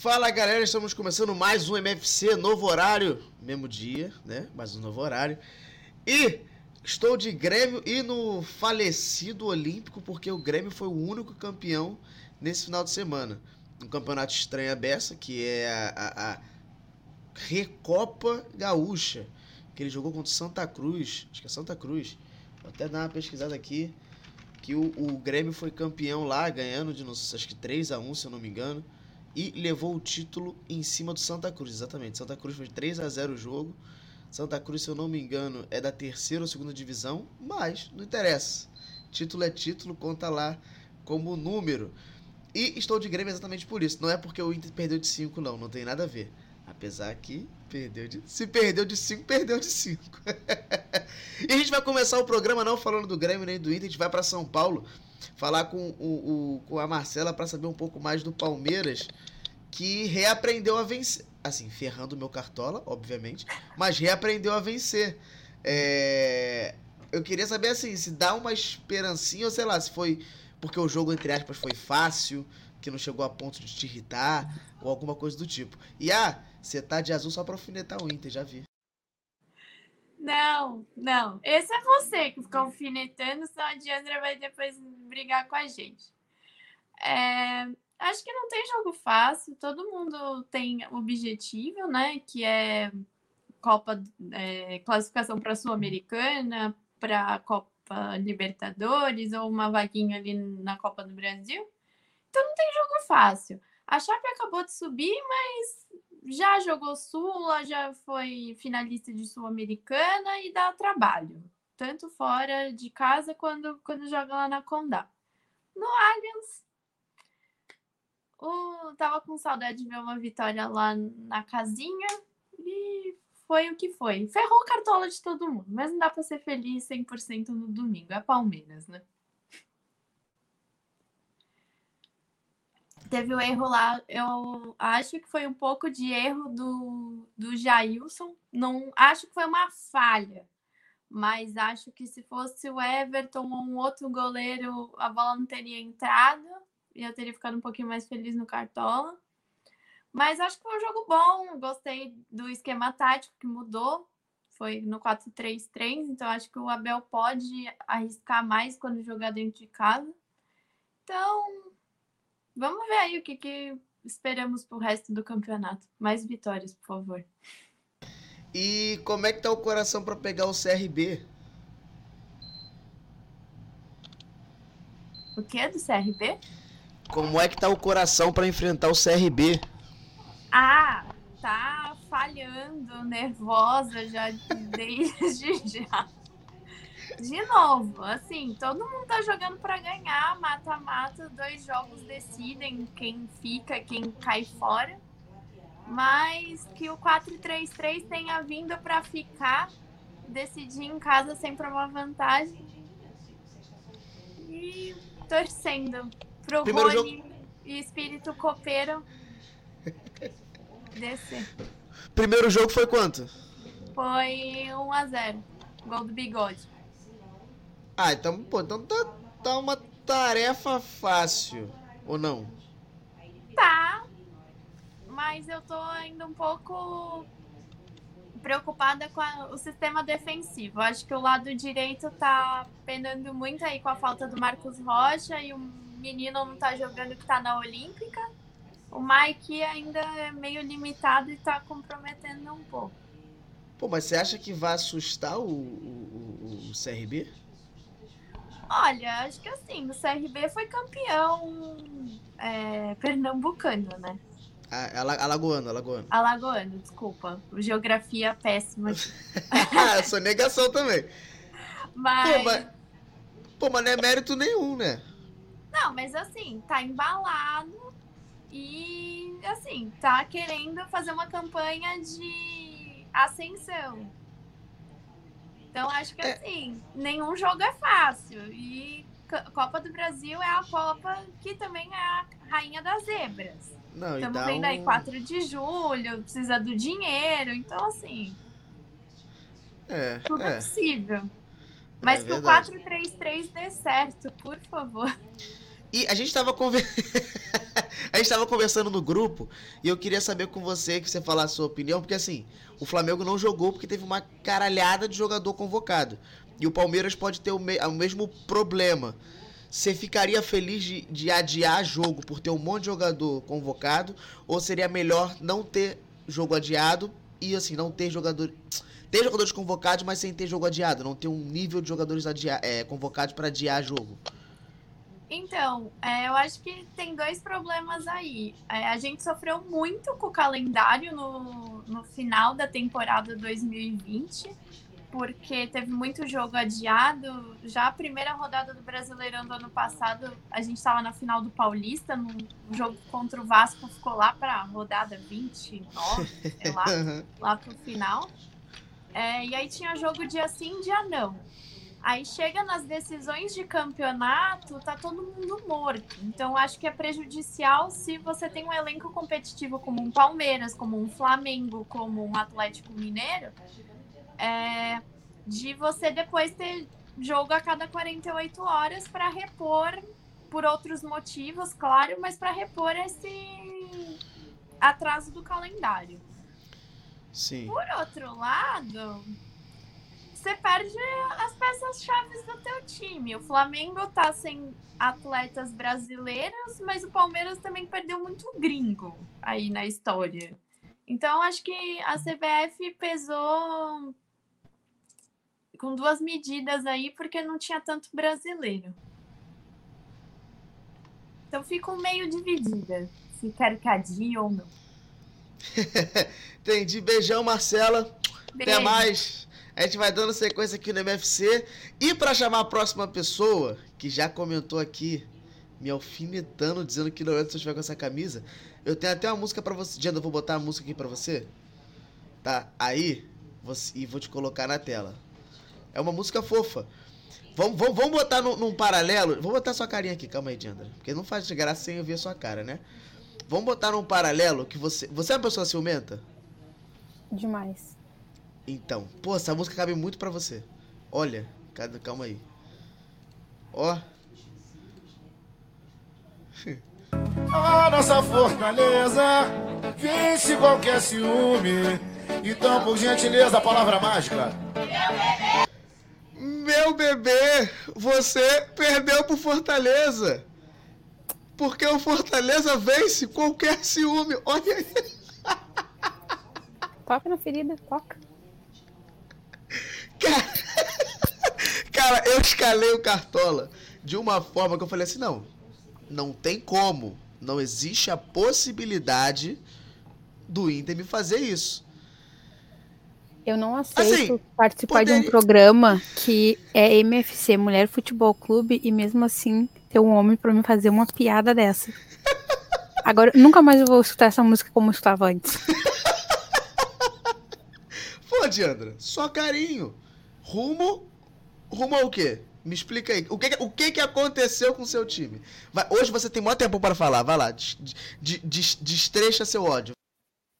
Fala galera, estamos começando mais um MFC, novo horário, mesmo dia, né? Mais um novo horário. E estou de Grêmio e no falecido Olímpico, porque o Grêmio foi o único campeão nesse final de semana. Um campeonato estranho beça, que é a, a, a Recopa Gaúcha que ele jogou contra Santa Cruz, acho que é Santa Cruz. Vou até dar uma pesquisada aqui, que o, o Grêmio foi campeão lá, ganhando de acho que 3 a 1 se eu não me engano, e levou o título em cima do Santa Cruz, exatamente. Santa Cruz foi 3 a 0 o jogo. Santa Cruz, se eu não me engano, é da terceira ou segunda divisão, mas não interessa. Título é título, conta lá como número. E estou de Grêmio exatamente por isso. Não é porque o Inter perdeu de 5, não. Não tem nada a ver. Apesar que Perdeu de. Se perdeu de 5, perdeu de 5. e a gente vai começar o programa não falando do Grêmio nem do Inter, a gente vai para São Paulo falar com, o, o com a Marcela para saber um pouco mais do Palmeiras, que reaprendeu a vencer. Assim, ferrando o meu cartola, obviamente, mas reaprendeu a vencer. É... Eu queria saber assim, se dá uma esperancinha, ou sei lá, se foi porque o jogo, entre aspas, foi fácil, que não chegou a ponto de te irritar, ou alguma coisa do tipo. E ah, você tá de azul só pra alfinetar o Inter, já vi. Não, não. Esse é você que fica alfinetando, só a Diandra vai depois brigar com a gente. É, acho que não tem jogo fácil, todo mundo tem objetivo, né? Que é Copa, é, classificação para Sul-Americana, para Copa Libertadores ou uma vaguinha ali na Copa do Brasil. Então não tem jogo fácil. A Chape acabou de subir, mas já jogou Sula, já foi finalista de Sul-Americana e dá trabalho, tanto fora de casa quando, quando joga lá na Condá. No Allianz, o, tava com saudade de ver uma vitória lá na casinha e foi o que foi. Ferrou cartola de todo mundo, mas não dá para ser feliz 100% no domingo. É Palmeiras, né? teve o erro lá, eu acho que foi um pouco de erro do, do Jailson. Não acho que foi uma falha, mas acho que se fosse o Everton ou um outro goleiro, a bola não teria entrado e eu teria ficado um pouquinho mais feliz no cartola. Mas acho que foi um jogo bom, gostei do esquema tático que mudou. Foi no 4-3-3, então acho que o Abel pode arriscar mais quando jogar dentro de casa. Então, Vamos ver aí o que, que esperamos pro resto do campeonato. Mais vitórias, por favor. E como é que tá o coração para pegar o CRB? O que é do CRB? Como é que tá o coração para enfrentar o CRB? Ah, tá falhando, nervosa já desde já. De novo, assim, todo mundo tá jogando para ganhar, mata-mata, dois jogos decidem quem fica, quem cai fora. Mas que o 4-3-3 tenha vindo para ficar, decidir em casa sempre uma vantagem. E torcendo pro Primeiro Rony jogo... e espírito copeiro descer. Primeiro jogo foi quanto? Foi 1 a 0 Gol do bigode. Ah, então, pô, então tá, tá uma tarefa fácil, ou não? Tá, mas eu tô ainda um pouco preocupada com a, o sistema defensivo. Acho que o lado direito tá penando muito aí com a falta do Marcos Rocha e o menino não tá jogando que tá na Olímpica. O Mike ainda é meio limitado e tá comprometendo um pouco. Pô, mas você acha que vai assustar o, o, o CRB? Olha, acho que assim, o CRB foi campeão é, pernambucano, né? Ah, alagoano, alagoano. Alagoano, desculpa. Geografia péssima. ah, sou negação também. Mas... Pô, mas... Pô, mas não é mérito nenhum, né? Não, mas assim, tá embalado e assim, tá querendo fazer uma campanha de ascensão. Então acho que é. assim, nenhum jogo é fácil. E Copa do Brasil é a Copa que também é a rainha das zebras. Não, Estamos vendo um... aí 4 de julho, precisa do dinheiro, então assim. É, tudo é, é possível. Mas é que verdade. o 4-3-3 dê certo, por favor. E a gente estava conver... a gente tava conversando no grupo e eu queria saber com você que você falasse a sua opinião, porque assim, o Flamengo não jogou porque teve uma caralhada de jogador convocado. E o Palmeiras pode ter o, me... o mesmo problema. Você ficaria feliz de, de adiar jogo por ter um monte de jogador convocado? Ou seria melhor não ter jogo adiado e assim, não ter jogador. Ter jogadores convocados, mas sem ter jogo adiado, não ter um nível de jogadores é, convocados para adiar jogo. Então, é, eu acho que tem dois problemas aí. É, a gente sofreu muito com o calendário no, no final da temporada 2020 porque teve muito jogo adiado. Já a primeira rodada do Brasileirão do ano passado, a gente estava na final do Paulista, no jogo contra o Vasco, ficou lá para a rodada 29, sei lá, lá para o final. É, e aí tinha jogo dia sim, dia não. Aí chega nas decisões de campeonato, tá todo mundo morto. Então acho que é prejudicial se você tem um elenco competitivo como um Palmeiras, como um Flamengo, como um Atlético Mineiro é, de você depois ter jogo a cada 48 horas para repor por outros motivos, claro, mas para repor esse atraso do calendário. Sim. Por outro lado, você perde as peças-chave do teu time. O Flamengo tá sem atletas brasileiros, mas o Palmeiras também perdeu muito gringo aí na história. Então, acho que a CBF pesou com duas medidas aí, porque não tinha tanto brasileiro. Então fico meio dividida, se quero que adie ou não. Entendi. Beijão, Marcela. Beijo. Até mais. A gente vai dando sequência aqui no MFC. E para chamar a próxima pessoa, que já comentou aqui, me alfinetando, dizendo que não é se eu estiver com essa camisa, eu tenho até uma música para você. Diana, eu vou botar a música aqui para você. Tá? Aí, você, e vou te colocar na tela. É uma música fofa. Vamos, vamos, vamos botar num, num paralelo. Vou botar sua carinha aqui, calma aí, Diandra. Porque não faz graça sem eu ver sua cara, né? Vamos botar num paralelo que você. Você é uma pessoa ciumenta? Demais. Então, pô, essa música cabe muito pra você. Olha, calma aí. Ó. A nossa fortaleza vence qualquer ciúme. Então, por gentileza, a palavra mágica. Meu bebê, você perdeu pro Fortaleza. Porque o Fortaleza vence qualquer ciúme. Olha aí. Toca na ferida, toca. Cara, cara, eu escalei o Cartola de uma forma que eu falei assim: não, não tem como. Não existe a possibilidade do Inter me fazer isso. Eu não aceito assim, participar poderia... de um programa que é MFC, Mulher Futebol Clube, e mesmo assim ter um homem para me fazer uma piada dessa. Agora, nunca mais eu vou escutar essa música como eu estava antes. Pô, Diandra, só carinho. Rumo. Rumo ao quê? Me explica aí. O que, o que, que aconteceu com o seu time? Vai, hoje você tem muito tempo para falar. Vai lá, destrecha seu ódio.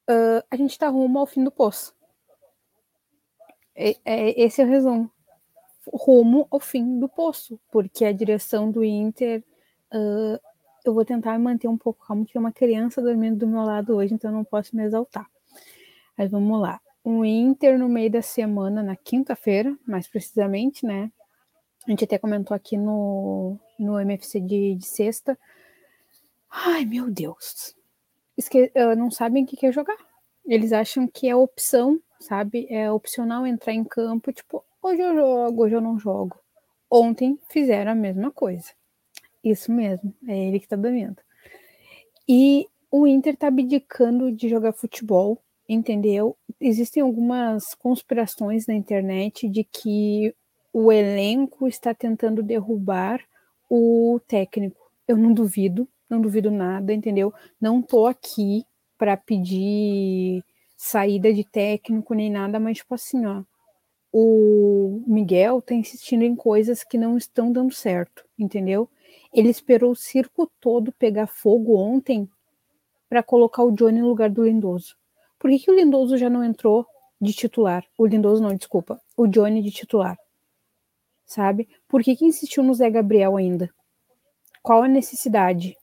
Uh, a gente tá rumo ao fim do poço. É, é, esse é o resumo. Rumo ao fim do poço, porque a direção do Inter. Uh, eu vou tentar manter um pouco calmo, que tem uma criança dormindo do meu lado hoje, então eu não posso me exaltar. Mas vamos lá. O Inter no meio da semana, na quinta-feira, mais precisamente, né? A gente até comentou aqui no, no MFC de, de sexta. Ai, meu Deus. Esque uh, não sabem o que quer jogar. Eles acham que é opção sabe? É opcional entrar em campo, tipo, hoje eu jogo, hoje eu não jogo. Ontem fizeram a mesma coisa. Isso mesmo, é ele que tá dominando. E o Inter tá abdicando de jogar futebol, entendeu? Existem algumas conspirações na internet de que o elenco está tentando derrubar o técnico. eu não duvido, não duvido nada, entendeu? Não tô aqui para pedir saída de técnico nem nada, mas tipo assim, ó, o Miguel tá insistindo em coisas que não estão dando certo, entendeu? Ele esperou o circo todo pegar fogo ontem para colocar o Johnny no lugar do Lindoso. Por que, que o Lindoso já não entrou de titular? O Lindoso não, desculpa. O Johnny de titular. Sabe? Por que, que insistiu no Zé Gabriel ainda? Qual a necessidade?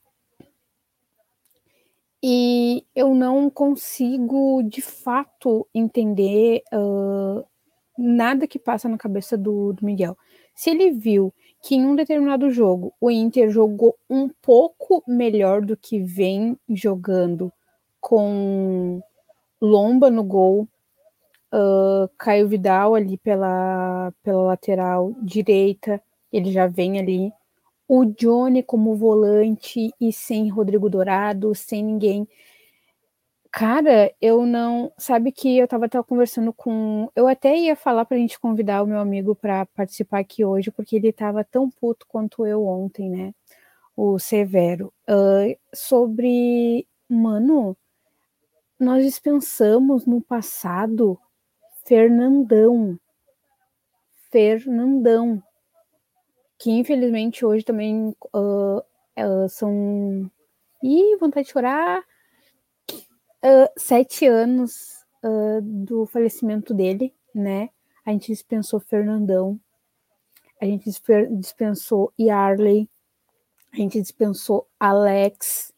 E eu não consigo, de fato, entender uh, nada que passa na cabeça do, do Miguel. Se ele viu que em um determinado jogo o Inter jogou um pouco melhor do que vem jogando com Lomba no gol, uh, Caio Vidal ali pela, pela lateral direita, ele já vem ali. O Johnny como volante e sem Rodrigo Dourado, sem ninguém. Cara, eu não. Sabe que eu tava, tava conversando com. Eu até ia falar pra gente convidar o meu amigo para participar aqui hoje, porque ele tava tão puto quanto eu ontem, né? O Severo. Uh, sobre. Mano, nós dispensamos no passado Fernandão. Fernandão. Que infelizmente hoje também uh, uh, são. Ih, vontade de chorar uh, sete anos uh, do falecimento dele, né? A gente dispensou Fernandão, a gente dispensou Yarley, a gente dispensou Alex,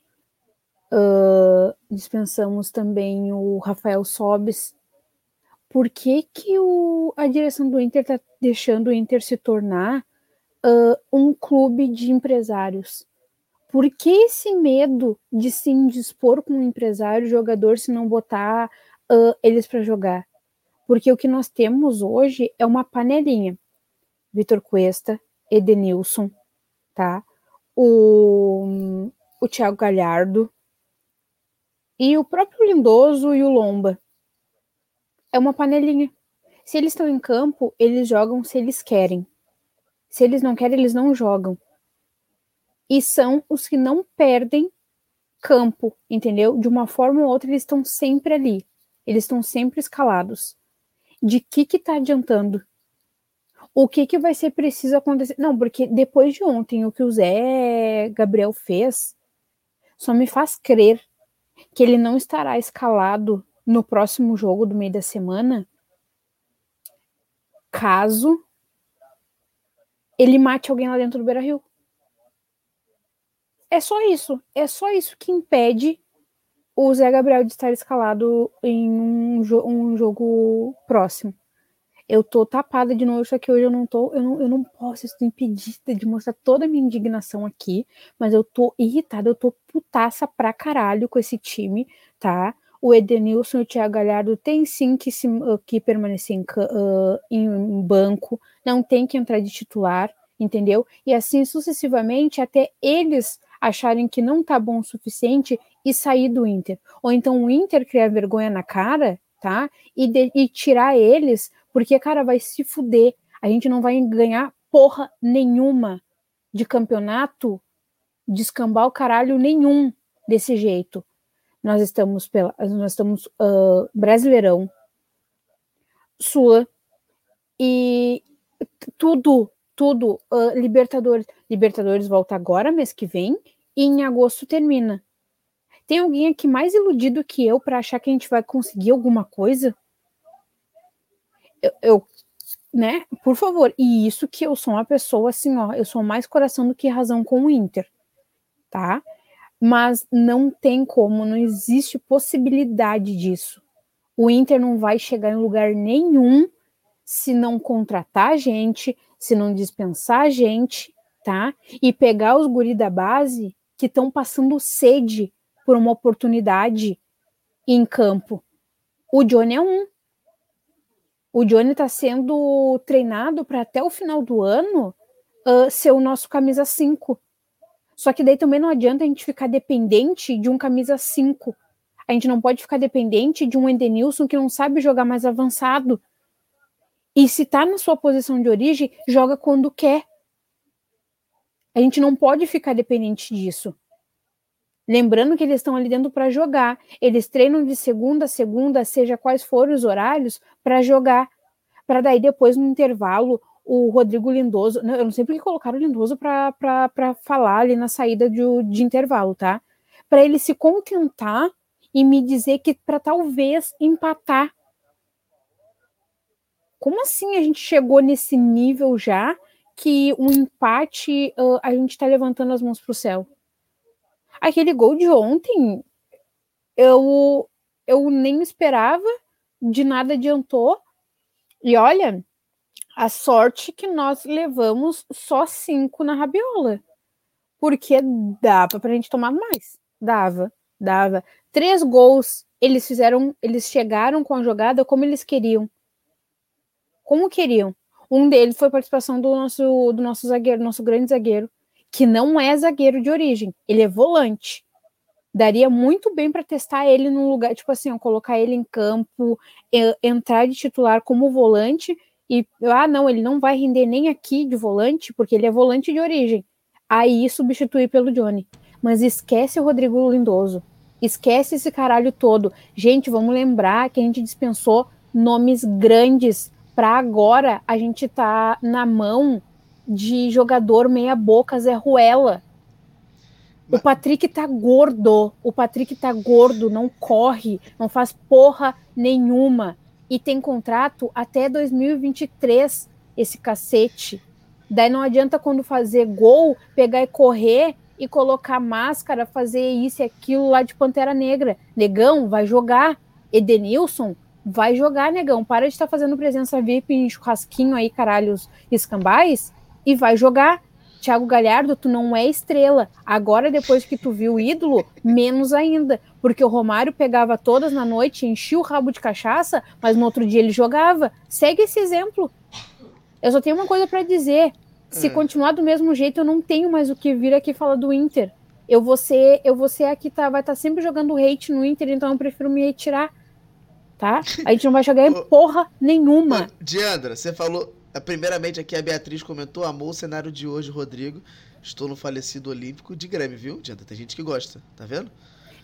dispensamos também o Rafael Sobes. Por que, que o, a direção do Inter está deixando o Inter se tornar uh, um clube de empresários? Por que esse medo de se indispor com um empresário, jogador, se não botar uh, eles para jogar? Porque o que nós temos hoje é uma panelinha. Vitor Cuesta, Edenilson, tá? O, o Thiago Galhardo e o próprio Lindoso e o Lomba. É uma panelinha. Se eles estão em campo, eles jogam se eles querem. Se eles não querem, eles não jogam e são os que não perdem campo, entendeu? De uma forma ou outra, eles estão sempre ali. Eles estão sempre escalados. De que que tá adiantando? O que que vai ser preciso acontecer? Não, porque depois de ontem, o que o Zé Gabriel fez só me faz crer que ele não estará escalado no próximo jogo do meio da semana caso ele mate alguém lá dentro do Beira-Rio. É só isso. É só isso que impede o Zé Gabriel de estar escalado em um, jo um jogo próximo. Eu tô tapada de novo, só que hoje eu não tô, eu não, eu não posso, estou impedida de mostrar toda a minha indignação aqui, mas eu tô irritada, eu tô putaça pra caralho com esse time, tá? O Edenilson e o Thiago Galhardo tem sim que, se, uh, que permanecer em, uh, em banco, não tem que entrar de titular, entendeu? E assim sucessivamente até eles acharem que não tá bom o suficiente e sair do Inter. Ou então o Inter criar vergonha na cara, tá? E, de, e tirar eles, porque, cara, vai se fuder. A gente não vai ganhar porra nenhuma de campeonato, de escambar o caralho nenhum desse jeito. Nós estamos pela, nós estamos uh, Brasileirão, Sula e tudo tudo. Uh, Libertadores. Libertadores volta agora, mês que vem, e em agosto termina. Tem alguém aqui mais iludido que eu para achar que a gente vai conseguir alguma coisa? Eu, eu, né? Por favor. E isso que eu sou uma pessoa assim, ó, eu sou mais coração do que razão com o Inter, tá? Mas não tem como, não existe possibilidade disso. O Inter não vai chegar em lugar nenhum se não contratar gente, se não dispensar gente, tá? E pegar os guri da base que estão passando sede por uma oportunidade em campo. O Johnny é um. O Johnny está sendo treinado para até o final do ano uh, ser o nosso camisa 5. Só que daí também não adianta a gente ficar dependente de um camisa 5. A gente não pode ficar dependente de um Endenilson que não sabe jogar mais avançado. E se tá na sua posição de origem, joga quando quer. A gente não pode ficar dependente disso. Lembrando que eles estão ali dentro para jogar. Eles treinam de segunda a segunda, seja quais forem os horários, para jogar. Para daí depois, no intervalo, o Rodrigo Lindoso. Eu não sei porque colocaram o Lindoso para falar ali na saída de, de intervalo, tá? Para ele se contentar e me dizer que para talvez empatar. Como assim a gente chegou nesse nível já que um empate uh, a gente está levantando as mãos para o céu? Aquele gol de ontem, eu, eu nem esperava, de nada adiantou. E olha, a sorte que nós levamos só cinco na rabiola. Porque dava pra gente tomar mais. Dava, dava. Três gols, eles fizeram, eles chegaram com a jogada como eles queriam. Como queriam. Um deles foi participação do nosso, do nosso zagueiro, nosso grande zagueiro, que não é zagueiro de origem, ele é volante. Daria muito bem para testar ele num lugar, tipo assim, colocar ele em campo, entrar de titular como volante e ah, não, ele não vai render nem aqui de volante, porque ele é volante de origem. Aí substituir pelo Johnny. Mas esquece o Rodrigo Lindoso. Esquece esse caralho todo. Gente, vamos lembrar que a gente dispensou nomes grandes para agora a gente tá na mão de jogador meia boca Zé Ruela. O Patrick tá gordo. O Patrick tá gordo, não corre, não faz porra nenhuma. E tem contrato até 2023, esse cacete. Daí não adianta quando fazer gol, pegar e correr e colocar máscara, fazer isso e aquilo lá de Pantera Negra. Negão, vai jogar. Edenilson, vai jogar, negão. Para de estar fazendo presença VIP em churrasquinho aí, caralhos escambais e vai jogar. Thiago Galhardo, tu não é estrela. Agora, depois que tu viu o ídolo, menos ainda. Porque o Romário pegava todas na noite, enchia o rabo de cachaça, mas no outro dia ele jogava. Segue esse exemplo. Eu só tenho uma coisa para dizer. Se é. continuar do mesmo jeito, eu não tenho mais o que vir aqui falar do Inter. Eu vou ser, eu vou ser aqui, tá, vai estar tá sempre jogando hate no Inter, então eu prefiro me retirar. Tá? A gente não vai jogar em porra nenhuma. Diandra, você falou Primeiramente, aqui a Beatriz comentou: amou o cenário de hoje, Rodrigo. Estou no falecido Olímpico de Grêmio, viu? Dianta, tem gente que gosta, tá vendo?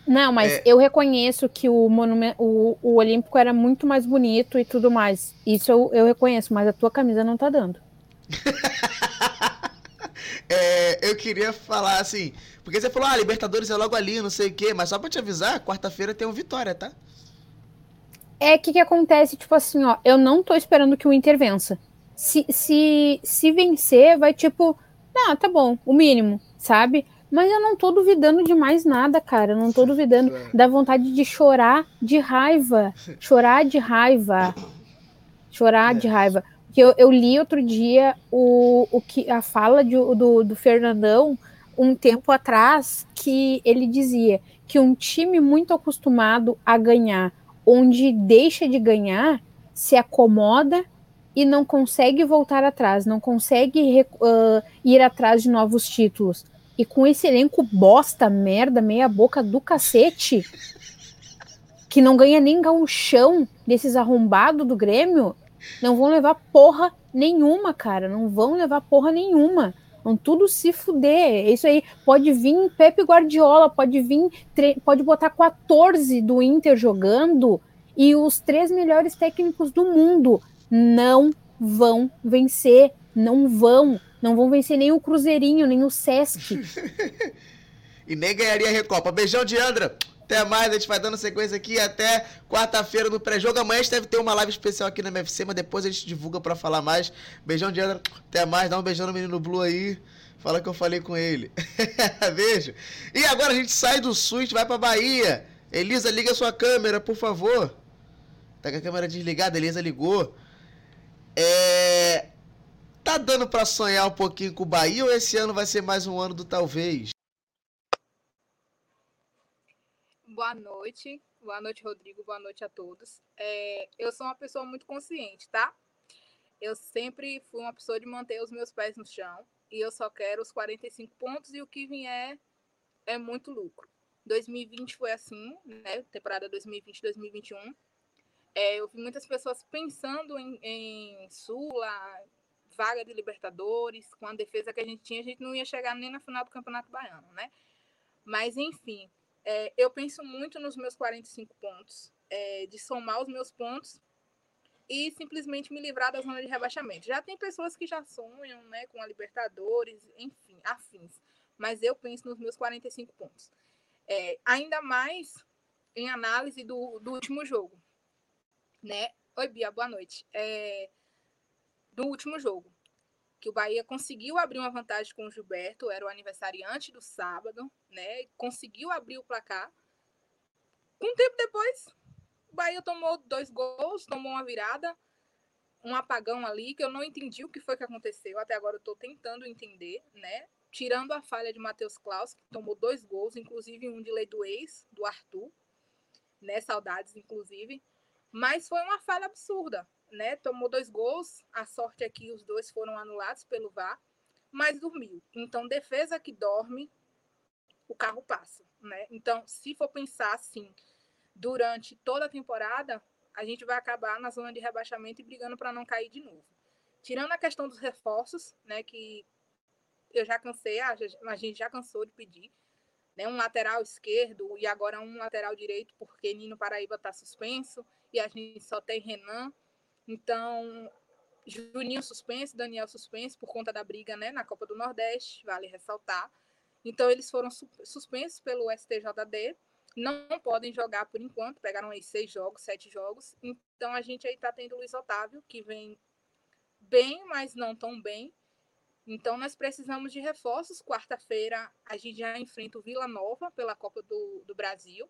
Não, mas é... eu reconheço que o, monument... o, o Olímpico era muito mais bonito e tudo mais. Isso eu, eu reconheço, mas a tua camisa não tá dando. é, eu queria falar assim, porque você falou, ah, Libertadores é logo ali, não sei o quê, mas só pra te avisar, quarta-feira tem um Vitória, tá? É que que acontece, tipo assim, ó, eu não tô esperando que o Inter vença se, se, se vencer, vai tipo, ah, tá bom, o mínimo, sabe? Mas eu não tô duvidando de mais nada, cara. Eu não tô duvidando é. da vontade de chorar de raiva. Chorar de raiva. Chorar é. de raiva. Porque eu, eu, li outro dia o, o que, a fala de, do, do Fernandão um tempo atrás que ele dizia que um time muito acostumado a ganhar, onde deixa de ganhar, se acomoda e não consegue voltar atrás, não consegue uh, ir atrás de novos títulos. E com esse elenco bosta, merda, meia boca do cacete, que não ganha nem gauchão desses arrombados do Grêmio, não vão levar porra nenhuma, cara. Não vão levar porra nenhuma. Vão tudo se fuder. É isso aí. Pode vir Pepe Guardiola, pode vir, pode botar 14 do Inter jogando e os três melhores técnicos do mundo não vão vencer, não vão, não vão vencer nem o Cruzeirinho, nem o Sesc. e nem ganharia a Recopa. Beijão de Andra. Até mais, a gente vai dando sequência aqui até quarta-feira no pré-jogo. Amanhã a gente deve ter uma live especial aqui na MFC, mas depois a gente divulga para falar mais. Beijão de Andra. Até mais, dá um beijão no menino Blue aí. Fala que eu falei com ele. Beijo. E agora a gente sai do sul, a gente vai pra Bahia. Elisa, liga sua câmera, por favor. Tá com a câmera desligada, Elisa ligou. É... Tá dando para sonhar um pouquinho com o Bahia ou esse ano vai ser mais um ano do talvez? Boa noite. Boa noite, Rodrigo. Boa noite a todos. É... Eu sou uma pessoa muito consciente, tá? Eu sempre fui uma pessoa de manter os meus pés no chão e eu só quero os 45 pontos e o que vier é muito lucro. 2020 foi assim, né? Temporada 2020-2021 é, eu vi muitas pessoas pensando em, em Sula, vaga de Libertadores, com a defesa que a gente tinha, a gente não ia chegar nem na final do Campeonato Baiano, né? Mas, enfim, é, eu penso muito nos meus 45 pontos, é, de somar os meus pontos e simplesmente me livrar da zona de rebaixamento. Já tem pessoas que já sonham né, com a Libertadores, enfim, afins. Mas eu penso nos meus 45 pontos. É, ainda mais em análise do, do último jogo. Né? Oi, Bia, boa noite. É, do último jogo, que o Bahia conseguiu abrir uma vantagem com o Gilberto, era o aniversariante do sábado, né? Conseguiu abrir o placar. Um tempo depois, o Bahia tomou dois gols, tomou uma virada, um apagão ali, que eu não entendi o que foi que aconteceu. Até agora eu estou tentando entender, né? Tirando a falha de Matheus Klaus, que tomou dois gols, inclusive um de lei do ex, do Arthur, né? Saudades, inclusive. Mas foi uma falha absurda, né? Tomou dois gols, a sorte é que os dois foram anulados pelo VAR, mas dormiu. Então, defesa que dorme, o carro passa, né? Então, se for pensar assim, durante toda a temporada, a gente vai acabar na zona de rebaixamento e brigando para não cair de novo. Tirando a questão dos reforços, né, que eu já cansei, a gente já cansou de pedir, né, um lateral esquerdo e agora um lateral direito, porque Nino Paraíba está suspenso e a gente só tem Renan. Então, Juninho suspenso, Daniel suspenso por conta da briga né, na Copa do Nordeste, vale ressaltar. Então, eles foram suspensos pelo STJD, não podem jogar por enquanto, pegaram aí seis jogos, sete jogos. Então, a gente aí está tendo o Luiz Otávio, que vem bem, mas não tão bem. Então, nós precisamos de reforços. Quarta-feira, a gente já enfrenta o Vila Nova pela Copa do, do Brasil.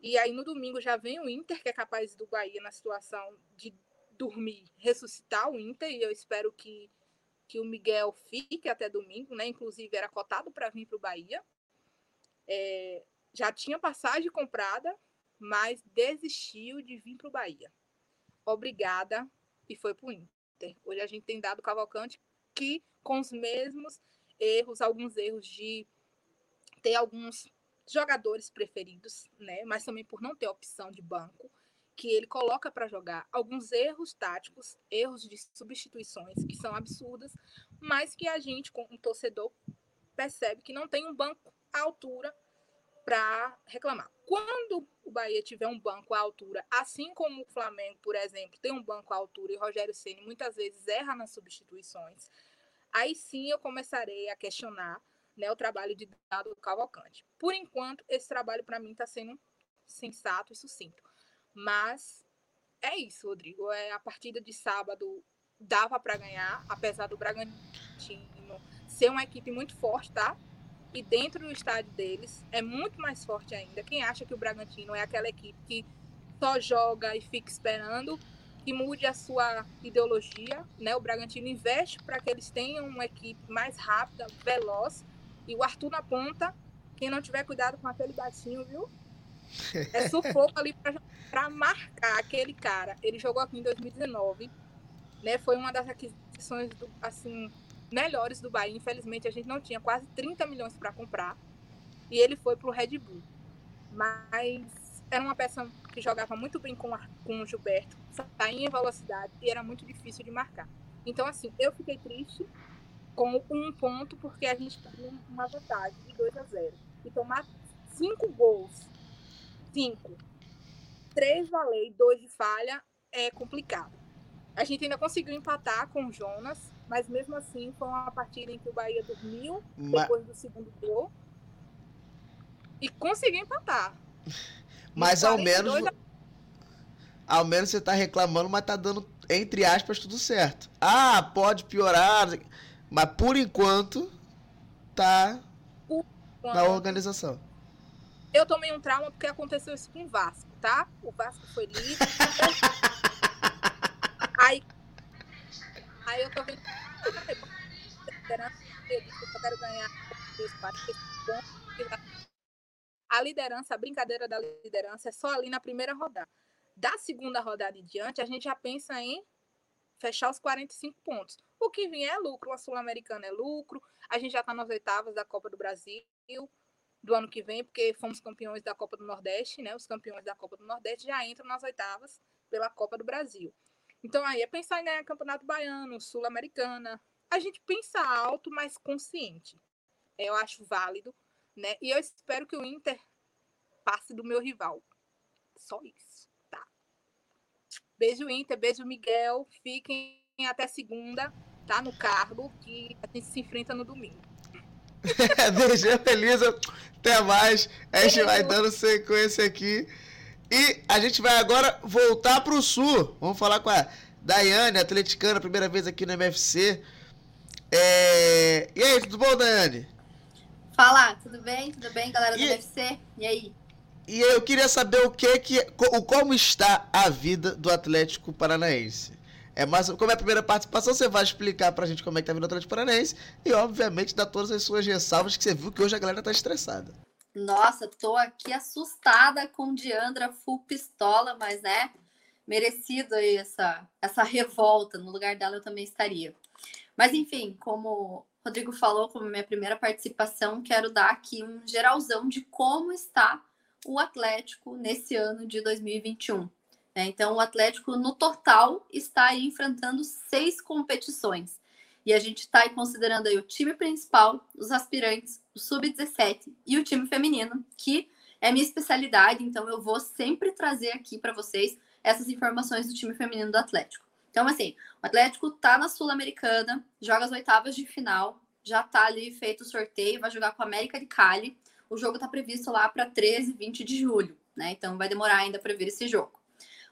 E aí no domingo já vem o Inter, que é capaz do Bahia na situação de dormir, ressuscitar o Inter, e eu espero que, que o Miguel fique até domingo, né? Inclusive era cotado para vir para o Bahia. É, já tinha passagem comprada, mas desistiu de vir para o Bahia. Obrigada e foi para o Inter. Hoje a gente tem dado Cavalcante que com os mesmos erros, alguns erros de ter alguns jogadores preferidos, né? Mas também por não ter opção de banco que ele coloca para jogar alguns erros táticos, erros de substituições que são absurdas, mas que a gente, como torcedor, percebe que não tem um banco à altura para reclamar. Quando o Bahia tiver um banco à altura, assim como o Flamengo, por exemplo, tem um banco à altura e Rogério Ceni muitas vezes erra nas substituições, aí sim eu começarei a questionar né, o trabalho de Dado Cavalcante. Por enquanto, esse trabalho para mim está sendo sensato e sucinto. Mas é isso, Rodrigo. É a partida de sábado dava para ganhar, apesar do Bragantino ser uma equipe muito forte, tá? E dentro do estádio deles é muito mais forte ainda. Quem acha que o Bragantino é aquela equipe que só joga e fica esperando que mude a sua ideologia, né? O Bragantino investe para que eles tenham uma equipe mais rápida, veloz e o Arthur na ponta, quem não tiver cuidado com aquele baixinho, viu? É sufoco ali para marcar aquele cara. Ele jogou aqui em 2019, né? Foi uma das aquisições do, assim melhores do Bahia. Infelizmente a gente não tinha quase 30 milhões para comprar e ele foi para o Red Bull. Mas era uma peça que jogava muito bem com, com o Gilberto, saía em velocidade e era muito difícil de marcar. Então, assim, eu fiquei triste com um ponto, porque a gente tem uma vantagem de 2 a 0. E tomar cinco gols, cinco, três valer dois de falha, é complicado. A gente ainda conseguiu empatar com o Jonas, mas mesmo assim foi uma partida em que o Bahia dormiu mas... depois do segundo gol e conseguiu empatar. Mas ao menos. A... Ao menos você tá reclamando, mas tá dando, entre aspas, tudo certo. Ah, pode piorar. Mas por enquanto, tá por enquanto, na organização. Eu tomei um trauma porque aconteceu isso com o Vasco, tá? O Vasco foi livre. aí, aí eu tô vendo. Eu quero ganhar a liderança, a brincadeira da liderança é só ali na primeira rodada. Da segunda rodada em diante, a gente já pensa em fechar os 45 pontos. O que vier é lucro, a Sul-Americana é lucro, a gente já está nas oitavas da Copa do Brasil do ano que vem, porque fomos campeões da Copa do Nordeste, né? Os campeões da Copa do Nordeste já entram nas oitavas pela Copa do Brasil. Então aí é pensar em ganhar campeonato baiano, sul-americana. A gente pensa alto, mas consciente. Eu acho válido, né? E eu espero que o Inter passe do meu rival. Só isso, tá? Beijo Inter, beijo Miguel. Fiquem até segunda, tá? No cargo, que a gente se enfrenta no domingo. beijo, Elisa. Até mais. A gente vai dando sequência aqui. E a gente vai agora voltar para o Sul. Vamos falar com a Daiane, atleticana, primeira vez aqui no MFC. É... E aí, tudo bom, Daiane? Fala, tudo bem? Tudo bem, galera do e... MFC? E aí? E eu queria saber o que que, como está a vida do Atlético Paranaense. É mais, como é a primeira participação, você vai explicar pra gente como é que tá vindo o Atlético Paranaense e, obviamente, dar todas as suas ressalvas que você viu que hoje a galera tá estressada. Nossa, tô aqui assustada com Diandra full pistola, mas né, merecido aí essa, essa revolta. No lugar dela eu também estaria. Mas enfim, como o Rodrigo falou, como minha primeira participação, quero dar aqui um geralzão de como está o Atlético nesse ano de 2021. É, então, o Atlético, no total, está enfrentando seis competições. E a gente está considerando o time principal, os aspirantes, o sub-17 e o time feminino, que é minha especialidade, então eu vou sempre trazer aqui para vocês essas informações do time feminino do Atlético. Então, assim, o Atlético tá na Sul-Americana, joga as oitavas de final, já tá ali feito o sorteio, vai jogar com a América de Cali. O jogo tá previsto lá para 13 e 20 de julho, né? Então vai demorar ainda para ver esse jogo.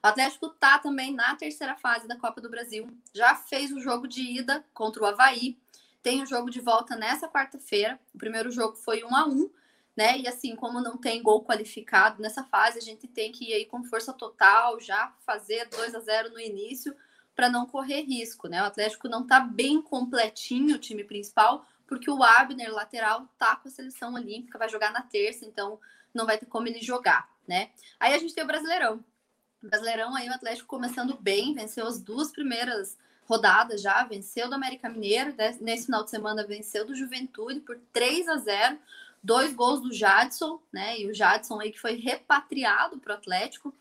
O Atlético tá também na terceira fase da Copa do Brasil. Já fez o jogo de ida contra o Havaí. Tem o jogo de volta nessa quarta-feira. O primeiro jogo foi 1 a 1 né? E assim, como não tem gol qualificado nessa fase, a gente tem que ir aí com força total, já fazer 2 a 0 no início para não correr risco, né? O Atlético não tá bem completinho o time principal, porque o Abner, lateral, tá com a seleção olímpica, vai jogar na terça, então não vai ter como ele jogar, né? Aí a gente tem o Brasileirão. Brasileirão aí o Atlético começando bem, venceu as duas primeiras rodadas já, venceu do América Mineiro, né? nesse final de semana venceu do Juventude por 3 a 0, dois gols do Jadson, né? E o Jadson aí que foi repatriado para o Atlético,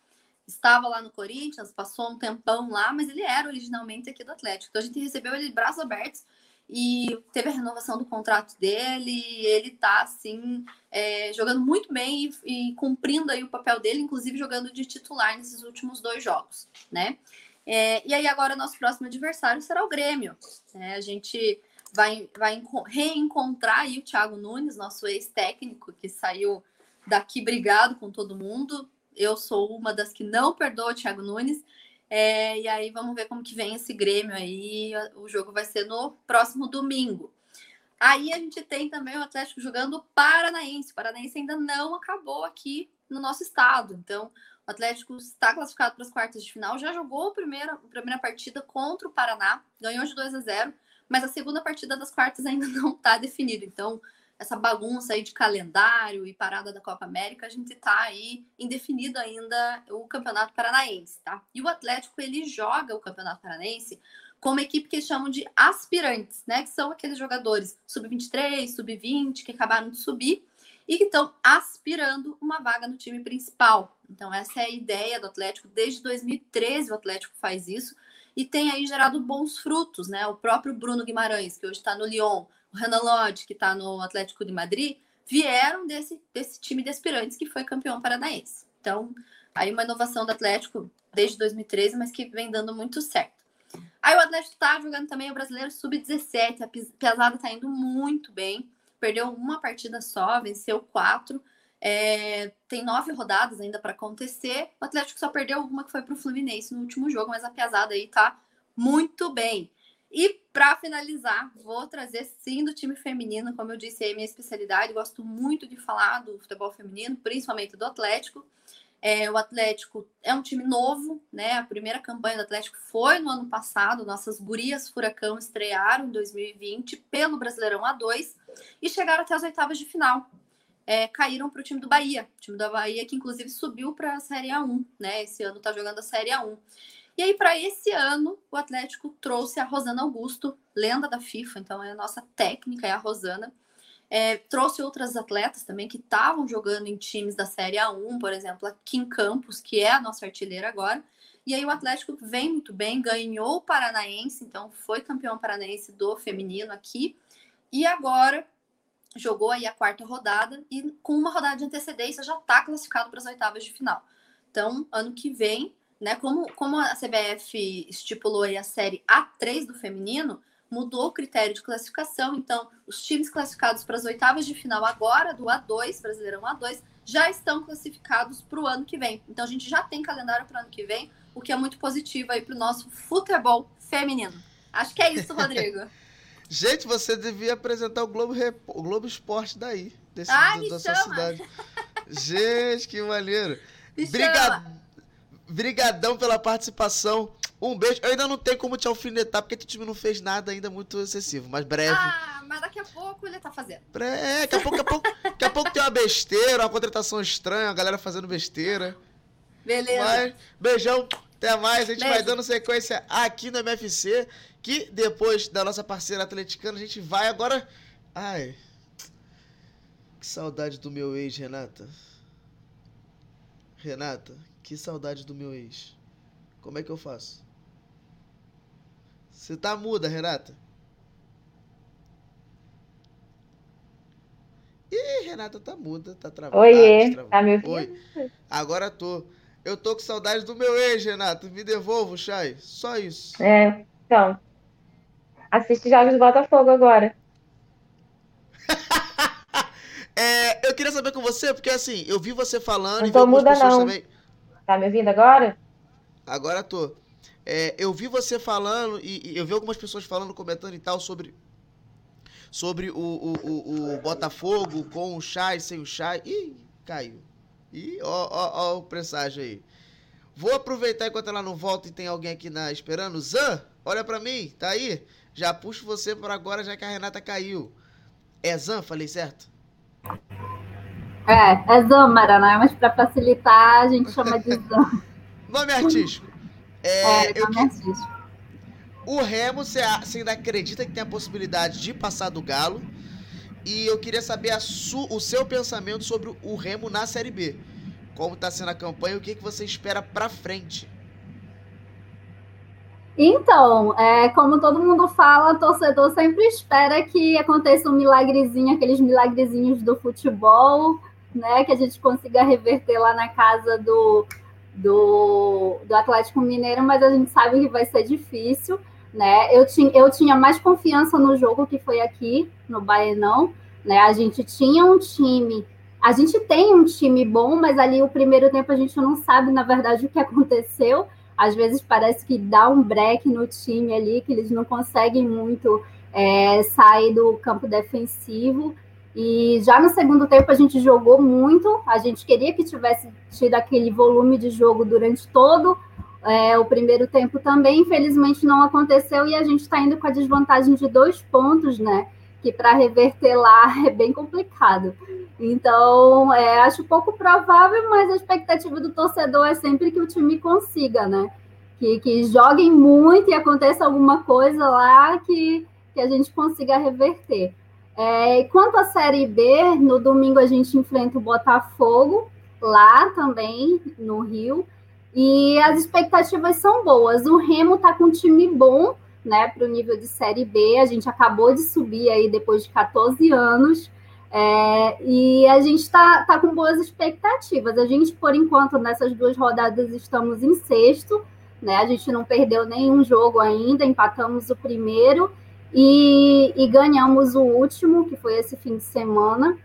estava lá no Corinthians, passou um tempão lá, mas ele era originalmente aqui do Atlético. Então a gente recebeu ele de braços abertos e teve a renovação do contrato dele. ele tá assim é, jogando muito bem e, e, cumprindo aí o papel dele, inclusive jogando de titular nesses últimos dois jogos, né? É, e aí agora nosso próximo adversário será o Grêmio. Né? A gente vai, vai reencontrar aí o Thiago Nunes, nosso ex-técnico que saiu daqui brigado com todo mundo. Eu sou uma das que não perdoa o Thiago Nunes. É, e aí vamos ver como que vem esse Grêmio aí. O jogo vai ser no próximo domingo. Aí a gente tem também o Atlético jogando Paranaense. O Paranaense ainda não acabou aqui no nosso estado. Então, o Atlético está classificado para as quartas de final. Já jogou a primeira, a primeira partida contra o Paraná, ganhou de 2 a 0, mas a segunda partida das quartas ainda não está definida. Então, essa bagunça aí de calendário e parada da Copa América, a gente está aí indefinido ainda o Campeonato Paranaense, tá? E o Atlético, ele joga o Campeonato Paranaense com uma equipe que chamam de aspirantes, né? Que são aqueles jogadores sub-23, sub-20, que acabaram de subir e que estão aspirando uma vaga no time principal. Então, essa é a ideia do Atlético. Desde 2013 o Atlético faz isso e tem aí gerado bons frutos, né? O próprio Bruno Guimarães, que hoje está no Lyon, Renan Lodge, que está no Atlético de Madrid, vieram desse, desse time de aspirantes que foi campeão paranaense. Então, aí uma inovação do Atlético desde 2013, mas que vem dando muito certo. Aí o Atlético está jogando também o Brasileiro Sub-17, a pesada está indo muito bem, perdeu uma partida só, venceu quatro, é, tem nove rodadas ainda para acontecer. O Atlético só perdeu uma que foi para o Fluminense no último jogo, mas a pesada aí tá muito bem. E para finalizar, vou trazer sim do time feminino, como eu disse, é minha especialidade. Gosto muito de falar do futebol feminino, principalmente do Atlético. É, o Atlético é um time novo, né? A primeira campanha do Atlético foi no ano passado. Nossas gurias Furacão estrearam em 2020 pelo Brasileirão A2 e chegaram até as oitavas de final. É, caíram para o time do Bahia, time da Bahia que inclusive subiu para a Série A1, né? Esse ano está jogando a Série A1. E aí, para esse ano, o Atlético trouxe a Rosana Augusto, lenda da FIFA, então é a nossa técnica, é a Rosana. É, trouxe outras atletas também que estavam jogando em times da Série A1, por exemplo, a Kim Campos, que é a nossa artilheira agora. E aí o Atlético vem muito bem, ganhou o Paranaense, então foi campeão paranaense do feminino aqui. E agora jogou aí a quarta rodada e com uma rodada de antecedência já está classificado para as oitavas de final. Então, ano que vem, né, como, como a CBF estipulou aí a série A3 do feminino, mudou o critério de classificação. Então, os times classificados para as oitavas de final agora do A2, Brasileirão A2, já estão classificados para o ano que vem. Então, a gente já tem calendário para o ano que vem, o que é muito positivo aí para o nosso futebol feminino. Acho que é isso, Rodrigo. Gente, você devia apresentar o Globo, Rep... o Globo Esporte daí, desse, Ah, me da sua cidade. Gente, que maneiro. Me Briga- chama. Brigadão pela participação. Um beijo. Eu ainda não tenho como te alfinetar, porque teu time não fez nada ainda muito excessivo, mas breve. Ah, mas daqui a pouco ele tá fazendo. É, daqui a pouco, daqui a pouco, daqui a pouco tem uma besteira, uma contratação estranha, a galera fazendo besteira. Beleza. Mas, beijão, até mais. A gente vai Beijo. dando sequência aqui no MFC, que depois da nossa parceira atleticana, a gente vai agora. Ai. Que saudade do meu ex, Renata. Renata, que saudade do meu ex. Como é que eu faço? Você tá muda, Renata? Ih, Renata tá muda, tá travada. Oiê, destravou. tá me ouvindo? Oi. Agora tô. Eu tô com saudade do meu ex, Renato. Me devolva o Chay. Só isso. É, então. Assiste jogos do Botafogo agora. É, eu queria saber com você, porque assim, eu vi você falando Não e vi algumas muda, pessoas não. também. Tá me ouvindo agora? Agora tô. É, eu vi você falando e, e eu vi algumas pessoas falando, comentando e tal sobre sobre o, o, o, o Botafogo com o Chay, sem o Chay. Ih, caiu. Ih, ó, ó, ó o presságio aí. Vou aproveitar enquanto ela não volta e tem alguém aqui na esperando. Zan, olha pra mim, tá aí? Já puxo você por agora, já que a Renata caiu. É Zan, falei certo? É, é Zâmara, né? Mas para facilitar, a gente chama de Zâmara. Nome artístico. É, É, eu nome que- artístico. O Remo, você ainda acredita que tem a possibilidade de passar do Galo? E eu queria saber su- o seu pensamento sobre o Remo na Série B. Como está sendo a campanha o que, que você espera pra frente? Então, é, como todo mundo fala, torcedor sempre espera que aconteça um milagrezinho, aqueles milagrezinhos do futebol, né? Que a gente consiga reverter lá na casa do, do, do Atlético Mineiro, mas a gente sabe que vai ser difícil, né? Eu, tinha eu tinha mais confiança no jogo que foi aqui, no Baenão, né? A gente tinha um time, a gente tem um time bom, mas ali o primeiro tempo a gente não sabe, na verdade, o que aconteceu às vezes parece que dá um break no time ali, que eles não conseguem muito é, sair do campo defensivo. E já no segundo tempo a gente jogou muito, a gente queria que tivesse tido aquele volume de jogo durante todo é, o primeiro tempo também, infelizmente não aconteceu e a gente está indo com a desvantagem de dois pontos, né? Que para reverter lá é bem complicado. Então, é, acho pouco provável, mas a expectativa do torcedor é sempre que o time consiga, né? Que, que joguem muito e aconteça alguma coisa lá que, que a gente consiga reverter. É, quanto à Série B, no domingo a gente enfrenta o Botafogo, lá também, no Rio, e as expectativas são boas. O Remo está com um time bom, né, para o nível de Série B, a gente acabou de subir aí depois de 14 anos, é, e a gente está tá com boas expectativas. A gente, por enquanto, nessas duas rodadas, estamos em sexto, né? A gente não perdeu nenhum jogo ainda, empatamos o primeiro e, e ganhamos o último, que foi esse fim de semana.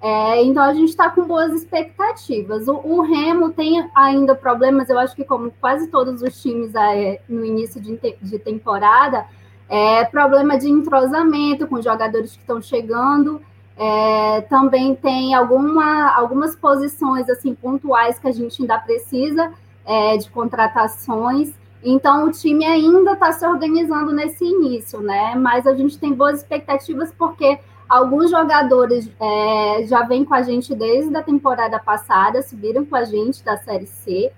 É, então a gente está com boas expectativas. O, o, Remo tem ainda problemas, eu acho que como quase todos os times é, no início de, de temporada, é, problema de entrosamento com jogadores que estão chegando. É, também tem alguma, algumas posições assim pontuais que a gente ainda precisa é, de contratações. Então o time ainda está se organizando nesse início, né? Mas a gente tem boas expectativas porque alguns jogadores é, já vêm com a gente desde a temporada passada, subiram com a gente da Série C,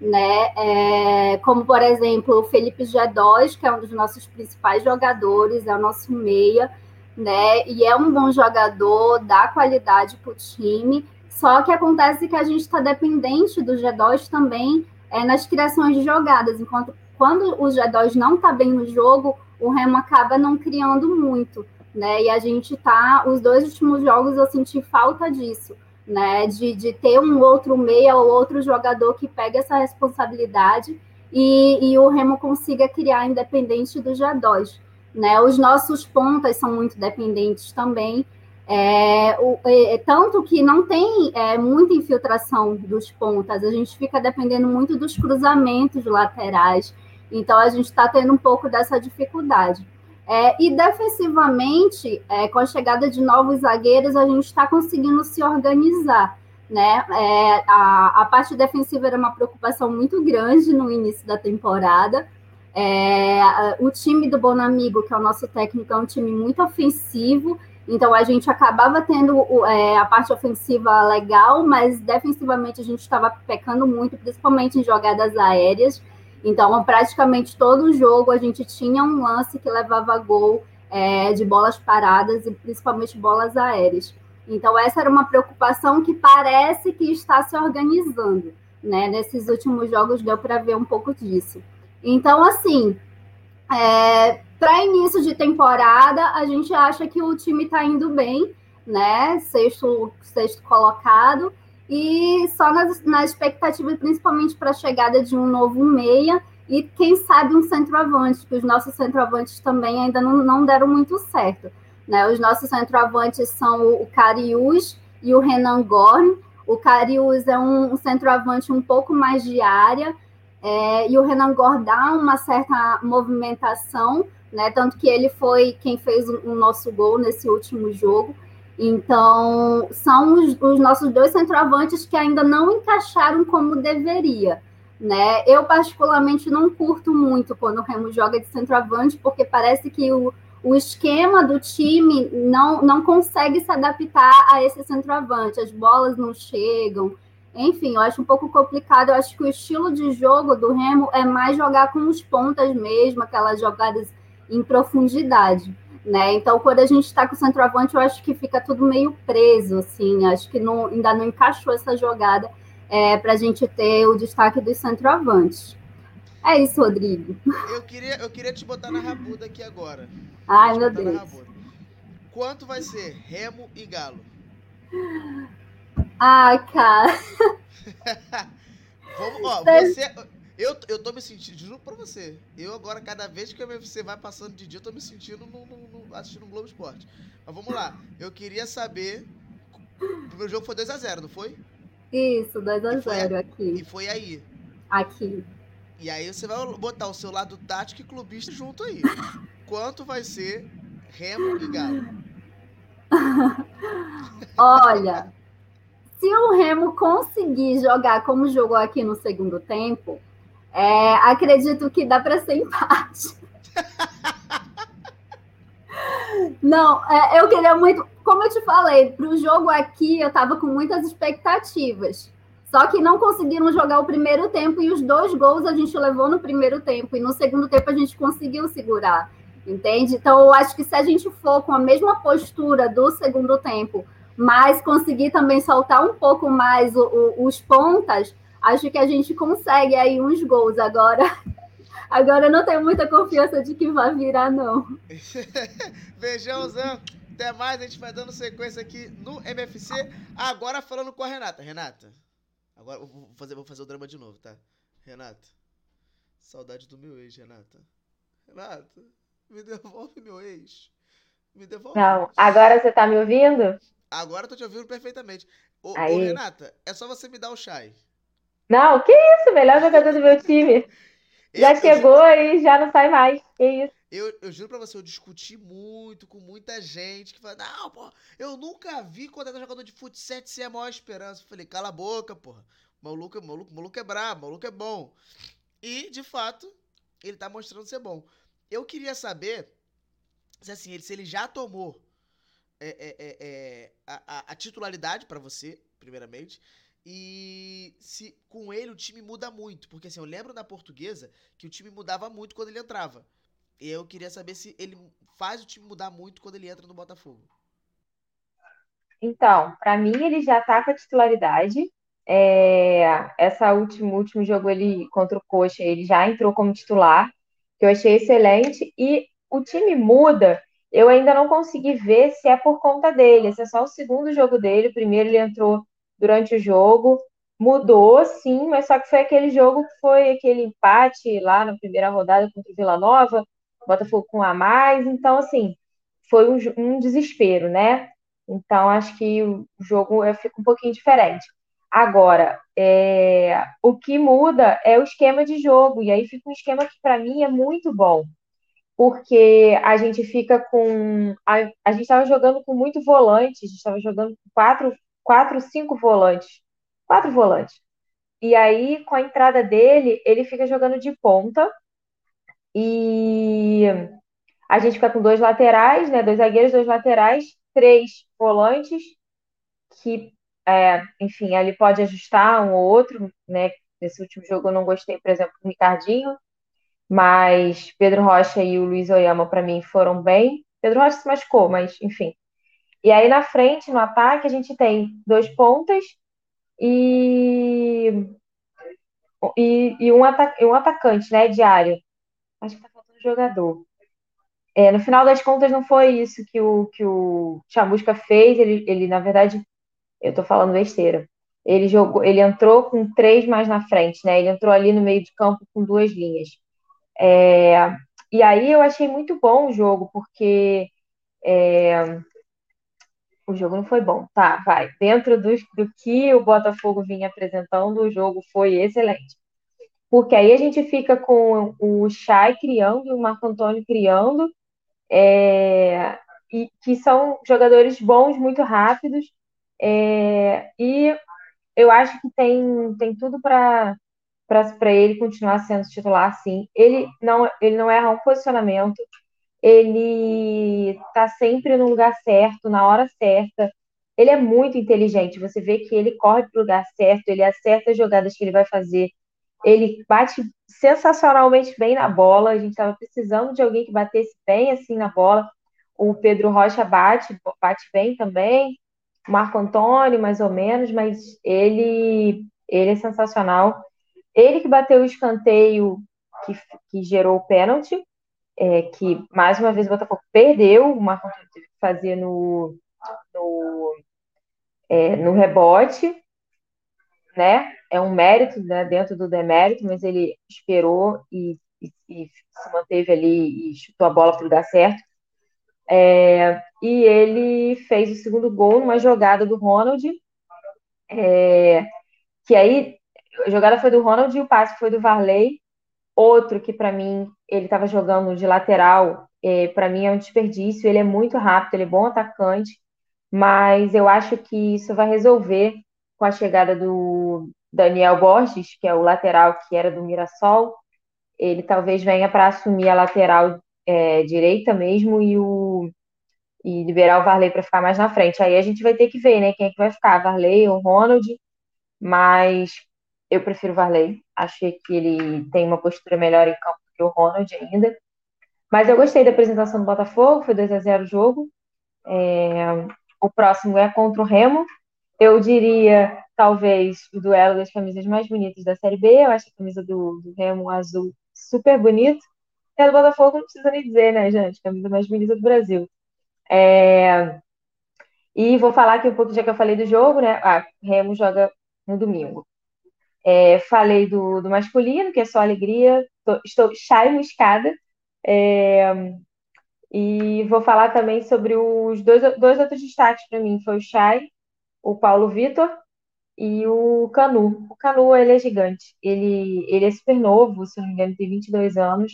né? É, como por exemplo o Felipe G2, que é um dos nossos principais jogadores, é o nosso meia né? E é um bom jogador, dá qualidade para o time. Só que acontece que a gente está dependente do G2 também é nas criações de jogadas, enquanto quando o G2 não está bem no jogo, o Remo acaba não criando muito, né? E a gente tá, os dois últimos jogos eu senti falta disso, né? De, de ter um outro meia ou outro jogador que pega essa responsabilidade e, e o Remo consiga criar independente do G2. Né? Os nossos pontas são muito dependentes também, é, o, é, tanto que não tem é, muita infiltração dos pontas, a gente fica dependendo muito dos cruzamentos laterais, então a gente está tendo um pouco dessa dificuldade. É, e defensivamente, é, com a chegada de novos zagueiros, a gente está conseguindo se organizar. Né? É, a, a parte defensiva era uma preocupação muito grande no início da temporada, é, o time do Bonamigo, que é o nosso técnico, é um time muito ofensivo, então a gente acabava tendo é, a parte ofensiva legal, mas defensivamente a gente estava pecando muito, principalmente em jogadas aéreas. Então, praticamente todo jogo a gente tinha um lance que levava gol é, de bolas paradas e principalmente bolas aéreas. Então, essa era uma preocupação que parece que está se organizando. Né? Nesses últimos jogos deu para ver um pouco disso. Então, assim, é, para início de temporada, a gente acha que o time está indo bem, né? Sexto, sexto colocado, e só nas, na expectativa, principalmente para a chegada de um novo meia e quem sabe um centroavante, que os nossos centroavantes também ainda não, não deram muito certo. Né? Os nossos centroavantes são o, o Cariús e o Renan Gorn. O Cariús é um, um centroavante um pouco mais de área, é, e o Renan Gor dá uma certa movimentação, né? Tanto que ele foi quem fez o, nosso gol nesse último jogo. Então, são os, os, nossos dois centroavantes que ainda não encaixaram como deveria. Né? Eu, particularmente, não curto muito quando o Remo joga de centroavante, porque parece que o, o esquema do time não, não consegue se adaptar a esse centroavante. As bolas não chegam, enfim, eu acho um pouco complicado. Eu acho que o estilo de jogo do Remo é mais jogar com os pontas mesmo, aquelas jogadas em profundidade. Né? Então, quando a gente está com o centroavante, eu acho que fica tudo meio preso, assim. Acho que não, ainda não encaixou essa jogada é, para a gente ter o destaque dos centroavantes. É isso, Rodrigo. Eu queria, eu queria te botar na rabuda aqui agora. Ai, meu Deus. Quanto vai ser Remo e Galo? Ah, cara. Vamos, ó, você. Eu, eu tô me sentindo, juro pra você. Eu agora, cada vez que o UFC vai passando de dia, eu tô me sentindo no, no, no assistindo o Globo Esporte. Mas vamos lá. Eu queria saber. O primeiro jogo foi 2x0, não foi? Isso, 2x0 aqui. E foi aí. Aqui. E aí você vai botar o seu lado tático e clubista junto aí. Quanto vai ser Remo e Galo? Olha, se o Remo conseguir jogar como jogou aqui no segundo tempo, é, acredito que dá para ser empate. Não, é, eu queria muito, como eu te falei, para o jogo aqui eu estava com muitas expectativas. Só que não conseguiram jogar o primeiro tempo e os dois gols a gente levou no primeiro tempo e no segundo tempo a gente conseguiu segurar, entende? Então eu acho que se a gente for com a mesma postura do segundo tempo, mas conseguir também soltar um pouco mais o, o, os pontas, acho que a gente consegue aí uns gols agora. Agora eu não tenho muita confiança de que vai virar, não. Beijão, Zé. Até mais, a gente vai dando sequência aqui no MFC. Agora falando com a Renata. Renata, agora vou fazer, vou fazer o drama de novo, tá? Renata, saudade do meu ex, Renata. Renata, me devolve meu ex. Me devolve. Não, agora você tá me ouvindo? Agora eu tô te ouvindo perfeitamente. Ô, ô, Renata, é só você me dar o chai. Não, que isso, melhor jogador do meu time. já eu, chegou eu, e já não sai mais. Que isso. Eu, eu juro pra você, eu discuti muito com muita gente que fala, não, pô, eu nunca vi quando é jogador de futsal ser a maior esperança. Eu falei, cala a boca, porra. Maluco, maluco, maluco é brabo, maluco é bom. E, de fato, ele tá mostrando ser bom. Eu queria saber se assim, ele, se ele já tomou é, é, é, é a, a, titularidade para você, primeiramente, e se com ele o time muda muito. Porque assim, eu lembro na portuguesa que o time mudava muito quando ele entrava. E eu queria saber se ele faz o time mudar muito quando ele entra no Botafogo. Então, para mim ele já tá com a titularidade. é, essa último último jogo ele contra o Coxa, ele já entrou como titular, que eu achei excelente e o time muda. Eu ainda não consegui ver se é por conta dele. Esse é só o segundo jogo dele. O primeiro ele entrou durante o jogo, mudou, sim, mas só que foi aquele jogo que foi aquele empate lá na primeira rodada contra o Vila Nova, Botafogo com a mais. Então, assim, foi um, um desespero, né? Então, acho que o jogo fica um pouquinho diferente. Agora, é, o que muda é o esquema de jogo, e aí fica um esquema que para mim é muito bom, porque a gente fica com. A, a gente estava jogando com muito volante, a gente estava jogando com quatro, quatro, cinco volantes. Quatro volantes. E aí, com a entrada dele, ele fica jogando de ponta, e a gente fica com dois laterais, né? Dois zagueiros, dois laterais, três volantes, que é, enfim, ele pode ajustar um ou outro, né? Nesse último jogo eu não gostei, por exemplo, do Ricardinho, mas Pedro Rocha e o Luiz Oyama, para mim, foram bem. Pedro Rocha se machucou, mas enfim. E aí na frente, no ataque, a gente tem dois pontas e, e, e um, atac, um atacante, né, diário. Acho que tá faltando jogador. É, no final das contas, não foi isso que o, que o Chamusca fez. Ele, ele, na verdade, eu tô falando besteira. Ele jogou, ele entrou com três mais na frente, né? Ele entrou ali no meio de campo com duas linhas. É, e aí eu achei muito bom o jogo, porque é, o jogo não foi bom. Tá, vai. Dentro do, do que o Botafogo vinha apresentando, o jogo foi excelente. Porque aí a gente fica com o Chay criando o Marco Antônio criando, é, e que são jogadores bons, muito rápidos, é, e eu acho que tem, tem tudo para para ele continuar sendo titular sim. Ele não, ele não erra um posicionamento, ele está sempre no lugar certo, na hora certa. Ele é muito inteligente. Você vê que ele corre para o lugar certo, ele acerta as jogadas que ele vai fazer. Ele bate sensacionalmente bem na bola. A gente estava precisando de alguém que batesse bem assim na bola. O Pedro Rocha bate, bate bem também. Marco Antônio, mais ou menos, mas ele, ele é sensacional. Ele que bateu o escanteio que, que gerou o pênalti, é, que mais uma vez o Botafogo perdeu, Antônio teve que fazer no, no, é, no rebote, né? É um mérito né, dentro do demérito, mas ele esperou e, e, e se manteve ali e chutou a bola para o lugar certo. É, e ele fez o segundo gol numa jogada do Ronald, é, que aí a jogada foi do Ronald e o passe foi do Varley. Outro que para mim ele estava jogando de lateral, é, para mim é um desperdício. Ele é muito rápido, ele é bom atacante, mas eu acho que isso vai resolver com a chegada do Daniel Borges, que é o lateral que era do Mirassol. Ele talvez venha para assumir a lateral é, direita mesmo e o e liberar o Varley para ficar mais na frente. Aí a gente vai ter que ver, né, quem é que vai ficar, Varley ou Ronald, mas eu prefiro o Varley. Achei que ele tem uma postura melhor em campo que o Ronald ainda. Mas eu gostei da apresentação do Botafogo, foi 2 a 0 o jogo. É, o próximo é contra o Remo. Eu diria, talvez, o duelo das camisas mais bonitas da Série B. Eu acho a camisa do, do Remo azul super bonito. E a do Botafogo não precisa nem dizer, né, gente? Camisa mais bonita do Brasil. É... E vou falar aqui um pouco, já que eu falei do jogo, né? Ah, Remo joga no domingo. É, falei do, do, masculino, que é só alegria. Tô, estou chamuscada. É, e vou falar também sobre os dois, dois outros destaques para mim. Foi o Chay, o Paulo Vitor e o Canu. O Canu, ele é gigante. Ele, ele é super novo, se não me engano, tem 22 anos.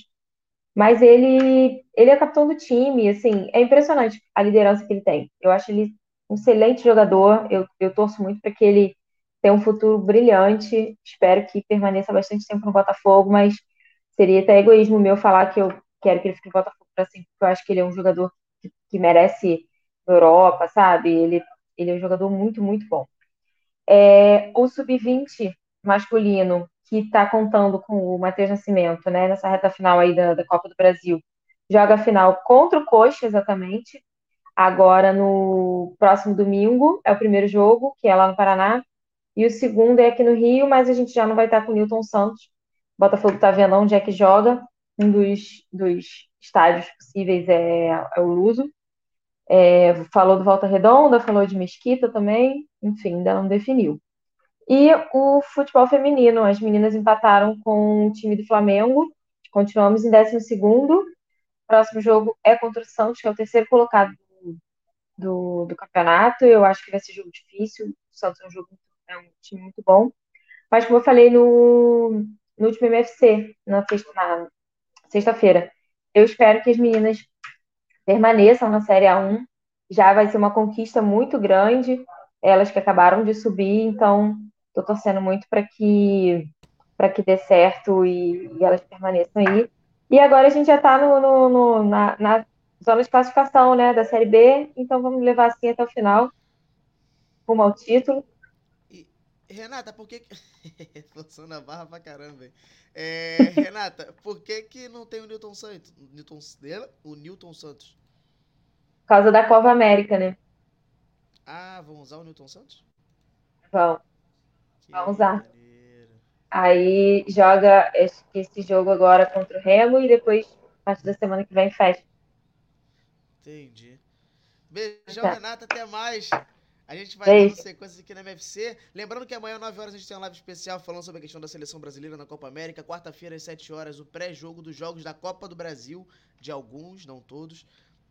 Mas ele, ele é capitão do time, assim, é impressionante a liderança que ele tem. Eu acho ele um excelente jogador. Eu, eu torço muito para que ele tenha um futuro brilhante. Espero que permaneça bastante tempo no Botafogo, mas seria até egoísmo meu falar que eu quero que ele fique no Botafogo para sempre, porque eu acho que ele é um jogador que, que merece Europa, sabe? Ele, ele é um jogador muito, muito bom. É, o Sub-20 masculino que está contando com o Matheus Nascimento, né, nessa reta final aí da, da Copa do Brasil, joga a final contra o Coxa, exatamente. Agora, no próximo domingo, é o primeiro jogo, que é lá no Paraná. E o segundo é aqui no Rio, mas a gente já não vai estar com o Newton Santos. O Botafogo está vendo onde é que joga. Um dos, dos estádios possíveis é, é o Luso. É, falou do Volta Redonda, falou de Mesquita também, enfim, ainda não definiu. E o futebol feminino, as meninas empataram com o time do Flamengo, continuamos em 12 O próximo jogo é contra o Santos, que é o terceiro colocado do, do, do, campeonato. Eu acho que vai ser jogo difícil. O Santos é um, jogo, é um time muito bom. Mas, como eu falei no, no último MFC, na sexta-feira, sexta eu espero que as meninas permaneçam na Série A1. Já vai ser uma conquista muito grande, elas que acabaram de subir, então estou torcendo muito para que para que dê certo e, e, elas permaneçam aí. E agora a gente já está no, no, no, na, na, zona de classificação né, da Série B, então vamos levar assim até o final, rumo ao título. Renata, por que. Forçando a barra pra caramba, é, Renata, por que, que não tem o Newton Santos? Newton, o Newton Santos? Por causa da Copa América, né? Ah, vão usar o Newton Santos? Vão. Que vão usar. Maneiro. Aí joga esse, esse, jogo agora contra o Remo e depois, a partir da semana que vem, fecha. Entendi. Beijão, tá. Renata. Até mais. A gente vai Beijo. dando sequência aqui na MFC. Lembrando que amanhã, 9 horas, a gente tem uma live especial falando sobre a questão da seleção brasileira na Copa América. Quarta-feira, às 7 horas, o pré-jogo dos jogos da Copa do Brasil, de alguns, não todos.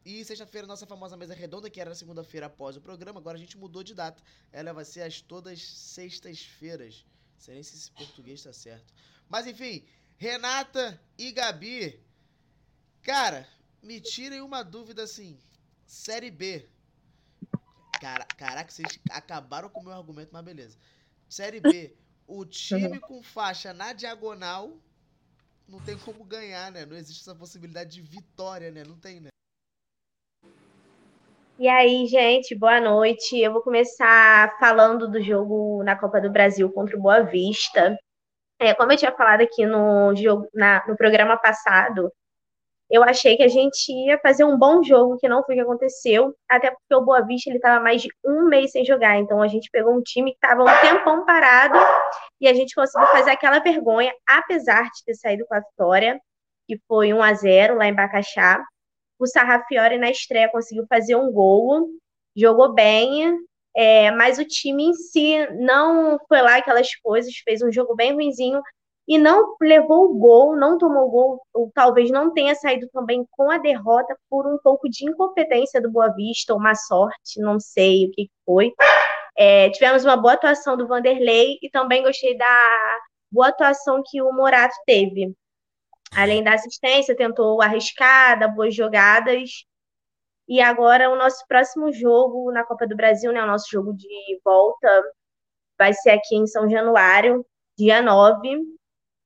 E sexta-feira, nossa famosa mesa redonda, que era na segunda-feira após o programa, agora a gente mudou de data. Ela vai ser às todas sextas-feiras. Não sei nem se esse português tá certo. Mas enfim, Renata e Gabi. Cara, me tirem uma dúvida assim. Série B. Cara, caraca, vocês acabaram com o meu argumento, mas beleza. Série B, o time com faixa na diagonal não tem como ganhar, né? Não existe essa possibilidade de vitória, né? Não tem, né? E aí, gente, boa noite. Eu vou começar falando do jogo na Copa do Brasil contra o Boa Vista. É, como eu tinha falado aqui no, jogo, na, no programa passado, eu achei que a gente ia fazer um bom jogo, que não foi o que aconteceu, até porque o Boa Vista ele estava mais de um mês sem jogar, então a gente pegou um time que estava um tempão parado e a gente conseguiu fazer aquela vergonha, apesar de ter saído com a vitória, que foi 1 a 0 lá em Bacaxá. O Sarrafiore na estreia conseguiu fazer um gol, jogou bem, é, mas o time em si não foi lá aquelas coisas, fez um jogo bem ruinzinho, e não levou o gol, não tomou gol, ou talvez não tenha saído também com a derrota por um pouco de incompetência do Boa Vista, ou uma sorte, não sei o que foi. É, tivemos uma boa atuação do Vanderlei e também gostei da boa atuação que o Morato teve. Além da assistência, tentou arriscada, boas jogadas. E agora o nosso próximo jogo na Copa do Brasil, né, o nosso jogo de volta, vai ser aqui em São Januário, dia 9.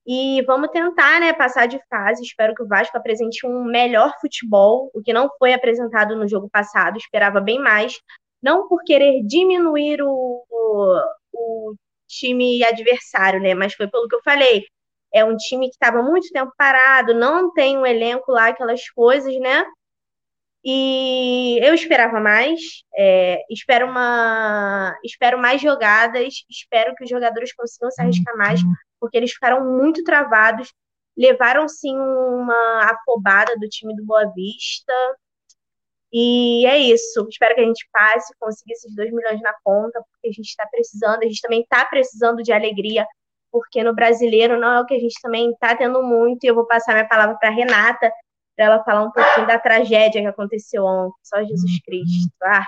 E vamos tentar, né, passar de fase. Espero que o Vasco apresente um melhor futebol, o que não foi apresentado no jogo passado. Esperava bem mais. Não por querer diminuir o, o, o time adversário, né? Mas foi pelo que eu falei. É um time que estava muito tempo parado, não tem um elenco lá, aquelas coisas, né? E eu esperava mais, é, espero uma, espero mais jogadas, espero que os jogadores consigam se arriscar mais, porque eles ficaram muito travados, levaram sim uma afobada do time do Boa Vista. E é isso. Espero que a gente passe, consiga esses 2 milhões na conta, porque a gente está precisando, a gente também está precisando de alegria, porque no brasileiro não é o que a gente também está tendo muito. E eu vou passar minha palavra para Renata, para ela falar um pouquinho da tragédia que aconteceu ontem. Só Jesus Cristo. Ah.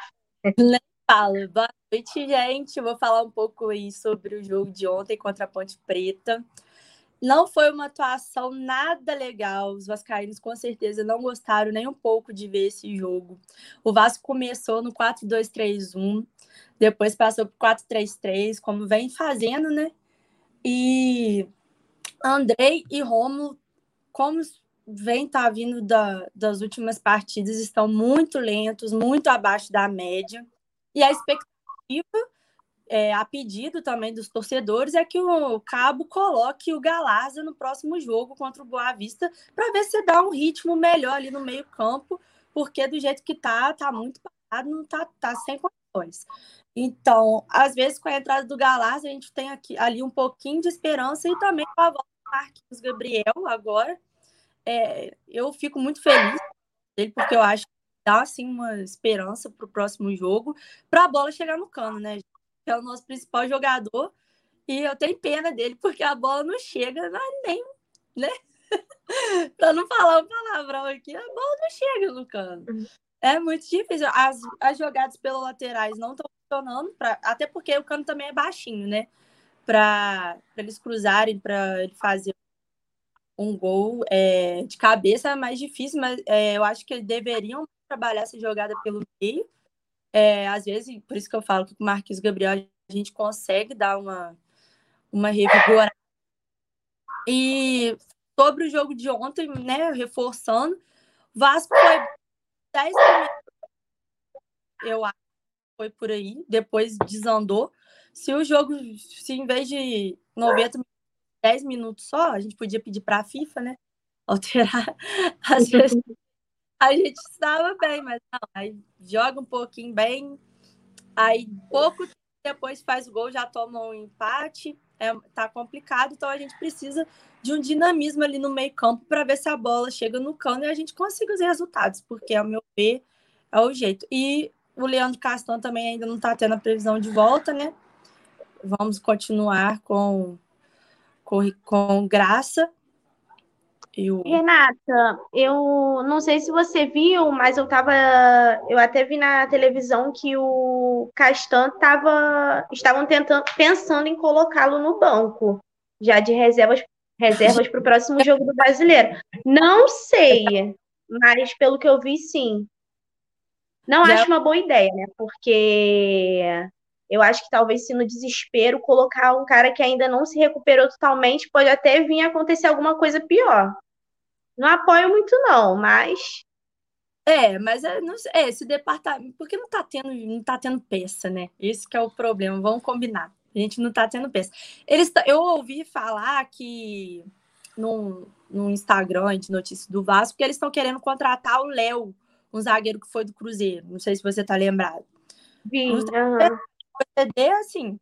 Nem falo. Boa noite, gente. Vou falar um pouco aí sobre o jogo de ontem contra a Ponte Preta. Não foi uma atuação nada legal. Os vascaínos com certeza não gostaram nem um pouco de ver esse jogo. O Vasco começou no 4-2-3-1, depois passou para 4-3-3, como vem fazendo, né? E Andrei e Romulo, como vem tá vindo da, das últimas partidas, estão muito lentos, muito abaixo da média. E a expectativa, é, a pedido também dos torcedores, é que o Cabo coloque o Galarza no próximo jogo contra o Boa Vista para ver se dá um ritmo melhor ali no meio-campo, porque do jeito que tá, tá muito não tá, tá sem condições. Então, às vezes, com a entrada do Galarza, a gente tem aqui, ali um pouquinho de esperança e também com a volta do Marquinhos Gabriel agora. É, eu fico muito feliz dele, porque eu acho que dá assim, uma esperança para o próximo jogo, para a bola chegar no cano, né? É o nosso principal jogador. E eu tenho pena dele, porque a bola não chega nem, né? para não falar um palavrão aqui, a bola não chega no cano. Uhum. É muito difícil. As, as jogadas pelas laterais não estão funcionando, pra, até porque o cano também é baixinho, né? Para eles cruzarem, para ele fazer um gol é, de cabeça é mais difícil, mas é, eu acho que eles deveriam trabalhar essa jogada pelo meio. É, às vezes, por isso que eu falo que com o Marquinhos Gabriel a gente consegue dar uma, uma revigorada. E sobre o jogo de ontem, né, reforçando, Vasco foi 10 eu acho que foi por aí, depois desandou. Se o jogo, se em vez de 90 minutos, 10 minutos só, a gente podia pedir para a FIFA, né? Alterar. Às vezes a gente estava bem, mas não, aí joga um pouquinho bem, aí pouco depois faz o gol, já toma um empate, é, tá complicado, então a gente precisa de um dinamismo ali no meio campo para ver se a bola chega no cano e a gente consiga os resultados, porque ao meu ver é o jeito. E o Leandro Castan também ainda não está tendo a previsão de volta, né? Vamos continuar com, com, com graça eu... Renata, eu não sei se você viu, mas eu tava. Eu até vi na televisão que o Castan tava. Estavam tentando, pensando em colocá-lo no banco, já de reservas reservas para o próximo jogo do brasileiro. Não sei, mas pelo que eu vi, sim. Não já... acho uma boa ideia, né? Porque eu acho que talvez se no desespero colocar um cara que ainda não se recuperou totalmente, pode até vir a acontecer alguma coisa pior. Não apoio muito não, mas é, mas é, não, é esse departamento, porque não tá tendo, não tá tendo peça, né? Esse que é o problema, vamos combinar. A gente não tá tendo peça. Eles, eu ouvi falar que no, no Instagram de notícias do Vasco que eles estão querendo contratar o Léo, um zagueiro que foi do Cruzeiro. Não sei se você tá lembrado. Sim, uhum CD, assim,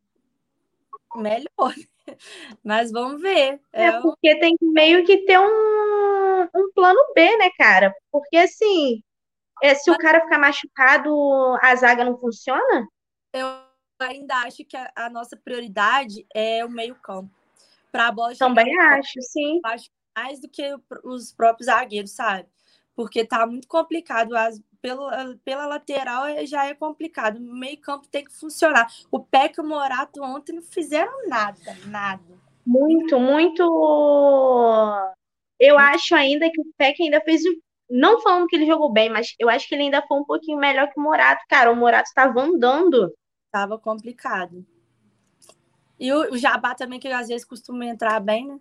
melhor. Mas vamos ver. É, é porque tem meio que ter um, um plano B, né, cara? Porque assim, é, se o cara ficar machucado, a zaga não funciona? Eu ainda acho que a, a nossa prioridade é o meio-campo. Para a bola Também acho, sim. Acho mais do que os próprios zagueiros, sabe? Porque tá muito complicado. As, pelo, pela lateral é, já é complicado. O meio campo tem que funcionar. O Peck e o Morato ontem não fizeram nada, nada. Muito, muito. Eu acho ainda que o Peck ainda fez. Não falando que ele jogou bem, mas eu acho que ele ainda foi um pouquinho melhor que o Morato. Cara, o Morato estava andando. Tava complicado. E o, o Jabá também, que às vezes costuma entrar bem, né?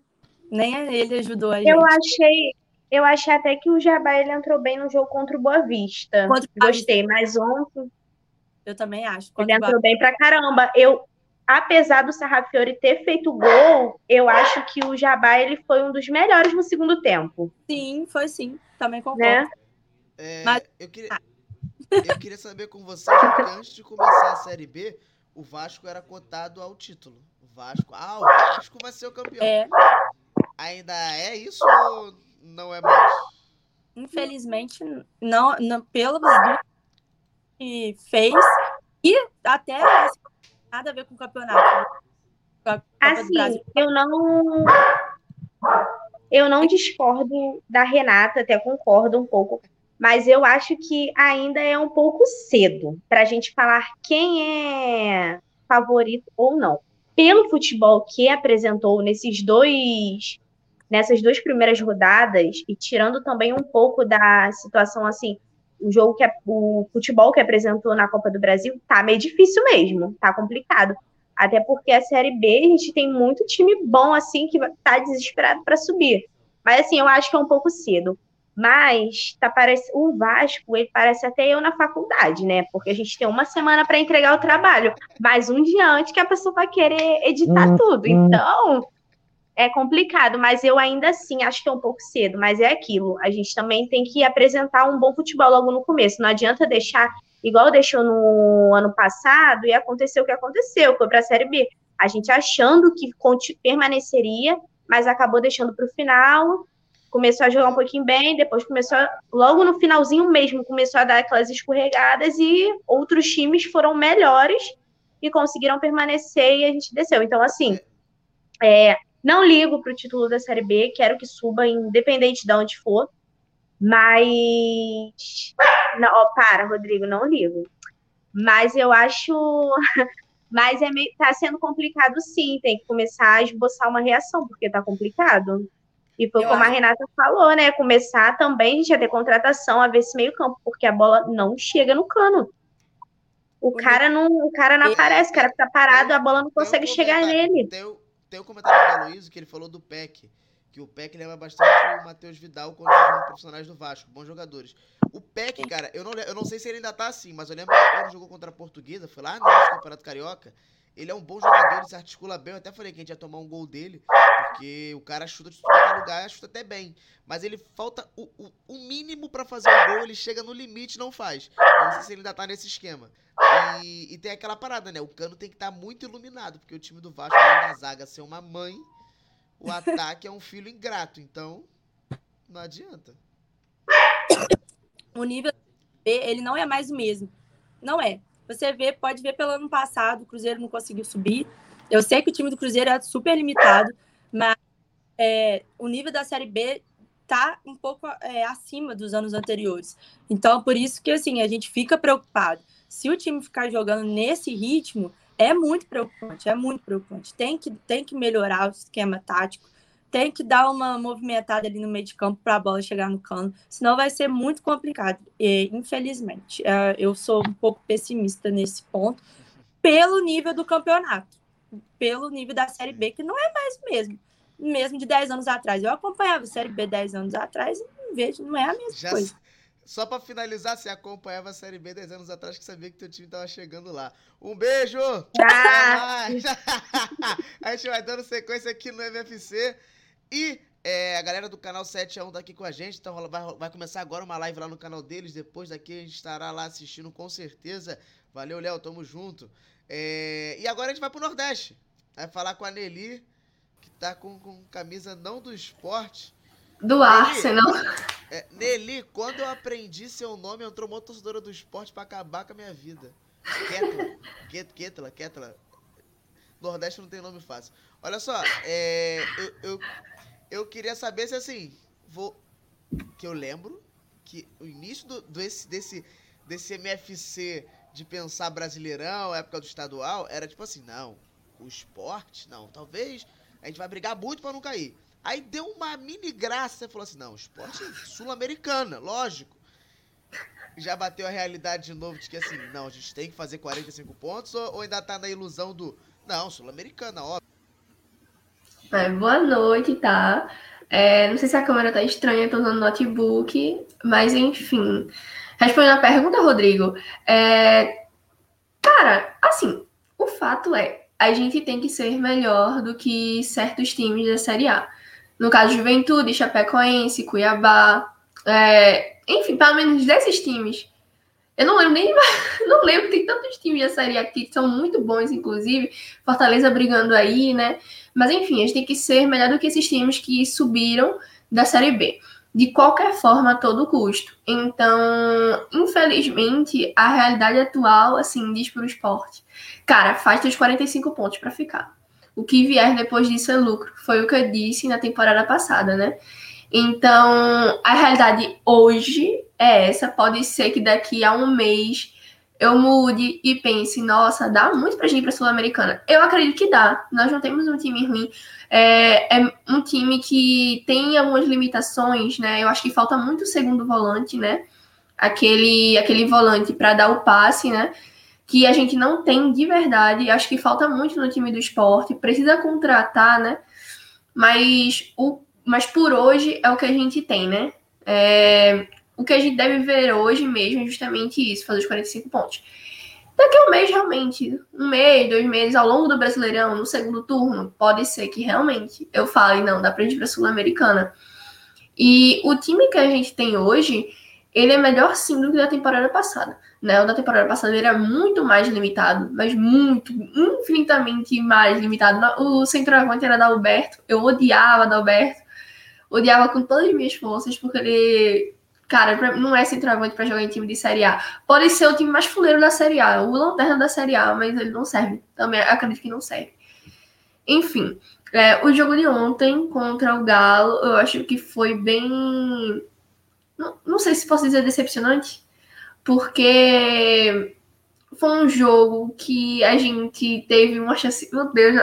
Nem ele ajudou a gente. Eu achei, eu achei até que o Jabá ele entrou bem no jogo contra o Boa Vista. Contra Gostei, mas ontem. Eu também acho. Ele entrou bem pra caramba. Eu, apesar do Sarrafiori ter feito gol, eu acho que o Jabá ele foi um dos melhores no segundo tempo. Sim, foi sim. Também concordo. Né? É, mas... eu, queria, ah. eu queria saber com vocês, porque antes de começar a Série B, o Vasco era cotado ao título. O Vasco. Ah, o Vasco vai ser o campeão. É. Ainda é isso ou não é mais? Infelizmente, não, não pelo que fez e até nada a ver com o campeonato. assim, eu não eu não discordo da Renata, até concordo um pouco, mas eu acho que ainda é um pouco cedo para a gente falar quem é favorito ou não. Pelo futebol que apresentou nesses dois nessas duas primeiras rodadas e tirando também um pouco da situação assim, o jogo que é, o futebol que apresentou na Copa do Brasil tá meio difícil mesmo, tá complicado. Até porque a Série B a gente tem muito time bom assim que tá desesperado para subir. Mas assim, eu acho que é um pouco cedo. Mas tá parece o Vasco, ele parece até eu na faculdade, né? Porque a gente tem uma semana para entregar o trabalho, mas um dia antes que a pessoa vai querer editar hum, tudo. Hum. Então, é complicado, mas eu ainda assim acho que é um pouco cedo, mas é aquilo. A gente também tem que apresentar um bom futebol logo no começo. Não adianta deixar igual deixou no ano passado, e aconteceu o que aconteceu, foi para a Série B. A gente achando que permaneceria, mas acabou deixando para o final, começou a jogar um pouquinho bem, depois começou, a, logo no finalzinho mesmo, começou a dar aquelas escorregadas e outros times foram melhores e conseguiram permanecer e a gente desceu. Então, assim, é, não ligo para o título da Série B, quero que suba, independente de onde for, mas. Não, ó, para, Rodrigo, não ligo. Mas eu acho. Mas é meio, tá sendo complicado sim, tem que começar a esboçar uma reação, porque tá complicado. E foi eu como acho... a Renata falou, né? Começar também, a ter contratação, a ver esse meio campo, porque a bola não chega no cano. O cara não, o cara não aparece, o cara fica parado, a bola não consegue chegar nele. Tem, tem um comentário do Luiz que ele falou do PEC que o Peck lembra bastante o Matheus Vidal quando jogou profissionais do Vasco, bons jogadores. O Peck, cara, eu não, eu não sei se ele ainda tá assim, mas eu lembro que quando jogou contra a Portuguesa, foi lá no Campeonato Carioca, ele é um bom jogador, ele se articula bem. Eu até falei que a gente ia tomar um gol dele, porque o cara chuta de qualquer lugar, chuta até bem. Mas ele falta o, o, o mínimo para fazer o gol, ele chega no limite e não faz. Eu não sei se ele ainda tá nesse esquema. E, e tem aquela parada, né? O cano tem que estar tá muito iluminado, porque o time do Vasco, além da zaga ser uma mãe, o ataque é um filho ingrato, então não adianta. O nível ele não é mais o mesmo. Não é. Você vê, pode ver pelo ano passado, o Cruzeiro não conseguiu subir. Eu sei que o time do Cruzeiro é super limitado, mas é, o nível da Série B tá um pouco é, acima dos anos anteriores. Então, por isso que assim, a gente fica preocupado. Se o time ficar jogando nesse ritmo, é muito preocupante, é muito preocupante. Tem que, tem que melhorar o esquema tático, tem que dar uma movimentada ali no meio de campo para a bola chegar no cano, senão vai ser muito complicado. E, infelizmente, é, eu sou um pouco pessimista nesse ponto, pelo nível do campeonato, pelo nível da Série B, que não é mais mesmo, mesmo de 10 anos atrás. Eu acompanhava a Série B 10 anos atrás e vejo, não é a mesma Já coisa. Só para finalizar, você acompanhava a Série B 10 anos atrás que sabia que teu time tava chegando lá. Um beijo! Ah! a gente vai dando sequência aqui no MFC. E é, a galera do canal 7 a 1 tá aqui com a gente. Então vai, vai começar agora uma live lá no canal deles. Depois daqui a gente estará lá assistindo com certeza. Valeu, Léo, tamo junto. É, e agora a gente vai pro Nordeste. Vai falar com a Nelly, que tá com, com camisa não do esporte, do Arsenal. É, Nelly, quando eu aprendi seu nome, entrou uma torcedora do esporte pra acabar com a minha vida. Ketla. Ket, Ketla, Ketla. Nordeste não tem nome fácil. Olha só, é, eu, eu, eu, queria saber se assim, vou. Que eu lembro que o início do, do esse, desse, desse MFC de pensar brasileirão, época do estadual, era tipo assim, não, o esporte, não, talvez a gente vai brigar muito para não cair. Aí deu uma mini graça, você falou assim, não, esporte sul-americana, lógico. Já bateu a realidade de novo de que assim, não, a gente tem que fazer 45 pontos ou, ou ainda tá na ilusão do, não, sul-americana, óbvio. É, boa noite, tá? É, não sei se a câmera tá estranha, tô usando notebook, mas enfim. Respondendo a pergunta, Rodrigo, é, cara, assim, o fato é, a gente tem que ser melhor do que certos times da Série A. No caso, Juventude, Chapecoense, Cuiabá, é, enfim, pelo menos desses times. Eu não lembro nem. Não lembro, tem tantos times da Série aqui que são muito bons, inclusive. Fortaleza brigando aí, né? Mas enfim, a gente tem que ser melhor do que esses times que subiram da Série B. De qualquer forma, a todo custo. Então, infelizmente, a realidade atual, assim, diz para o esporte. Cara, faz teus 45 pontos para ficar. O que vier depois disso é lucro. Foi o que eu disse na temporada passada, né? Então, a realidade hoje é essa. Pode ser que daqui a um mês eu mude e pense, nossa, dá muito pra gente ir pra Sul-Americana. Eu acredito que dá. Nós não temos um time ruim. É, é, um time que tem algumas limitações, né? Eu acho que falta muito o segundo volante, né? Aquele, aquele volante para dar o passe, né? que a gente não tem de verdade. Acho que falta muito no time do esporte. Precisa contratar, né? Mas, o, mas por hoje é o que a gente tem, né? É, o que a gente deve ver hoje mesmo é justamente isso, fazer os 45 pontos. Daqui a um mês, realmente, um mês, dois meses, ao longo do Brasileirão, no segundo turno, pode ser que realmente eu fale, não, dá pra gente pra Sul-Americana. E o time que a gente tem hoje, ele é melhor sim do que da temporada passada. Né? O da temporada passada era muito mais limitado, mas muito, infinitamente mais limitado. O centroavante era da Alberto, eu odiava da Alberto, odiava com todas as minhas forças, porque ele, cara, não é centroavante para jogar em time de Série A. Pode ser o time mais fuleiro da Série A, o lanterna da Série A, mas ele não serve. Também acredito que não serve. Enfim, é, o jogo de ontem contra o Galo, eu acho que foi bem. Não, não sei se posso dizer decepcionante, porque foi um jogo que a gente teve uma chance. Meu Deus,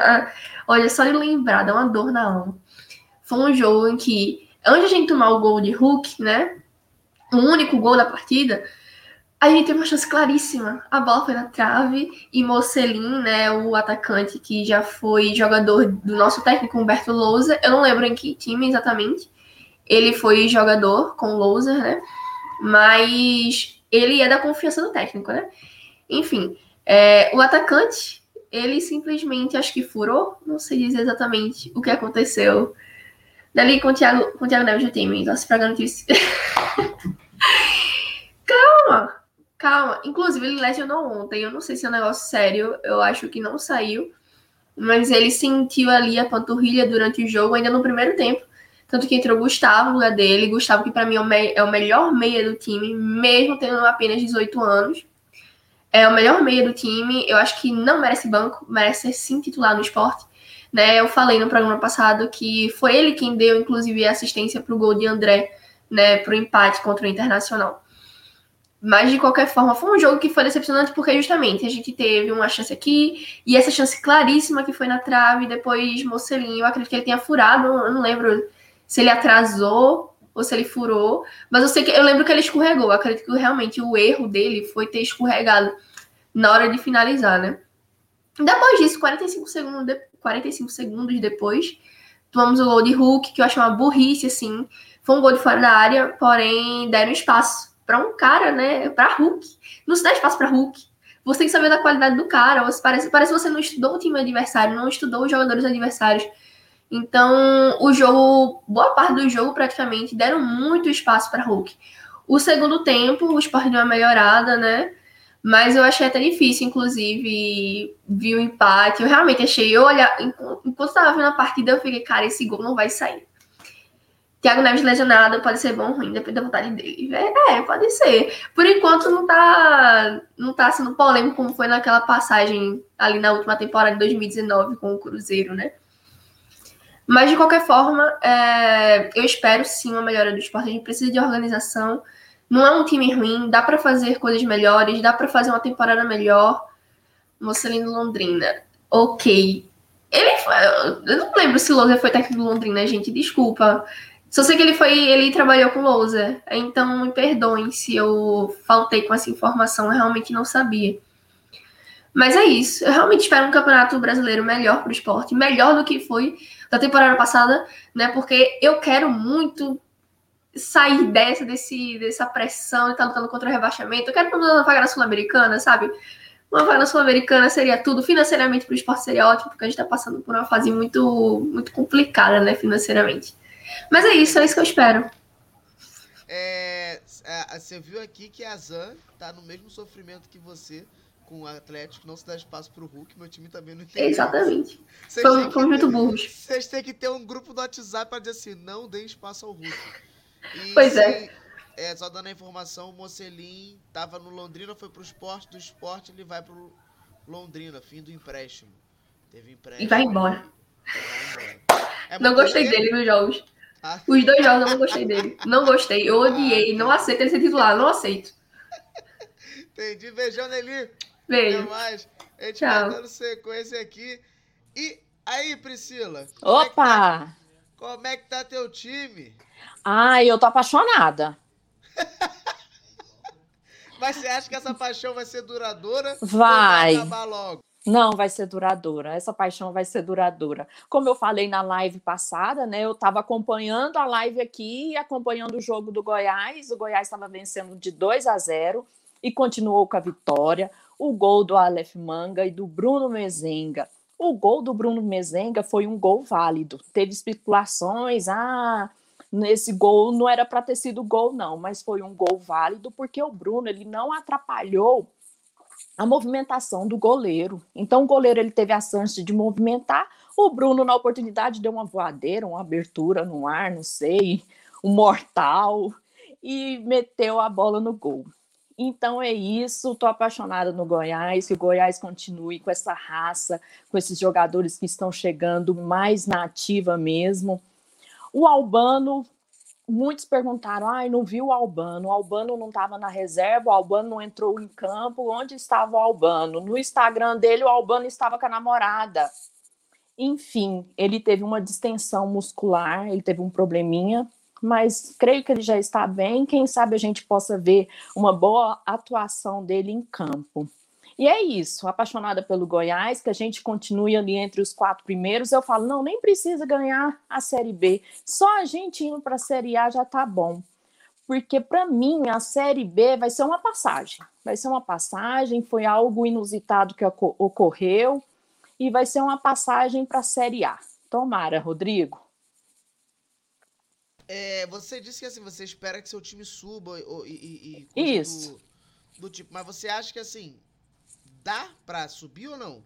olha, só de lembrar, dá uma dor na alma. Foi um jogo em que, antes de a gente tomar o gol de Hulk, né? O único gol da partida, a gente teve uma chance claríssima. A bola foi na trave e Mocelin, né, o atacante que já foi jogador do nosso técnico Humberto Lousa, eu não lembro em que time exatamente. Ele foi jogador com o Lousa, né? Mas ele é da confiança do técnico, né? Enfim, é, o atacante, ele simplesmente acho que furou, não sei dizer exatamente o que aconteceu. Dali com o Thiago, com o Thiago Neves do time, nossa, pra notícia. Calma! Calma, inclusive ele lesionou ontem. Eu não sei se é um negócio sério, eu acho que não saiu. Mas ele sentiu ali a panturrilha durante o jogo, ainda no primeiro tempo. Tanto que entrou Gustavo no lugar dele. Gustavo, que para mim é o, é o, melhor meia do time, mesmo tendo apenas 18 anos. É o melhor meia do time. Eu acho que não merece banco, merece ser sim titular no esporte. Né? Eu falei no programa passado que foi ele quem deu, inclusive, a assistência para o gol de André, né, para o empate contra o Internacional. Mas de qualquer forma, foi um jogo que foi decepcionante porque justamente a gente teve uma chance aqui e essa chance claríssima que foi na trave, depois Mocelinho, eu acredito que ele tenha furado, eu não lembro se ele atrasou ou se ele furou, mas eu sei que eu lembro que ele escorregou. Eu acredito que realmente o erro dele foi ter escorregado na hora de finalizar, né? Depois disso, 45 segundos, de, 45 segundos depois, tomamos o gol de Hulk, que eu achei uma burrice, assim. Foi um gol de fora da área, porém deram espaço para um cara, né? Para Hulk. Não se dá espaço para Hulk. Você tem que saber da qualidade do cara. Você parece, parece que você não estudou o time adversário, não estudou os jogadores adversários. Então, o jogo, boa parte do jogo praticamente deram muito espaço para Hulk. O segundo tempo, o Sport deu uma melhorada, né? Mas eu achei até difícil, inclusive, vi o empate. Eu realmente achei, eu olhar, enquanto estava vendo a partida, eu fiquei, cara, esse gol não vai sair. Thiago Neves lesionado pode ser bom ou ruim, depende da vontade dele. É, pode ser. Por enquanto não tá, não tá sendo polêmico como foi naquela passagem ali na última temporada de 2019 com o Cruzeiro, né? Mas de qualquer forma, é, eu espero sim uma melhora do esporte. A gente precisa de organização. Não é um time ruim, dá para fazer coisas melhores, dá para fazer uma temporada melhor. Mocelino Londrina. Ok. Ele foi, eu não lembro se Loser foi técnico do Londrina, gente. Desculpa. Só sei que ele foi, ele trabalhou com Lousa. Então me perdoem se eu faltei com essa informação, eu realmente não sabia. Mas é isso. Eu realmente espero um campeonato brasileiro melhor para o esporte, melhor do que foi da temporada passada, né? Porque eu quero muito sair dessa, desse, dessa pressão de estar tá lutando contra o rebaixamento. Eu quero uma vaga na Sul-Americana, sabe? Uma vaga na Sul-Americana seria tudo. Financeiramente para o esporte seria ótimo, porque a gente está passando por uma fase muito, muito complicada, né? Financeiramente. Mas é isso, é isso que eu espero. É, é, você viu aqui que a Zan tá no mesmo sofrimento que você com o Atlético, não se dá espaço pro Hulk, meu time também não entendeu. Exatamente. Foi, foi muito burros. Vocês têm que ter um grupo do WhatsApp para dizer assim, não dê espaço ao Hulk. E, pois é. é. Só dando a informação, o Mocelin tava no Londrina, foi pro esporte, do esporte ele vai pro Londrina, fim do empréstimo. Teve empréstimo. E vai embora. E vai embora. É não gostei dele nos jogos. Ah. Os dois jogos eu não gostei dele. Não gostei, eu odiei. Ah, não aceito ele ser titular, não aceito. Entendi. Beijão, Nelly. Beijo. Até mais. A gente Tchau. vai dando sequência aqui. E aí, Priscila? Opa! Como é, tá, como é que tá teu time? Ai, eu tô apaixonada. Mas você acha que essa paixão vai ser duradoura? Vai. vai acabar logo? Não, vai ser duradoura. Essa paixão vai ser duradoura. Como eu falei na live passada, né? Eu estava acompanhando a live aqui, acompanhando o jogo do Goiás. O Goiás estava vencendo de 2 a 0 e continuou com a vitória. O gol do Aleph Manga e do Bruno Mezenga. O gol do Bruno Mezenga foi um gol válido. Teve especulações, ah, nesse gol não era para ter sido gol não, mas foi um gol válido porque o Bruno ele não atrapalhou a movimentação do goleiro. Então o goleiro ele teve a chance de movimentar, o Bruno na oportunidade deu uma voadeira, uma abertura no ar, não sei, um mortal e meteu a bola no gol. Então é isso, estou apaixonada no Goiás, que o Goiás continue com essa raça, com esses jogadores que estão chegando mais na ativa mesmo. O Albano, muitos perguntaram: ai, não viu o Albano, o Albano não estava na reserva, o Albano não entrou em campo, onde estava o Albano? No Instagram dele, o Albano estava com a namorada. Enfim, ele teve uma distensão muscular, ele teve um probleminha, mas creio que ele já está bem. Quem sabe a gente possa ver uma boa atuação dele em campo. E é isso, apaixonada pelo Goiás, que a gente continue ali entre os quatro primeiros. Eu falo, não, nem precisa ganhar a Série B, só a gente indo para a Série A já tá bom. Porque para mim a Série B vai ser uma passagem. Vai ser uma passagem, foi algo inusitado que ocorreu e vai ser uma passagem para a Série A. Tomara, Rodrigo. É, você disse que assim, você espera que seu time suba e, e, e Isso. Do, do, tipo, mas você acha que assim, dá para subir ou não?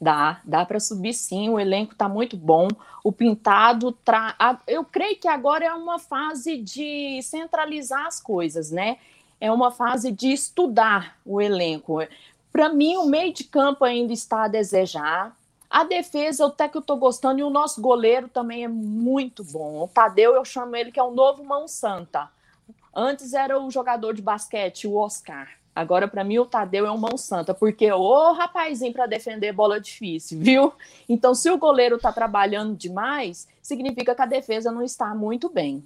Dá, dá para subir sim, o elenco tá muito bom. O pintado tra... eu creio que agora é uma fase de centralizar as coisas, né? É uma fase de estudar o elenco. Para mim, o meio de campo ainda está a desejar. A defesa, até que eu tô gostando, e o nosso goleiro também é muito bom. O Tadeu, eu chamo ele que é o novo mão santa. Antes era o jogador de basquete, o Oscar. Agora, para mim, o Tadeu é um mão santa, porque o rapazinho para defender bola difícil, viu? Então, se o goleiro tá trabalhando demais, significa que a defesa não está muito bem.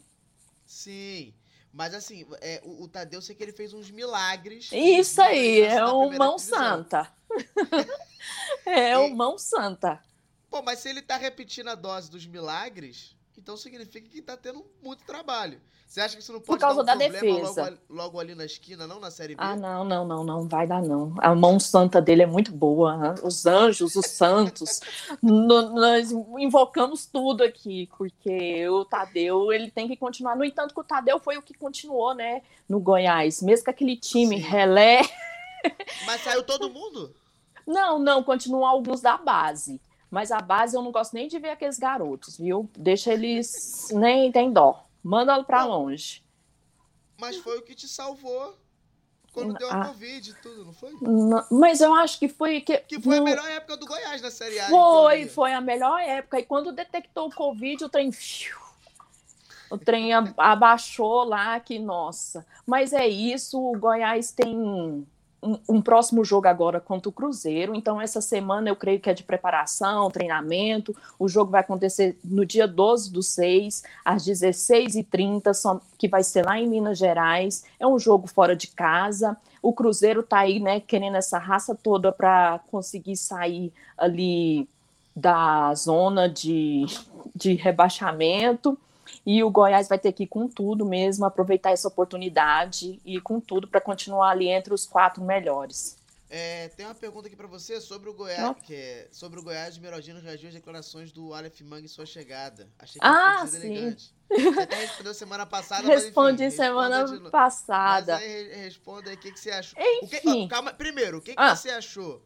Sim. Mas assim, é, o, o Tadeu sei que ele fez uns milagres. Isso aí, é um mão divisão. santa. é e... um mão santa. Pô, mas se ele tá repetindo a dose dos milagres, então significa que tá tendo muito trabalho. Você acha que isso não pode Por causa dar um da defesa. Logo, logo, ali na esquina, não na Série B? Ah, não, não, não, não vai dar não. A mão santa dele é muito boa. Né? Os anjos, os santos. no, nós invocamos tudo aqui, porque o Tadeu, ele tem que continuar. No entanto, que o Tadeu foi o que continuou, né, no Goiás. Mesmo com aquele time Sim. relé. Mas saiu todo mundo? Não, não, continuam alguns da base. Mas a base eu não gosto nem de ver aqueles garotos, viu? Deixa eles. Nem tem dó. Manda para longe. Mas foi o que te salvou quando deu a ah. Covid e tudo, não foi? Não, mas eu acho que foi. Que, que foi no... a melhor época do Goiás na Série A. Foi, foi a melhor época. E quando detectou o Covid, o trem. O trem abaixou lá, que nossa. Mas é isso, o Goiás tem um, próximo jogo agora contra o Cruzeiro. Então, essa semana eu creio que é de preparação, treinamento. O jogo vai acontecer no dia 12 do 6, às 16h30, que vai ser lá em Minas Gerais. É um jogo fora de casa. O Cruzeiro tá aí, né, querendo essa raça toda para conseguir sair ali da zona de, de rebaixamento. E o Goiás vai ter que ir com tudo mesmo, aproveitar essa oportunidade e ir com tudo para continuar ali entre os quatro melhores. É, tem uma pergunta aqui para você sobre o Goiás, é sobre o Goiás de Meraldino reagiu às declarações do Aleph Mang em sua chegada. Achei que ah, sim. elegante. Você até respondeu semana passada, Respondi mas enfim, semana passada. Mas aí responda aí o que, que você achou. Enfim. Que, calma, primeiro, o que, que ah. você achou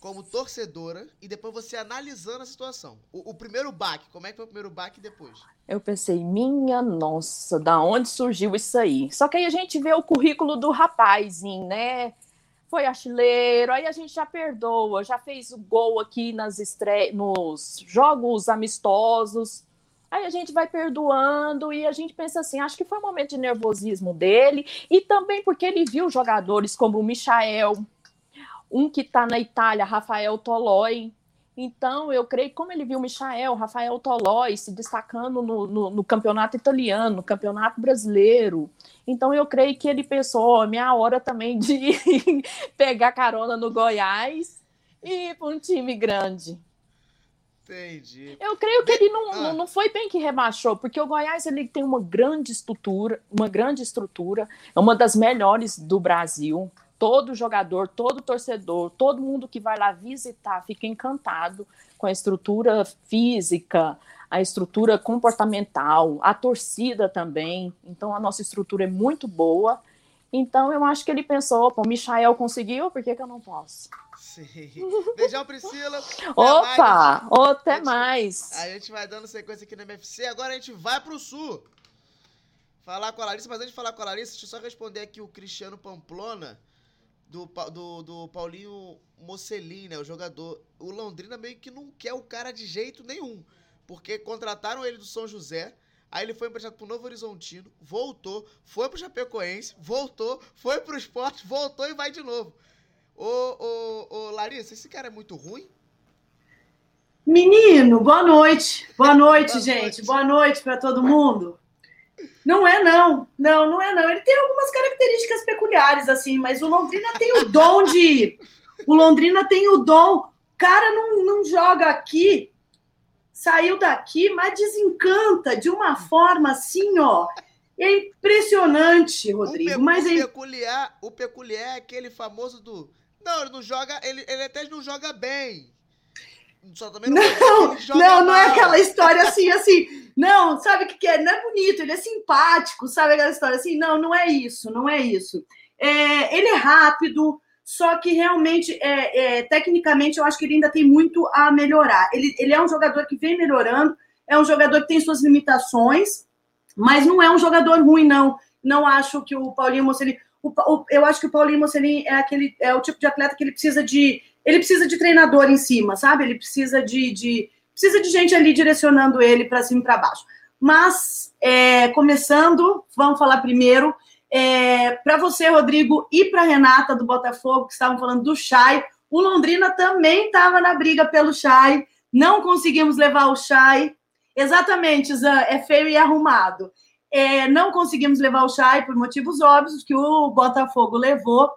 como torcedora e depois você analisando a situação. O, o, primeiro baque, como é que foi o primeiro baque depois? Eu pensei, minha nossa, da onde surgiu isso aí? Só que aí a gente vê o currículo do rapazinho, né? Foi artilheiro, aí a gente já perdoa, já fez o gol aqui nas estre... nos jogos amistosos. Aí a gente vai perdoando e a gente pensa assim, acho que foi um momento de nervosismo dele e também porque ele viu jogadores como o Michael, um que está na Itália, Rafael Toloi. Então, eu creio, como ele viu o Michael, Rafael Toloi se destacando no, no, no, campeonato italiano, no campeonato brasileiro. Então, eu creio que ele pensou: oh, minha hora também de pegar carona no Goiás e ir para um time grande. Entendi. Eu creio que ele não, ah. não foi bem que rebaixou, porque o Goiás ele tem uma grande estrutura, uma grande estrutura, é uma das melhores do Brasil todo jogador, todo torcedor, todo mundo que vai lá visitar fica encantado com a estrutura física, a estrutura comportamental, a torcida também. Então, a nossa estrutura é muito boa. Então, eu acho que ele pensou: pô, o Michael conseguiu, por que, que eu não posso? Sim. Beijão, Priscila. Até Opa! mais. Até A gente- mais. A gente vai dando sequência aqui no MFC. Agora a gente vai pro Sul. Falar com a Larissa, mas antes de falar com a Larissa, deixa eu só responder aqui o Cristiano Pamplona, do, do, do Paulinho Mocelin, né? O jogador. O Londrina meio que não quer o cara de jeito nenhum. Porque contrataram ele do São José. Aí ele foi emprestado pro Novo Horizontino, voltou, foi pro Chapecoense, voltou, foi pro esporte, voltou e vai de novo. Ô, ô, ô, Larissa, esse cara é muito ruim? Menino, boa noite. Boa noite, Boa gente. noite. Boa noite para todo mundo. Não é não. Não, não é não. Ele tem algumas características peculiares assim, mas o Londrina tem o dom de o Londrina tem o dom. Cara não, não joga aqui. Saiu daqui, mas desencanta de uma forma assim, ó. É impressionante, Rodrigo. o, Mas o é peculiar, o peculiar é aquele famoso do. Não, ele não joga. Ele, ele até não joga bem. Só também não, Não, não, não é aquela história assim, assim. Não, sabe o que, que é? Não é bonito, ele é simpático, sabe aquela história assim? Não, não é isso, não é isso. É, ele é rápido, só que realmente, é, é, tecnicamente, eu acho que ele ainda tem muito a melhorar. Ele, ele é um jogador que vem melhorando, é um jogador que tem suas limitações, mas não é um jogador ruim, não. Não acho que o Paulinho Mocelin. o o- eu acho que o Paulinho Mocelin é aquele é o tipo de atleta que ele precisa de ele precisa de treinador em cima, sabe? Ele precisa de, de precisa de gente ali direcionando ele para cima e para baixo. Mas é, começando, vamos falar primeiro para você, Rodrigo, e para Renata do Botafogo que estavam falando do Chay. O Londrina também estava na briga pelo Chay. Não conseguimos levar o Chay. Exatamente, Zan, é feio e arrumado. É, não conseguimos levar o Chay por motivos óbvios que o Botafogo levou,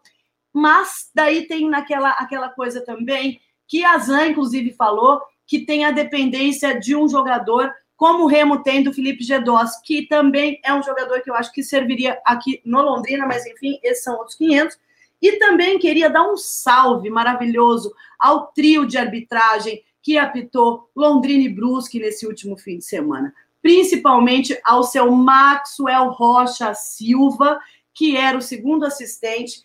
mas daí tem naquela aquela coisa também que a Zan, inclusive, falou que tem a dependência de um jogador como o Remo tem do Felipe Gedós, que também é um jogador que eu acho que serviria aqui no Londrina, mas enfim, esses são outros 500. E também queria dar um salve maravilhoso ao trio de arbitragem que apitou Londrina e Brusque nesse último fim de semana. Principalmente ao seu Maxwell Rocha Silva, que era o segundo assistente,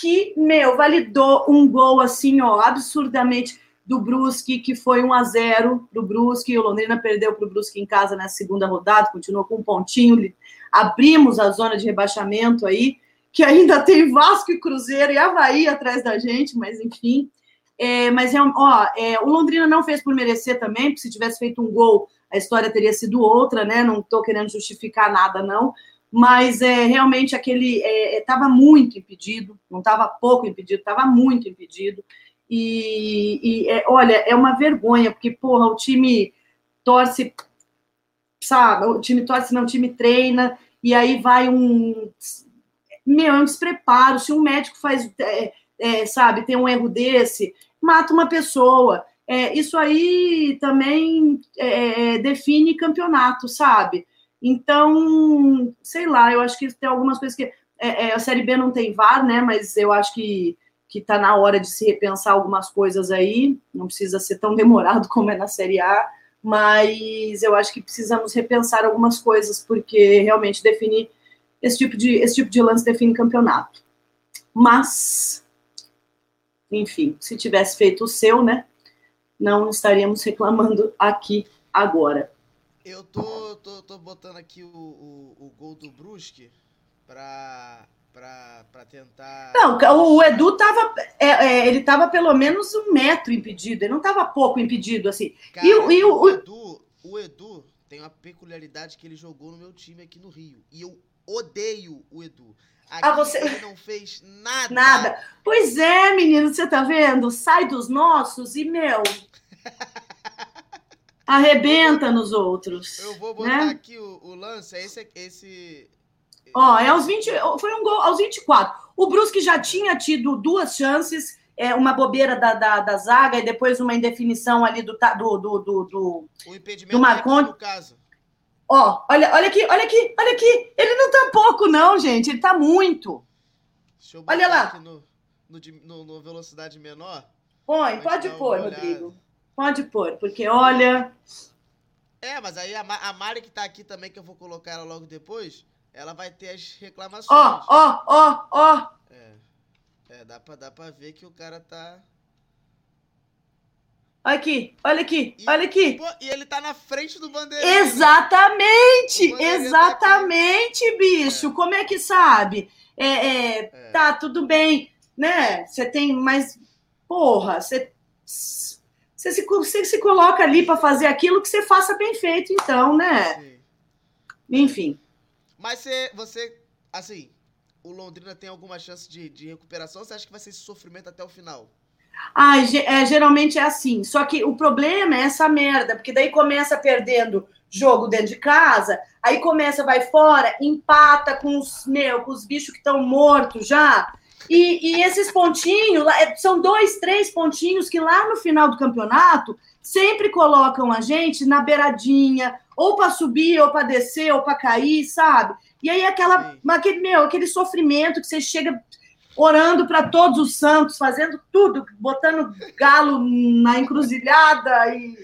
que, meu, validou um gol assim, ó, absurdamente do Brusque, que foi 1 a 0 do Brusque. O Londrina perdeu para o Brusque em casa na segunda rodada, continuou com um pontinho. Abrimos a zona de rebaixamento aí, que ainda tem Vasco e Cruzeiro e Havaí atrás da gente, mas enfim. É, mas é, ó, é, o Londrina não fez por merecer também, porque se tivesse feito um gol, a história teria sido outra, né? Não estou querendo justificar nada, não. Mas é, realmente aquele estava muito impedido, não estava pouco impedido, estava muito impedido. E, e, é, olha, é uma vergonha, porque, porra, o time torce, sabe? O time torce, não, o time treina, e aí vai um. Meu, é um despreparo. Se um médico faz, é, é, sabe, tem um erro desse, mata uma pessoa. É, isso aí também é, define campeonato, sabe? Então, sei lá, eu acho que tem algumas coisas que. é, é, a Série B não tem VAR, né? Mas eu acho que que está na hora de se repensar algumas coisas aí. Não precisa ser tão demorado como é na Série A, mas eu acho que precisamos repensar algumas coisas, porque realmente definir esse tipo de, esse tipo de lance define campeonato. Mas, enfim, se tivesse feito o seu, né? Não estaríamos reclamando aqui agora. Eu tô, tô, tô botando aqui o, o, o gol do Brusque pra, pra, pra tentar. Não, o, Edu tava. é, é, ele tava pelo menos um metro impedido, ele não tava pouco impedido, assim. Cara, e, o- e o, o, Edu, o Edu tem uma peculiaridade que ele jogou no meu time aqui no Rio. E eu odeio o Edu. Aqui Ah, você- ele não fez nada. Nada. Pois é, menino, você tá vendo? Sai dos nossos e, meu. Arrebenta nos outros. Eu vou botar né? aqui o, o lance. É esse, esse. Ó, é aos 20. Foi um gol aos 24. O Brusque já tinha tido duas chances. É, uma bobeira da, da, da zaga e depois uma indefinição ali do, do, do, do, do, O impedimento do Marconi. no caso. Ó, olha, olha aqui, olha aqui, olha aqui. Ele não tá pouco, não, gente. Ele tá muito. Deixa eu Olha lá. aqui no- no, no- velocidade menor? Põe, pode pôr. Rodrigo. Pode pôr, porque olha. É, mas aí a, a Mari que tá aqui também, que eu vou colocar ela logo depois, ela vai ter as reclamações. Ó, ó, ó, ó. É, é dá, pra, dá pra ver que o cara tá... Olha aqui, olha aqui, olha aqui. Pô, e ele tá na frente do bandeirinha. né? Exatamente, bandeirinha exatamente, bicho. Como é que sabe? É, é, Tá, tudo bem, né? Você tem mais. Porra, você. Você se, você se coloca ali para fazer aquilo que você faça bem feito, então, né? Enfim. Mas você, você, assim, o Londrina tem alguma chance de, de recuperação? Você acha que vai ser esse sofrimento até o final? Ge- é, geralmente é assim. Só que o problema é essa merda, porque daí começa perdendo jogo dentro de casa, aí começa, vai fora, empata com os, meu, com os bichos que estão mortos já. E, e esses pontinhos, é, são dois, três pontinhos que lá no final do campeonato sempre colocam a gente na beiradinha, ou para subir, ou para descer, ou para cair, sabe? E aí aquela, aquele, meu, aquele sofrimento que você chega orando para todos os santos, fazendo tudo, botando galo na encruzilhada e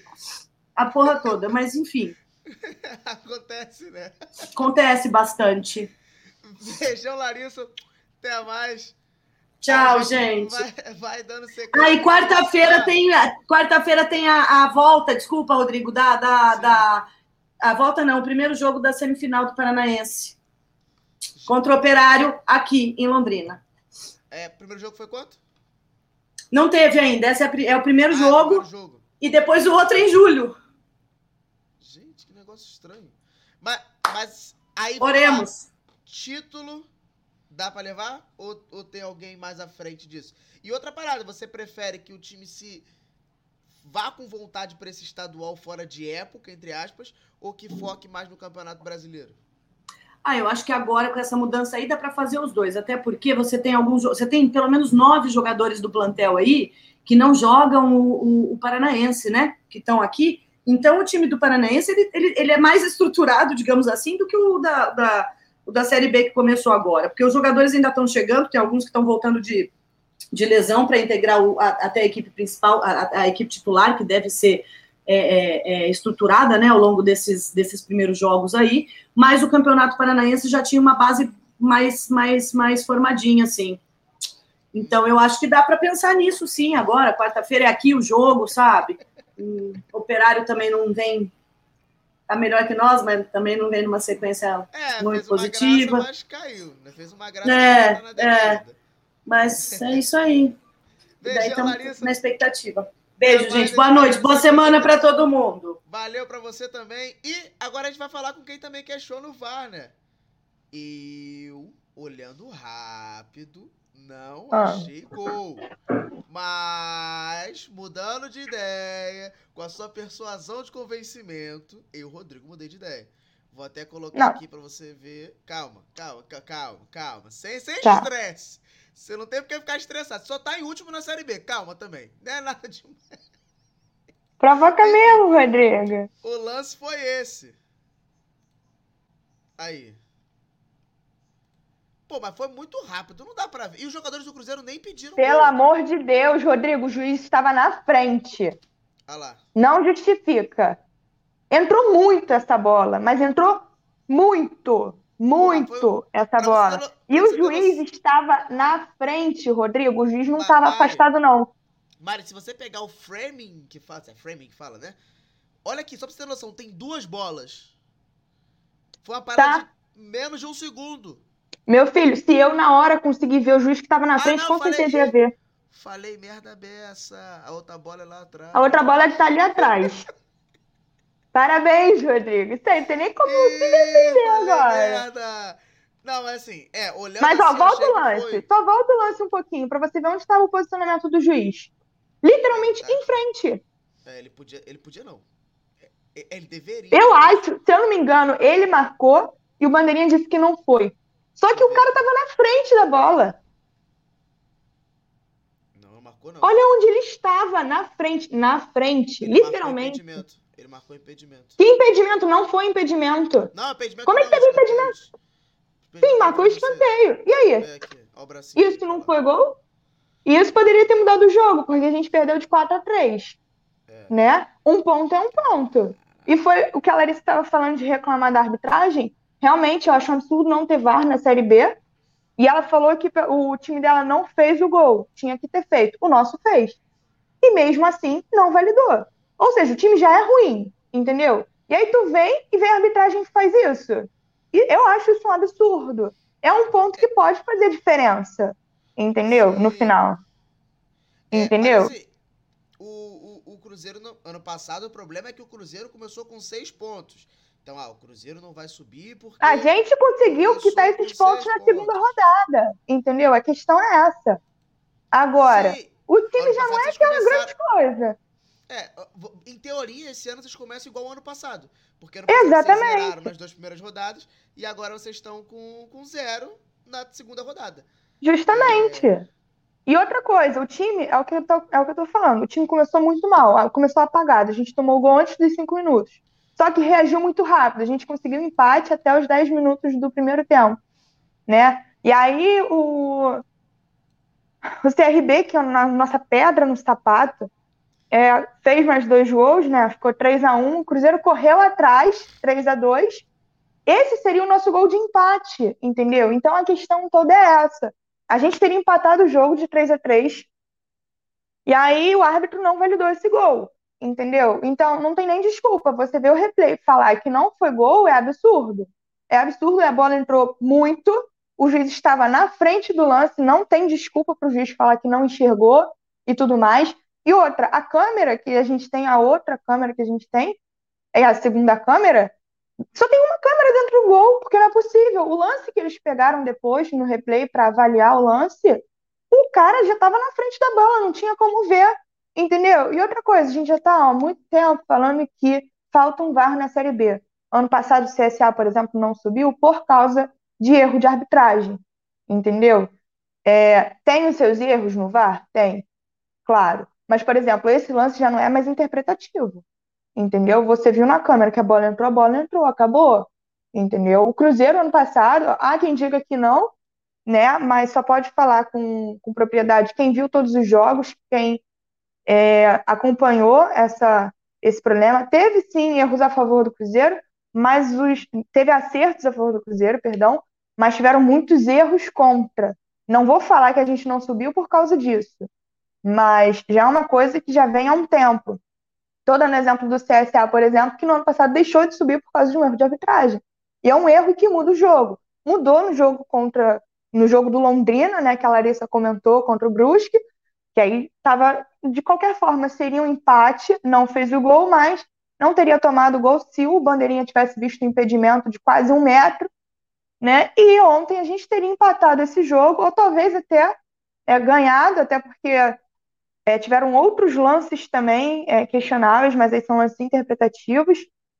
a porra toda. Mas enfim, Acontece, né? acontece bastante. Beijão, Larissa. Até mais. Tchau, gente. Vai, vai dando sequência. Aí quarta-feira tem quarta-feira tem a, a volta, desculpa, Rodrigo, da, da, da a volta não, o primeiro jogo da semifinal do Paranaense contra o Operário aqui em Londrina. É, primeiro jogo foi quanto? Não teve ainda, esse é, é o primeiro Ah, jogo primeiro jogo. e depois o outro em julho. Gente, que negócio estranho. Mas, mas aí Oremos. Título dá pra levar ou, ou tem alguém mais à frente disso? E outra parada, você prefere que o time se vá com vontade pra esse estadual fora de época, entre aspas, ou que foque mais no Campeonato Brasileiro? Ah, eu acho que agora com essa mudança aí dá para fazer os dois, até porque você tem alguns, você tem pelo menos nove jogadores do plantel aí que não jogam o, o- o Paranaense, né? Que estão aqui. Então o time do Paranaense ele, ele, ele é mais estruturado, digamos assim, do que o da, da, o da Série B que começou agora, porque os jogadores ainda estão chegando, tem alguns que estão voltando de, de lesão para integrar o- a- até a equipe principal, a, a- equipe titular, que deve ser é, é, é, estruturada né, ao longo desses, desses primeiros jogos aí, mas o Campeonato Paranaense já tinha uma base mais, mais, mais formadinha, assim. Então eu acho que dá para pensar nisso, sim, agora. Quarta-feira é aqui o jogo, sabe? O Operário também não vem. Tá melhor que nós, mas também não vem numa sequência É, muito positiva. graça, mas caiu. Né? Fez uma graça, É, tá na é. Mas é isso aí. E daí estamos na expectativa. Beijo, gente. Boa noite. Boa semana para todo mundo. Valeu pra você também. E agora a gente vai falar com quem também queixou no VAR, né? Eu, olhando rápido, não Ah. achei gol. Mas, mudando de ideia, com a sua persuasão de convencimento, eu, Rodrigo, mudei de ideia. Vou até colocar Não. aqui pra você ver. Calma, calma, ca- calma, calma. Sem, sem Tá. estresse. Você não tem por que ficar estressado. Só tá em último na Série B. Calma também. Não é nada de Provoca mesmo, Rodrigo. O lance foi esse. Aí. Pô, mas foi muito rápido, não dá pra ver. E os jogadores do Cruzeiro nem pediram Pelo gol. amor de Deus, Rodrigo, o juiz estava na frente. Olha lá. Não justifica. Entrou muito essa bola, mas entrou muito, muito essa bola. E o juiz estava na frente, Rodrigo. O juiz não estava afastado, não. Mari, se você pegar o framing que fala, é framing que fala, né? Olha aqui, só pra você ter noção, tem duas bolas. Foi uma parada Tá. de menos de um segundo. Meu filho, se eu na hora conseguir ver o juiz que estava na frente, não, com certeza ia ver. Falei merda beça. A outra bola é lá atrás. A outra bola está ali atrás. Parabéns, Rodrigo. Isso aí, não tem nem como se defender agora. Merda. Não, mas assim, é, olhando Mas, ó, assim, volta o lance. foi- Só volta o lance um pouquinho, pra você ver onde estava o posicionamento do juiz. Literalmente Tá. em frente. É, ele podia, ele podia não. É, Ele deveria. Eu acho, se eu não me engano, ele marcou e o bandeirinha disse que não foi. Só que o cara tava na frente da bola. Não, marcou não. Olha onde ele estava, na frente, na frente, Ele marcou literalmente. impedimento. Ele marcou impedimento. Que impedimento? Não foi impedimento. Não, impedimento Como é que teve impedimento? Sim, marcou escanteio. E aí? É aqui. Isso não foi gol? E isso poderia ter mudado o jogo, porque a gente perdeu de 4 a 3. É. Né? Um ponto é um ponto. E foi o que a Larissa estava falando de reclamar da arbitragem. Realmente, eu acho um absurdo não ter VAR na Série B. E ela falou que o time dela não fez o gol. Tinha que ter feito. O nosso fez. E mesmo assim, não validou. Ou seja, o time já é ruim, entendeu? E aí tu vem e vem a arbitragem que faz isso. E eu acho isso um absurdo. É um ponto que pode fazer diferença, entendeu? No final. Entendeu? Mas, assim, o, o, o Cruzeiro, no, ano passado, o problema é que o Cruzeiro começou com seis pontos. Então, ah, o Cruzeiro não vai subir porque. A gente conseguiu quitar esses pontos na segunda rodada, entendeu? A questão é essa. Agora, Sim. o time Ano já não é aquela começaram- grande coisa. É, em teoria, esse ano vocês começam igual ao ano passado. Porque ano passado Exatamente. vocês zeraram nas duas primeiras rodadas e agora vocês estão com, com zero na segunda rodada. Justamente. E outra coisa, o time, é o, que eu tô, é o que eu tô falando, o time começou muito mal, começou apagado, a gente tomou o gol antes dos cinco minutos. Só que reagiu muito rápido, a gente conseguiu empate até os 10 minutos do primeiro tempo, né? E aí o, o CRB, que é a no- nossa pedra no sapato, é, fez mais dois gols, né? Ficou 3 a 1 o Cruzeiro correu atrás, 3 a 2 Esse seria o nosso gol de empate, entendeu? Então a questão toda é essa. A gente teria empatado o jogo de 3 a 3 e aí o árbitro não validou esse gol, entendeu? Então não tem nem desculpa. Você vê o replay falar que não foi gol é absurdo. É absurdo, a bola entrou muito, o juiz estava na frente do lance, não tem desculpa para o juiz falar que não enxergou e tudo mais. E outra, a câmera que a gente tem, a outra câmera que a gente tem, é a segunda câmera, só tem uma câmera dentro do gol, porque não é possível. O lance que eles pegaram depois no replay para avaliar o lance, o cara já estava na frente da bola, não tinha como ver, entendeu? E outra coisa, a gente já está há muito tempo falando que falta um VAR na Série B. Ano passado o CSA, por exemplo, não subiu por causa de erro de arbitragem, entendeu? É, tem os seus erros no VAR? Tem, claro. Mas, por exemplo, esse lance já não é mais interpretativo. Entendeu? Você viu na câmera que a bola entrou, a bola entrou, acabou. Entendeu? O Cruzeiro, ano passado, há quem diga que não, né? Mas só pode falar com, com propriedade quem viu todos os jogos, quem é, acompanhou essa, esse problema. Teve sim erros a favor do Cruzeiro, mas os, teve acertos a favor do Cruzeiro, perdão, mas tiveram muitos erros contra. Não vou falar que a gente não subiu por causa disso, mas já é uma coisa que já vem há um tempo. Tô dando exemplo do CSA, por exemplo, que no ano passado deixou de subir por causa de um erro de arbitragem. E é um erro que muda o jogo. Mudou no jogo contra no jogo do Londrina, né, que a Larissa comentou contra o Brusque, que aí tava de qualquer forma seria um empate, não fez o gol, mas não teria tomado o gol se o Bandeirinha tivesse visto um impedimento de quase um metro, né? E ontem a gente teria empatado esse jogo, ou talvez até é, ganhado, até porque é, tiveram outros lances também é, questionáveis, mas aí são lances interpretativos,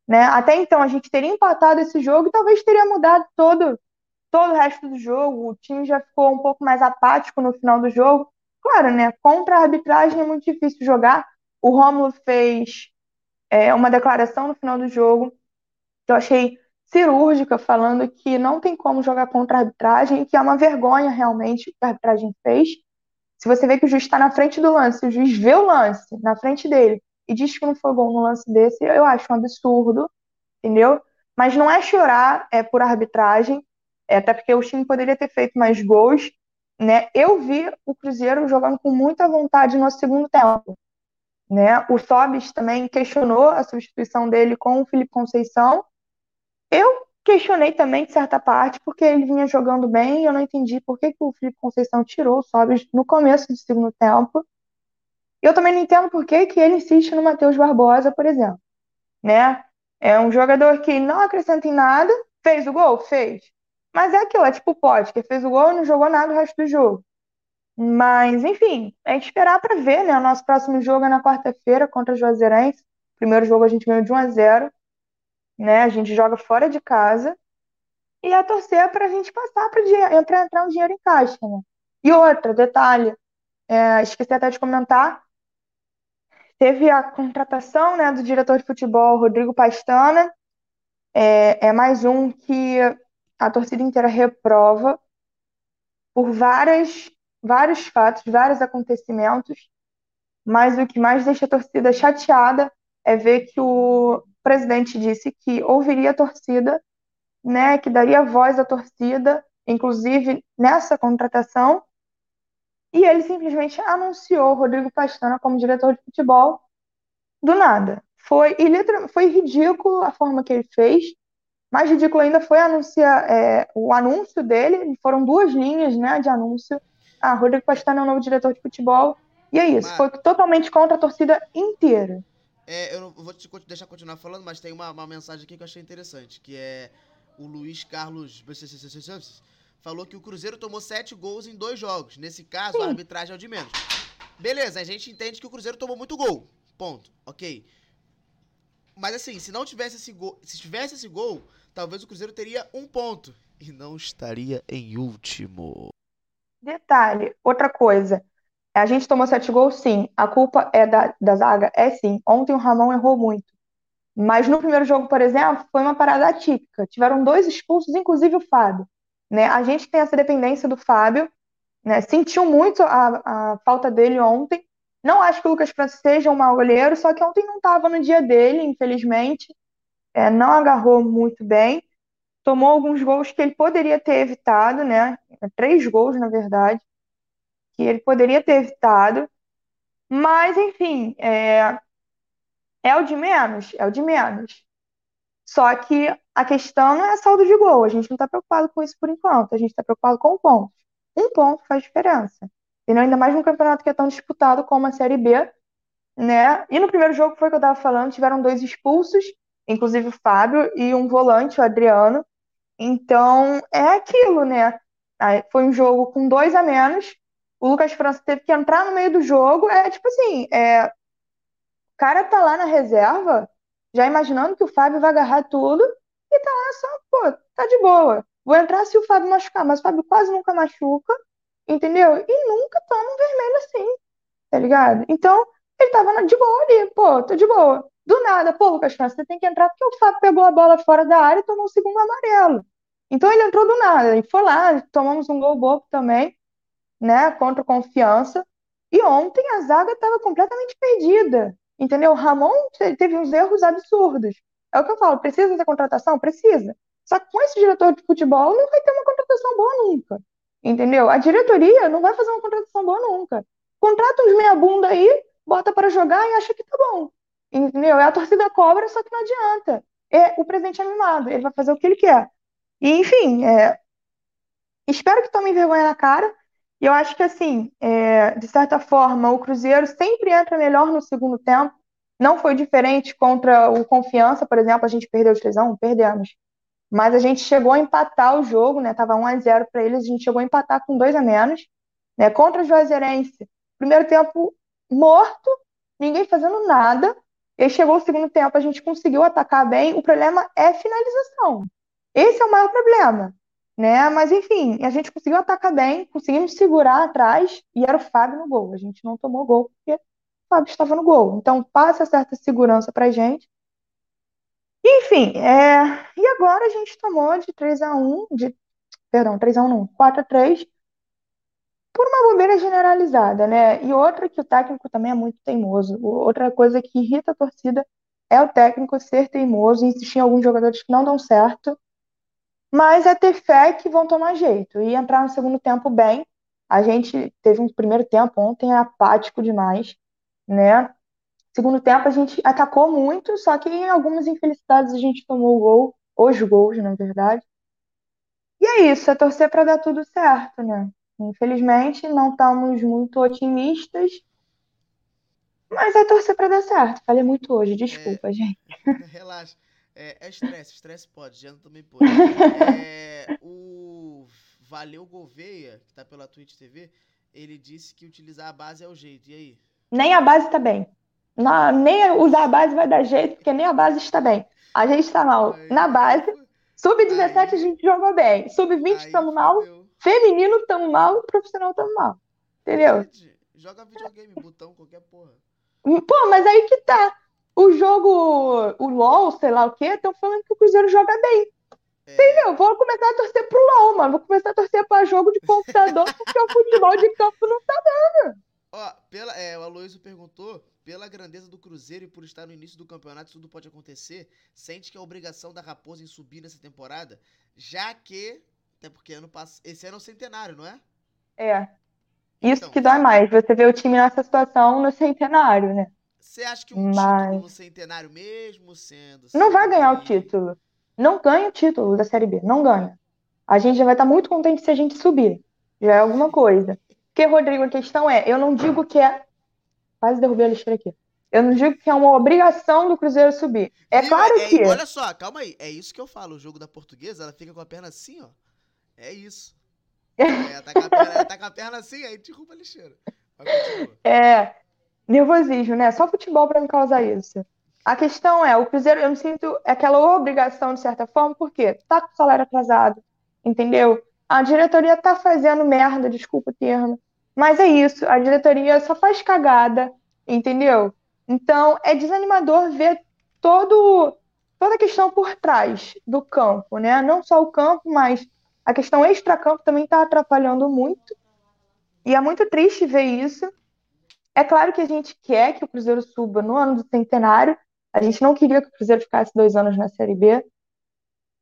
né? Até então a gente teria empatado esse jogo e talvez teria mudado todo todo o resto do jogo. O time já ficou um pouco mais apático no final do jogo. Claro, né? Contra a arbitragem é muito difícil jogar. O Rômulo fez é, uma declaração no final do jogo que eu achei cirúrgica, falando que não tem como jogar contra a arbitragem, que é uma vergonha realmente o que a arbitragem fez. Se você vê que o juiz está na frente do lance, o juiz vê o lance na frente dele e diz que não foi gol no lance desse, eu acho um absurdo, entendeu? Mas não é chorar é por arbitragem, é, até porque o time poderia ter feito mais gols, né? Eu vi o Cruzeiro jogando com muita vontade no segundo tempo, né? O Sobis também questionou a substituição dele com o Felipe Conceição. Eu questionei também de certa parte porque ele vinha jogando bem e eu não entendi por que, que o Felipe Conceição tirou o Sobis no começo do segundo tempo. Eu também não entendo por que, que ele insiste no Matheus Barbosa, por exemplo, né? É um jogador que não acrescenta em nada, fez o gol? Fez. Mas é aquilo, é tipo o que fez o gol e não jogou nada o resto do jogo. Mas, enfim, é esperar para ver, né? O nosso próximo jogo é na quarta-feira contra o Juazeirense. Primeiro jogo a gente ganhou de 1 a 0, né? A gente joga fora de casa. E a torcer para a gente passar para entrar, entrar um dinheiro em caixa, né? E outra, detalhe, é, esqueci até de comentar, teve a contratação, né, do diretor de futebol, Rodrigo Pastana. É, é mais um que a torcida inteira reprova por várias, vários fatos, vários acontecimentos, mas o que mais deixa a torcida chateada é ver que o presidente disse que ouviria a torcida, né, que daria voz à torcida, inclusive nessa contratação, e ele simplesmente anunciou Rodrigo Pastana como diretor de futebol do nada. Foi, e foi ridículo a forma que ele fez. Mais ridículo ainda foi anunciar, é, o anúncio dele. Foram duas linhas né, de anúncio. Ah, Rodrigo Pastana é o novo diretor de futebol. E é isso. Mas... Foi totalmente contra a torcida inteira. É, eu não vou te deixar continuar falando, mas tem uma, uma mensagem aqui que eu achei interessante, que é o Luiz Carlos falou que o Cruzeiro tomou sete gols em dois jogos. Nesse caso, Sim. a arbitragem é o de menos. Beleza, a gente entende que o Cruzeiro tomou muito gol. Ponto. Ok. Mas assim, se não tivesse esse gol, se tivesse esse gol, talvez o Cruzeiro teria um ponto e não estaria em último. Detalhe, outra coisa. A gente tomou sete gols, sim. A culpa é da, da zaga? É sim. Ontem o Ramon errou muito. Mas no primeiro jogo, por exemplo, foi uma parada atípica. Tiveram dois expulsos, inclusive o Fábio. Né? A gente tem essa dependência do Fábio. Né? Sentiu muito a, a falta dele ontem. Não acho que o Lucas França seja um mau goleiro, só que ontem não estava no dia dele, infelizmente. É, não agarrou muito bem. Tomou alguns gols que ele poderia ter evitado, né? Três gols, na verdade, que ele poderia ter evitado. Mas, enfim, é, é o de menos, é o de menos. Só que a questão não é saldo de gol, a gente não está preocupado com isso por enquanto, a gente está preocupado com pontos. Um ponto faz diferença. E não ainda mais num campeonato que é tão disputado como a Série B, né? E no primeiro jogo foi o que eu estava falando, tiveram dois expulsos, inclusive o Fábio e um volante, o Adriano. Então é aquilo, né? Foi um jogo com dois a menos. O Lucas França teve que entrar no meio do jogo. É tipo assim, é... o cara tá lá na reserva, já imaginando que o Fábio vai agarrar tudo, e tá lá só, pô, tá de boa. Vou entrar se o Fábio machucar, mas o Fábio quase nunca machuca. Entendeu? E nunca toma um vermelho assim, tá ligado? Então, ele tava de boa ali, pô, tô de boa. Do nada, pô, Lucas França, você tem que entrar porque o Fábio pegou a bola fora da área e tomou o segundo amarelo. Então ele entrou do nada, e foi lá, tomamos um gol bobo também, né, contra confiança. E ontem a zaga estava completamente perdida, entendeu? O Ramon teve uns erros absurdos. É o que eu falo, precisa da contratação? Precisa. Só que com esse diretor de futebol não vai ter uma contratação boa nunca. Entendeu? A diretoria não vai fazer uma contratação boa nunca. Contrata uns meia-bunda aí, bota para jogar e acha que tá bom. Entendeu? É a torcida cobra, só que não adianta. É o presidente animado, ele vai fazer o que ele quer. E, enfim, é... espero que tomem vergonha na cara. E eu acho que, assim, é... de certa forma, o Cruzeiro sempre entra melhor no segundo tempo. Não foi diferente contra o Confiança, por exemplo, a gente perdeu os 3x1, perdemos. Mas a gente chegou a empatar o jogo, né? Tava 1 a 0 para eles, a gente chegou a empatar com dois a menos, né? Contra o Juazeirense, primeiro tempo morto, ninguém fazendo nada. E chegou o segundo tempo, a gente conseguiu atacar bem. O problema é finalização. Esse é o maior problema, né? Mas enfim, a gente conseguiu atacar bem, conseguimos segurar atrás e era o Fábio no gol. A gente não tomou gol porque o Fábio estava no gol. Então passa certa segurança pra gente enfim, é, e agora a gente tomou de 3 a 1 de, perdão, 3 a 1 não, 4 a 3 por uma bobeira generalizada, né? E outra que o técnico também é muito teimoso. Outra coisa que irrita a torcida é o técnico ser teimoso e insistir em alguns jogadores que não dão certo, mas é ter fé que vão tomar jeito e entrar no segundo tempo bem. A gente teve um primeiro tempo ontem apático demais, né? Segundo tempo a gente atacou muito, só que em algumas infelicidades a gente tomou o gol, os gols, na verdade. E é isso, é torcer para dar tudo certo, né? Infelizmente não estamos muito otimistas, mas é torcer para dar certo. Falei muito hoje, desculpa, é, gente. Relaxa. É, é estresse, estresse pode, Jano também pode. É, o Valeu Gouveia, que tá pela Twitch TV, ele disse que utilizar a base é o jeito. E aí? Nem a base tá bem. Não, nem usar a base vai dar jeito, porque nem a base está bem. A gente está mal na base. Sub-17 a gente jogou bem. Sub-20 estamos mal. Feminino estamos mal. Profissional estamos mal. Entendeu? Joga videogame, botão, qualquer porra. Pô, mas aí que tá. O jogo, o LOL, sei lá o quê, estão falando que o Cruzeiro joga bem. Entendeu? Vou começar a torcer pro LOL, mano. Vou começar a torcer pra jogo de computador porque o futebol de campo não tá dando. Ó, pela, é, o Aloysio perguntou, pela grandeza do Cruzeiro e por estar no início do campeonato, tudo pode acontecer. Sente que é obrigação da Raposa em subir nessa temporada, já que, até porque ano pass... esse ano é o centenário, não é? É. Isso que dói mais. Você vê o time nessa situação no centenário, né? Você acha que um Mas título no centenário, mesmo sendo. não vai ganhar o título. Não ganha o título da Série B. Não ganha. A gente já vai estar muito contente se a gente subir. Já é alguma coisa. Porque, Rodrigo, a questão é, eu não digo que é. Quase derrubei a lixeira aqui. Eu não digo que é uma obrigação do Cruzeiro subir. É Viu? claro É- que. Olha só, calma aí. É isso que eu falo. O jogo da portuguesa, ela fica com a perna assim, ó. É isso. É, tá com a perna, ela tá com a perna assim, aí derruba a lixeira. É nervosismo, né? Só futebol para me causar isso. A questão é, o Cruzeiro, eu me sinto aquela obrigação, de certa forma, porque tá com o salário atrasado, entendeu? A diretoria tá fazendo merda, desculpa o termo, mas é isso, a diretoria só faz cagada, entendeu? Então, é desanimador ver todo, toda a questão por trás do campo, né? Não só o campo, mas a questão extra-campo também está atrapalhando muito. E é muito triste ver isso. É claro que a gente quer que o Cruzeiro suba no ano do centenário. A gente não queria que o Cruzeiro ficasse dois anos na Série B.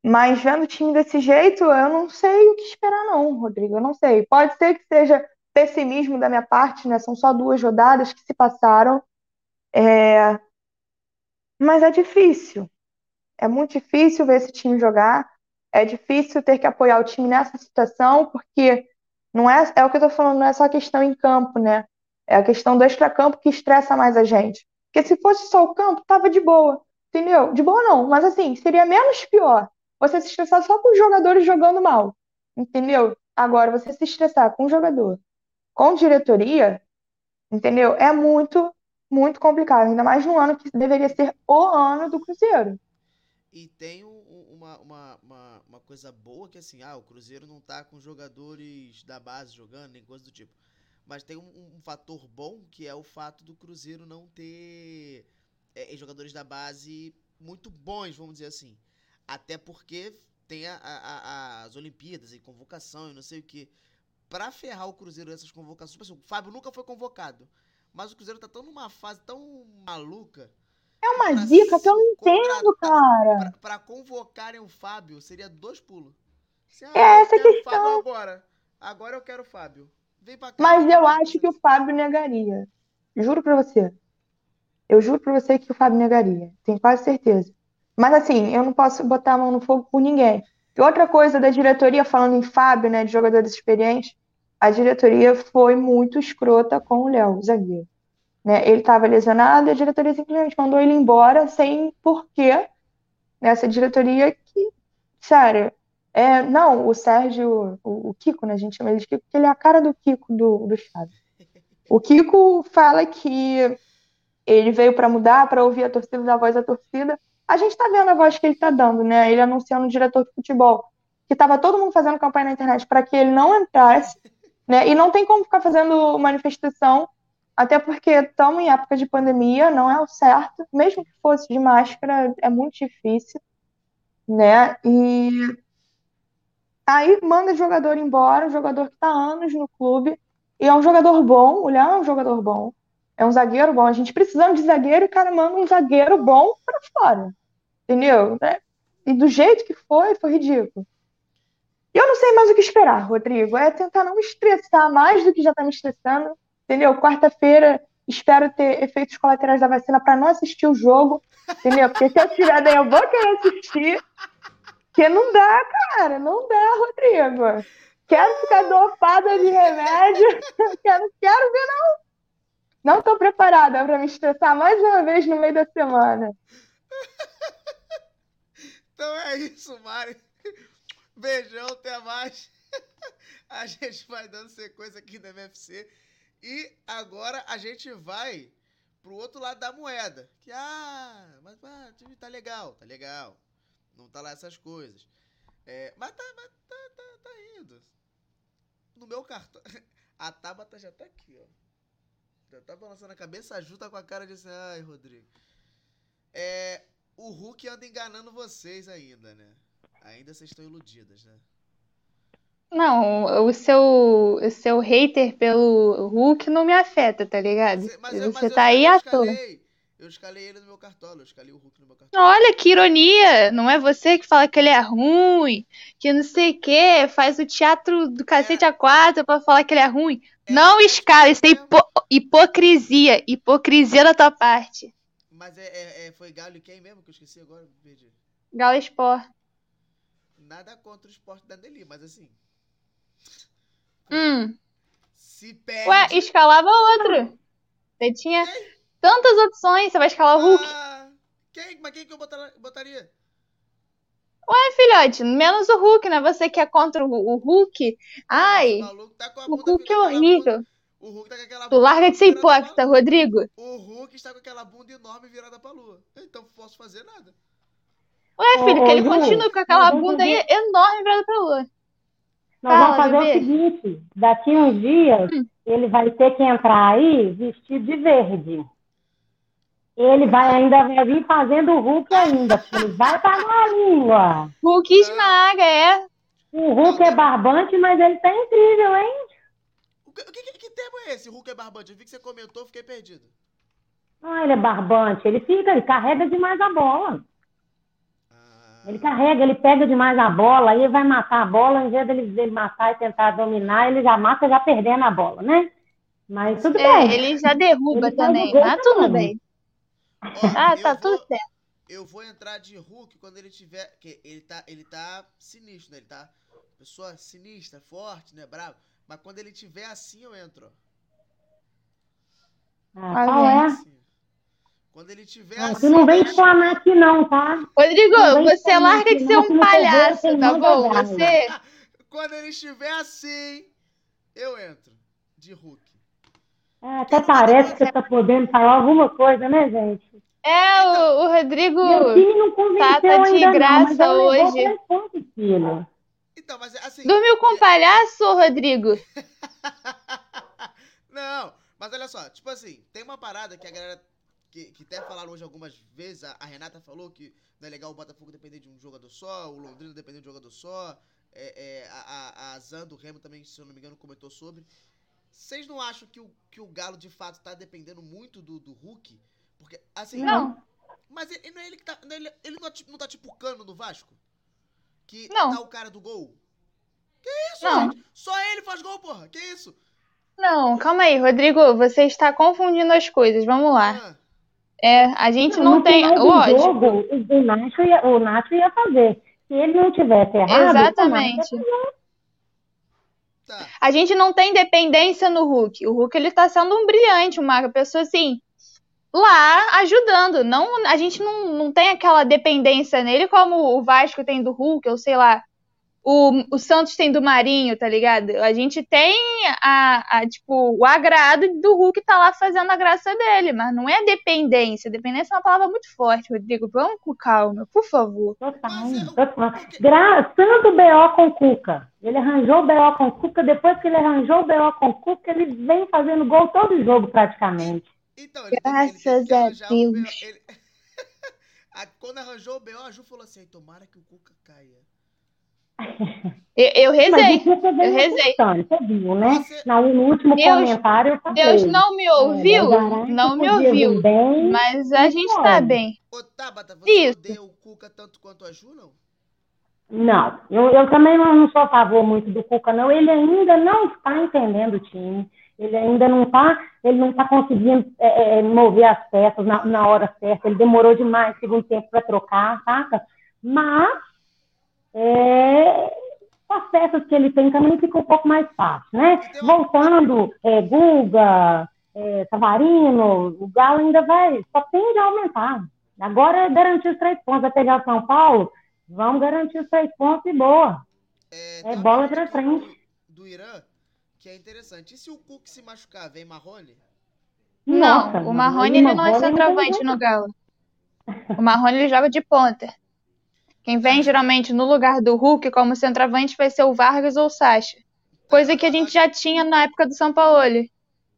Mas vendo o time desse jeito, eu não sei o que esperar, não, Rodrigo. Eu não sei. Pode ser que seja pessimismo da minha parte, né? São só duas rodadas que se passaram. É... Mas é difícil. É muito difícil ver esse time jogar. É difícil ter que apoiar o time nessa situação, porque não é, é o que eu tô falando, não é só questão em campo, né? É a questão do extracampo que estressa mais a gente. Porque se fosse só o campo, tava de boa, entendeu? De boa não, mas assim, seria menos pior você se estressar só com os jogadores jogando mal, entendeu? Agora, você se estressar com o jogador, com diretoria, entendeu? É muito, muito complicado, ainda mais no ano que deveria ser o ano do Cruzeiro. E tem um- uma, uma, uma, uma coisa boa que assim, ah, o Cruzeiro não tá com jogadores da base jogando, nem coisa do tipo. Mas tem um, um fator bom que é o fato do Cruzeiro não ter é, jogadores da base muito bons, vamos dizer assim. Até porque tem a- a- a- as Olimpíadas e convocação e não sei o que. Pra ferrar o Cruzeiro nessas convocações, tipo assim, o Fábio nunca foi convocado. Mas o Cruzeiro tá tão numa fase tão maluca É uma zica que eu não entendo, cara. Pra convocarem o Fábio, seria dois pulos. Se, ah, É essa questão. Agora. Agora eu quero o Fábio. Vem pra cá. Mas eu acho que o Fábio negaria. Juro pra você. Eu juro pra você que o Fábio negaria. Tenho quase certeza. Mas assim, eu não posso botar a mão no fogo por ninguém. E outra coisa da diretoria, falando em Fábio, né, de jogadores experientes, a diretoria foi muito escrota com o Léo, o zagueiro. Né? Ele estava lesionado e a diretoria simplesmente mandou ele embora sem porquê. Nessa diretoria que, sério, é, não, o Sérgio, o, o Kiko, né, a gente chama ele de Kiko, porque ele é a cara do Kiko do, do Chaves. O Kiko fala que ele veio para mudar, para ouvir a torcida, da voz da torcida. A gente tá vendo a voz que ele tá dando, né? Ele anunciando o diretor de futebol, que tava todo mundo fazendo campanha na internet para que ele não entrasse, né? E não tem como ficar fazendo manifestação, até porque estamos em época de pandemia, não é o certo. Mesmo que fosse de máscara, é muito difícil, né? E aí manda o jogador embora, o jogador que tá há anos no clube, e é um jogador bom, o Léo é um jogador bom, é um zagueiro bom. A gente precisando de zagueiro e o cara manda um zagueiro bom pra fora. Entendeu? Né? E do jeito que foi, foi ridículo. E eu não sei mais o que esperar, Rodrigo. É tentar não me estressar mais do que já tá me estressando. Entendeu? Quarta-feira espero ter efeitos colaterais da vacina para não assistir o jogo. Entendeu? Porque se eu tiver daí, eu vou querer assistir. Porque não dá, cara. Não dá, Rodrigo. Quero ficar dopada de remédio. Quero, quero ver, não. Não tô preparada para me estressar mais uma vez no meio da semana. Então é isso, Mari. Beijão, até mais. A gente vai dando sequência aqui no MFC. E agora a gente vai pro outro lado da moeda. Que, ah, mas ah, tá legal, tá legal. Não tá lá essas coisas. É, mas tá, mas tá, tá, tá indo. No meu cartão. A Tabata já tá aqui, ó. Já tá balançando a cabeça, a Ju tá com a cara de assim, ai, Rodrigo. É, o Hulk anda enganando vocês ainda, né? Ainda vocês estão iludidas, né? Não, o seu, o seu hater pelo Hulk não me afeta, tá ligado? Mas, eu- mas Você eu, tá aí eu à toa. Eu escalei ele no meu cartola, eu escalei o Hulk no meu cartola. Olha que ironia! Não é você que fala que ele é ruim, que não sei o quê, faz o teatro do cacete a quatro pra falar que ele é ruim. Não escala, isso é hipo- hipocrisia. Hipocrisia da tua parte. Mas é, é- é- foi Galo e quem mesmo que eu esqueci agora? Perdi. Galo Sport. Nada contra o esporte da Nelly, mas assim, Hum. se perde. Ué, escalava outro. Você tinha tantas opções, você vai escalar o Hulk. Ah, quem? Mas quem que eu botar- botaria? Ué, filhote, menos o Hulk, né? Você que é contra o, o Hulk. Ai, tá o Hulk é horrível. Tu larga de ser hipócrita, Rodrigo. O Hulk está com aquela bunda enorme virada pra lua. Então não posso fazer nada. Ué, filho, Ô, que ele continua com aquela bunda enorme virada pra lua. Nós Fala, vamos fazer bebê. o seguinte: daqui uns dias, ele vai ter que entrar aí vestido de verde. Ele vai ainda vai vir fazendo o Hulk ainda, porque ele vai pagar a língua. Hulk esmaga, é. O Hulk é barbante, mas ele tá incrível, hein? Que, que, que termo é esse? Hulk é barbante. Eu vi que você comentou, fiquei perdido. Ah, ele é barbante. Ele fica, ele carrega demais a bola. Ele carrega, ele pega demais a bola, aí ele vai matar a bola, em vez dele, dele matar e tentar dominar, ele já mata já perdendo a bola, né? Mas tudo É, bem. ele já derruba Ele também, mas tudo também. bem. Ah, tá tudo certo. Eu vou entrar de Hulk quando ele tiver. Que ele tá, ele tá sinistro, né? Ele tá. Pessoa sinistra, forte, né? Bravo. Mas quando ele tiver assim, eu entro. ó. Ah, qual é? Quando ele tiver Ah, assim. tu não vem explanar aqui não, tá? Rodrigo, Não você larga de ser não, um palhaço, tá bom? Você. Quando ele estiver assim, eu entro. De Hulk. É, até parece que você tá podendo falar alguma coisa, né, gente? É, o, o Rodrigo Meu time não convenceu tá, tá de ainda não, mas graça levou hoje. filho. Então, mas é assim. Dormiu com um palhaço, Rodrigo? Não, mas olha só, tipo assim, tem uma parada que a galera. Que, que até falaram hoje algumas vezes, a, a Renata falou que não é legal o Botafogo depender de um jogador só, o Londrina depender de um jogador só, é, é, a, a, a Zan do Remo também, se eu não me engano, comentou sobre. Vocês não acham que o, que o Galo de fato tá dependendo muito do, do Hulk? Porque, assim. Não. Mas ele, não é ele que tá. Ele, ele não, é tipo- não tá tipo o cano do Vasco? Que Não. tá o cara do gol? Que isso, Não. gente? Só ele faz gol, porra. Que isso? Não, calma aí, Rodrigo, você está confundindo as coisas. Vamos lá. É, a gente não no tem. Lógico. jogo, o, o, Nacho ia, o Nacho ia fazer. Se ele não tivesse errado, o Exatamente. Fazer. A gente não tem dependência no Hulk. O Hulk ele tá sendo um brilhante, uma pessoa assim, lá ajudando. Não, a gente não, não tem aquela dependência nele como o Vasco tem do Hulk, ou sei lá, o, o Santos tem do Marinho, tá ligado? A gente tem a, a, tipo, o agrado do Hulk tá lá fazendo a graça dele, mas não é dependência. Dependência é uma palavra muito forte, Rodrigo. Vamos com calma, por favor. Gra tanto BO com Cuca. Ele arranjou o BO com Cuca. Depois que ele arranjou o BO com Cuca, ele vem fazendo gol todo jogo praticamente. Graças a Deus. A- Quando arranjou o B.O., a Ju falou assim: tomara que o Cuca caia. Eu, eu rezei, Cuca eu rezei. acertando, Você viu, né? No, no último Deus- comentário eu falei. Deus não me ouviu, É, não me ouviu, bem, mas a gente tá pode. bem. Ô, Tabata, você Isso. odeia o Cuca tanto quanto a Ju, não? Não, eu, eu também não, não sou a favor muito do Cuca, não. Ele ainda não está entendendo o time. Ele ainda não está, ele não está conseguindo é, é, mover as peças na, na hora certa. Ele demorou demais segundo tempo para trocar, saca? Mas é, as peças que ele tem também fica um pouco mais fácil, né? Voltando, é, Guga, é, Savarino, o Galo ainda vai, só tende a aumentar. Agora é garantir os três pontos. Vai pegar o São Paulo, vamos garantir os três pontos e boa. É, bola pra frente. Do Irã, que é interessante. E se o Cuca se machucar, vem Marrone? Não, Nossa, o Marrone ele não é centroavante no Galo. O Marrone ele joga de ponta. Quem vem geralmente no lugar do Hulk como centroavante vai ser o Vargas ou o Sacha. Coisa que a gente já tinha na época do São Paulo.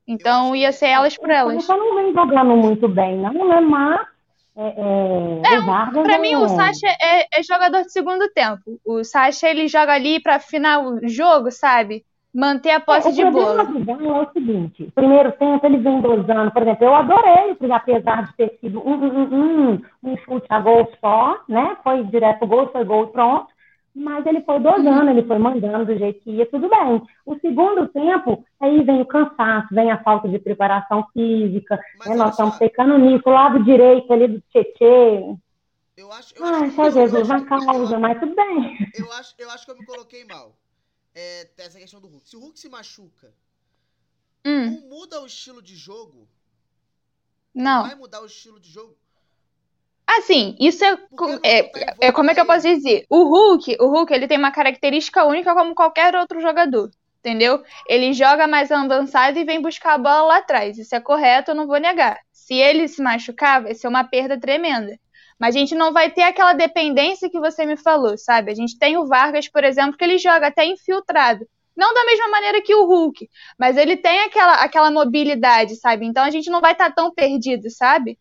Então ia ser elas por elas. só não vem jogando muito bem, não, né? Mas É, é, É, Vargas pra é- mim, o Sacha é, é jogador de segundo tempo. O Sacha, ele joga ali pra final o jogo, sabe? Manter a posse É, o de problema bola. do Galo é o seguinte: primeiro tempo ele vem dosando, por exemplo, eu adorei, apesar de ter sido um, um, um, um, chute a gol só, né? Foi direto gol, foi gol e pronto. Mas ele foi dosando, ele foi mandando do jeito que ia, tudo bem. O segundo tempo, aí vem o cansaço, vem a falta de preparação física, né? Nós estamos pecando nisso, o lado direito ali do Tietê. Eu acho, eu Ai, acho só Jesus na causa, mas tudo bem. Eu acho, eu acho que eu me coloquei mal. É, essa questão do Hulk. Se o Hulk se machuca, Hum, não muda o estilo de jogo? não. Vai mudar o estilo de jogo? Assim, isso é, é, é como é que eu posso dizer? O Hulk, o Hulk, ele tem uma característica única como qualquer outro jogador, entendeu? Ele joga mais avançado e vem buscar a bola lá atrás. Isso é correto, eu não vou negar. Se ele se machucar, vai ser uma perda tremenda. Mas a gente não vai ter aquela dependência que você me falou, sabe? A gente tem o Vargas, por exemplo, que ele joga até infiltrado. Não da mesma maneira que o Hulk, mas ele tem aquela, aquela mobilidade, sabe? Então a gente não vai estar tão perdido, sabe?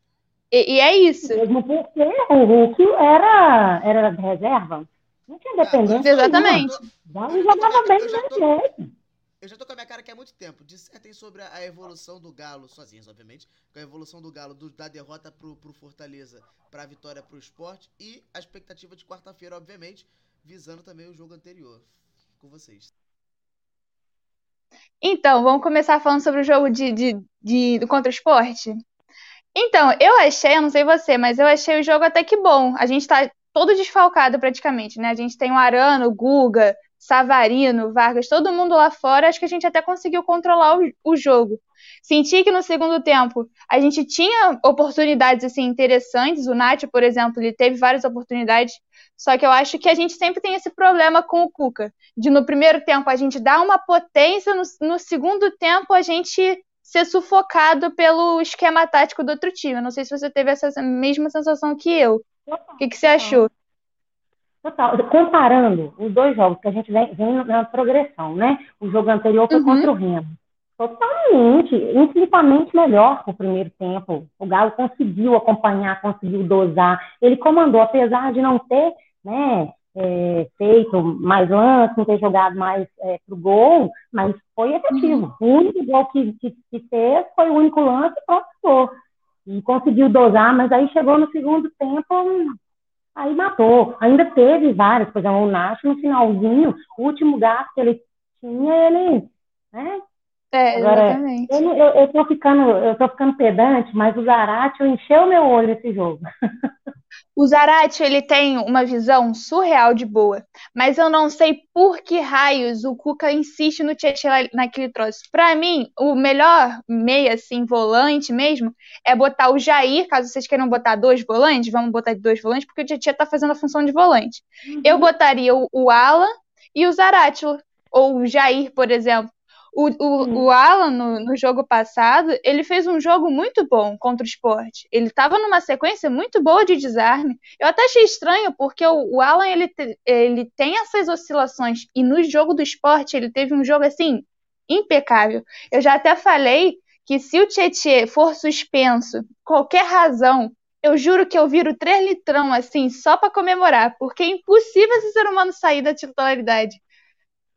E, e é isso. Mesmo porque o Hulk era, era reserva. Não tinha dependência. Exatamente. nenhuma. Ele jogava bem do mesmo jeito. Eu já tô com a minha cara aqui há muito tempo. Dissertem sobre a, evolução do Galo, sozinhos, obviamente, com a evolução do Galo do- da derrota pro, pro Fortaleza pra vitória pro esporte e a expectativa de quarta-feira, obviamente, visando também o jogo anterior. Com vocês. Então, vamos começar falando sobre o jogo de, de, de- do contra o esporte? Então, eu achei, eu não sei você, mas eu achei o jogo até que bom. A gente tá todo desfalcado praticamente, né? A gente tem o Arano, o Guga, Savarino, Vargas, todo mundo lá fora. Acho que a gente até conseguiu controlar o, o jogo. Senti que no segundo tempo a gente tinha oportunidades assim interessantes. O Nath, por exemplo, ele teve várias oportunidades. Só que eu acho que a gente sempre tem esse problema com o Cuca, de no primeiro tempo a gente dar uma potência, no, no segundo tempo a gente ser sufocado pelo esquema tático do outro time. Eu não sei se você teve essa mesma sensação que eu. O que, que você achou? Total. Comparando os dois jogos que a gente vem, vem na progressão, né? O jogo anterior foi Uhum. contra o Remo. Totalmente, infinitamente melhor que o primeiro tempo. O Galo conseguiu acompanhar, conseguiu dosar. Ele comandou, apesar de não ter né, é, feito mais lance, não ter jogado mais é, pro gol, mas foi efetivo. O único gol que, que, que fez foi o único lance e pronto. E conseguiu dosar, mas aí chegou no segundo tempo, Aí matou. Ainda teve várias, por exemplo, o Nacho no finalzinho, o último gasto que ele tinha, ele. Né? É, Agora, exatamente. eu, eu, eu tô ficando, eu tô ficando pedante, mas o Zarate encheu meu olho nesse jogo. O Zarate, ele tem uma visão surreal de boa, mas eu não sei por que raios o Cuca insiste no Tietchan naquele troço. Pra mim, o melhor meia, assim, volante mesmo, é botar o Jair, caso vocês queiram botar dois volantes, vamos botar dois volantes, porque o Tietchan tá fazendo a função de volante. Eu botaria o, o Alan e o Zarate, ou o Jair, por exemplo. O, o, o Alan, no, no jogo passado, ele fez um jogo muito bom contra o esporte. Ele estava numa sequência muito boa de desarme. Eu até achei estranho, porque o, o Alan ele, te- ele tem essas oscilações. E no jogo do esporte, ele teve um jogo assim, impecável. Eu já até falei que se o Tietchan for suspenso, qualquer razão, eu juro que eu viro três litrão assim, só para comemorar, porque é impossível esse ser humano sair da titularidade.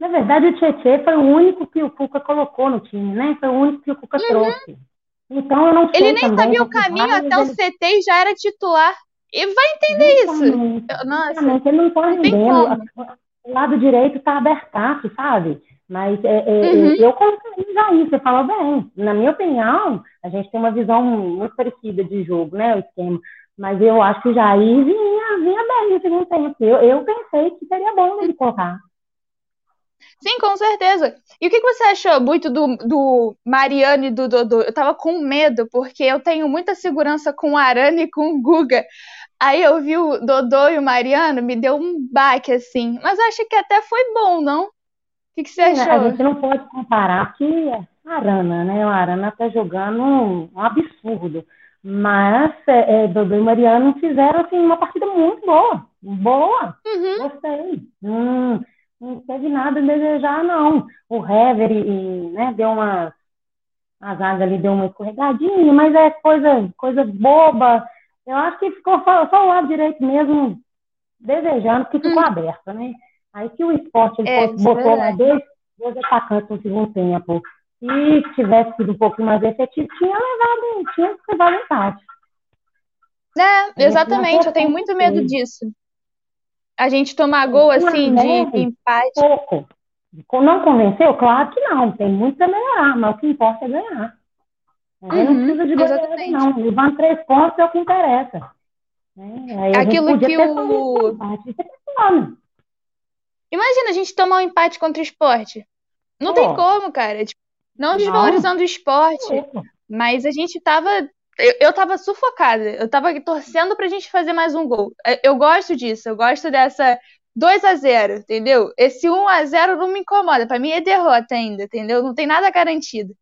Na verdade, o Tietchan foi o único que o Cuca colocou no time, né? Foi o único que o Cuca trouxe. Então eu não sei Uhum. Ele nem também sabia o caminho até o ele- CT e já era titular. E vai entender isso. Justamente, Eu- Nossa, ele não tá rendendo. O lado direito tá abertaço, sabe? Mas é, é, Uhum. eu colocaria já isso, você falou bem. Na minha opinião, a gente tem uma visão muito parecida de jogo, né? O esquema. Mas eu acho que o Jair vinha, vinha bem no segundo tempo. Eu, eu pensei que seria bom ele colocar. Sim, com certeza. E o que você achou muito do, do Mariano e do Dodô? Eu tava com medo, porque eu tenho muita segurança com o Arana e com o Guga. Aí eu vi o Dodô e o Mariano, me deu um baque, assim. Mas eu acho que até foi bom, não? O que que você A achou? gente não pode comparar que a Arana, né? O Arana tá jogando um, um absurdo. Mas é, é, Dodô e Mariano fizeram assim, uma partida muito boa. Boa. Uhum. Gostei. Hum, não teve nada a desejar, não. O Hever e, né, deu uma. A zaga ali deu uma escorregadinha, mas é coisa, coisa boba. Eu acho que ficou só, só o lado direito mesmo, desejando, que ficou aberto, né? Aí que o esporte ele É, é botou lá dois, dois atacantes no segundo tempo. Se tivesse sido um pouquinho mais efetivo, tinha levado, tinha levado empate. É, exatamente, eu tenho muito medo disso. A gente tomar gol assim de leve, empate. Pouco. Não convenceu? Claro que não. Tem muito para melhorar, mas o que importa é ganhar. A Uhum, não precisa de exatamente. não. Levando três pontos é o que interessa. Né? Aí a Aquilo que o-. Isso é plano. Imagina a gente tomar um empate contra o esporte. Não tem como, cara. Tipo, não Não. desvalorizando o esporte, mas a gente tava. Eu, eu tava sufocada. Eu tava torcendo pra gente fazer mais um gol. É, Eu gosto disso. Eu gosto dessa 2 a 0 entendeu? Esse 1 a 0 não me incomoda. Pra mim é derrota ainda, entendeu? Não tem nada garantido.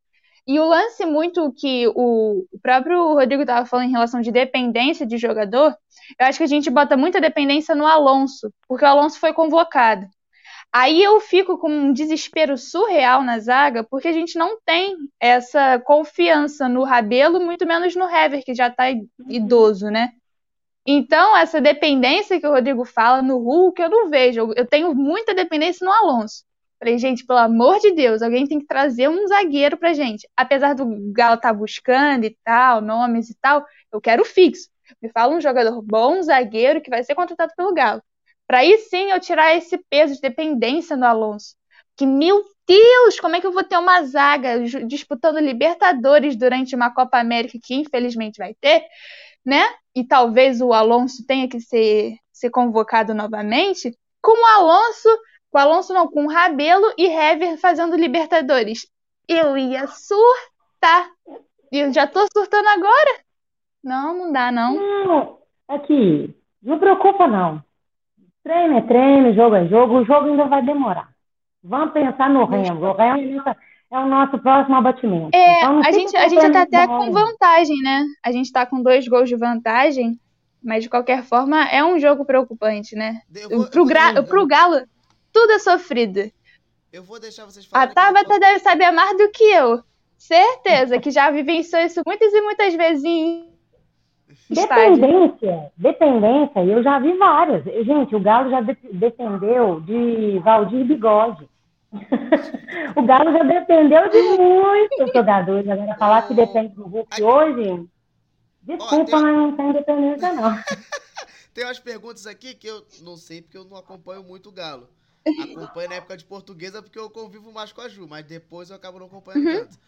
E o lance muito que o próprio Rodrigo estava falando em relação de dependência de jogador, eu acho que a gente bota muita dependência no Alonso, porque o Alonso foi convocado. Aí eu fico com um desespero surreal na zaga, porque a gente não tem essa confiança no Rabelo, muito menos no Hever, que já tá idoso, né? Então, essa dependência que o Rodrigo fala no Hulk, eu não vejo. Eu- tenho muita dependência no Alonso. Falei, gente, pelo amor de Deus, alguém tem que trazer um zagueiro pra gente. Apesar do Galo estar buscando e tal, nomes e tal, eu quero fixo. Me fala um jogador bom, um zagueiro, que vai ser contratado pelo Galo. Pra aí sim eu tirar esse peso de dependência no Alonso. Que, meu Deus, como é que eu vou ter uma zaga disputando Libertadores durante uma Copa América que infelizmente vai ter, né? E talvez o Alonso tenha que ser, ser convocado novamente, com o Alonso, com o Alonso não, com o Rabelo e Hever fazendo Libertadores. Eu ia surtar. Eu já tô surtando agora? Não, não dá, não. Não, aqui, não preocupa não. Treino é treino, jogo é jogo, o jogo ainda vai demorar. Vamos pensar no Remo. O Remo é, é o nosso próximo abatimento. É, Então, a gente, a gente tá até com vantagem, né? A gente tá com dois gols de vantagem, mas de qualquer forma é um jogo preocupante, né? Pro, gra- pro Galo, tudo é sofrido. Eu vou deixar vocês A falarem. Tabata deve saber mais do que eu. Certeza que já vivenciou isso muitas e muitas vezes Dependência, dependência, eu já vi várias. Gente, o Galo já de- dependeu de Valdir Bigode. o Galo já dependeu de muitos jogadores. Agora, falar que depende do Hulk hoje, desculpa, mas não tem dependência, não. Tem umas perguntas aqui que eu não sei porque eu não acompanho muito o Galo. Acompanho na época de portuguesa porque eu convivo mais com a Ju, mas depois eu acabo não acompanhando Uhum. tanto.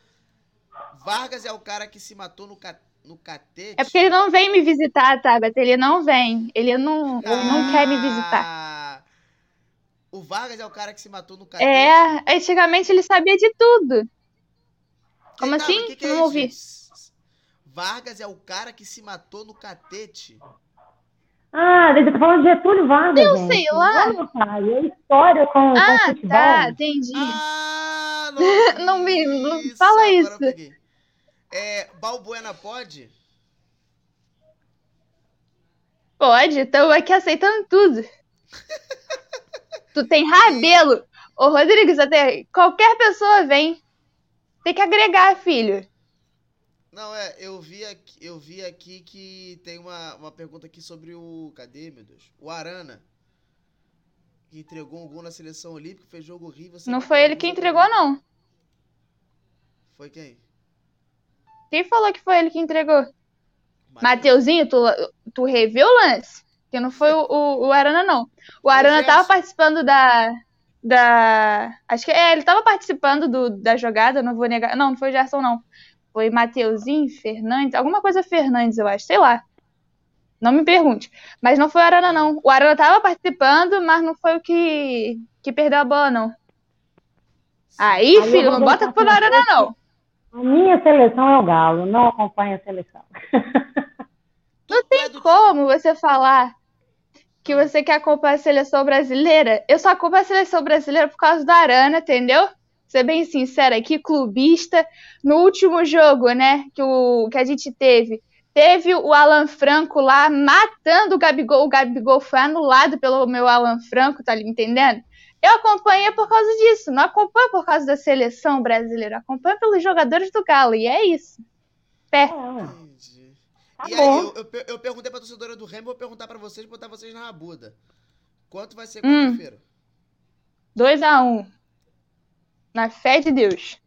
Vargas é o cara que se matou no. No catete. É porque ele não vem me visitar, Tabata. Ele não vem. Ele não, ele não quer me visitar. Ah, O Vargas é o cara que se matou no catete. É, antigamente ele sabia de tudo. Como Tá, assim? que que é não isso, ouvi. Vargas é o cara que se matou no catete. Ah, ele tá falando de Getúlio Vargas, Eu gente. sei lá. Olha, pai, é história com, com Ah, futebol. tá, entendi. não me não fala isso. É, Balbuena pode? Pode, estamos aqui aceitando tudo. tu tem rabelo. Ô, Rodrigo, tem... qualquer pessoa vem. Tem que agregar, filho. Não, é, eu vi aqui, eu vi aqui que tem uma, uma pergunta aqui sobre o. Cadê, meu Deus? O Arana. Que entregou um gol na seleção olímpica, fez jogo horrível. Não foi ele que entregou, não. Foi quem? Quem falou que foi ele que entregou? Mateuzinho, tu, tu reviu o lance? Que não foi o, o, o Arana, não. O Arana tava participando da. da acho que é, ele tava participando do, da jogada, não vou negar. Não, não foi o Gerson, não. Foi Mateuzinho, Fernandes, alguma coisa Fernandes, eu acho, sei lá. Não me pergunte. Mas não foi o Arana, não. O Arana tava participando, mas não foi o que, que perdeu a bola, não. Aí, filho, não bota pro Arana, não. A minha seleção é o Galo, não acompanho a seleção. Não tem como você falar que você quer acompanhar a seleção brasileira. Eu só acompanho a seleção brasileira por causa da Arana, entendeu? Ser bem sincera aqui, clubista. No último jogo, né, que, o, que a gente teve, teve o Alan Franco lá matando o Gabigol. O Gabigol foi anulado pelo meu Alan Franco, tá entendendo? Eu acompanhei por causa disso, não acompanho por causa da seleção brasileira, acompanho pelos jogadores do Galo, e é isso. Pé. e bom. aí, eu, eu, eu perguntei pra torcedora do Remo, vou perguntar pra vocês, botar vocês na rabuda. Quanto vai ser Hum. quarta-feira? 2x1. Na fé de Deus.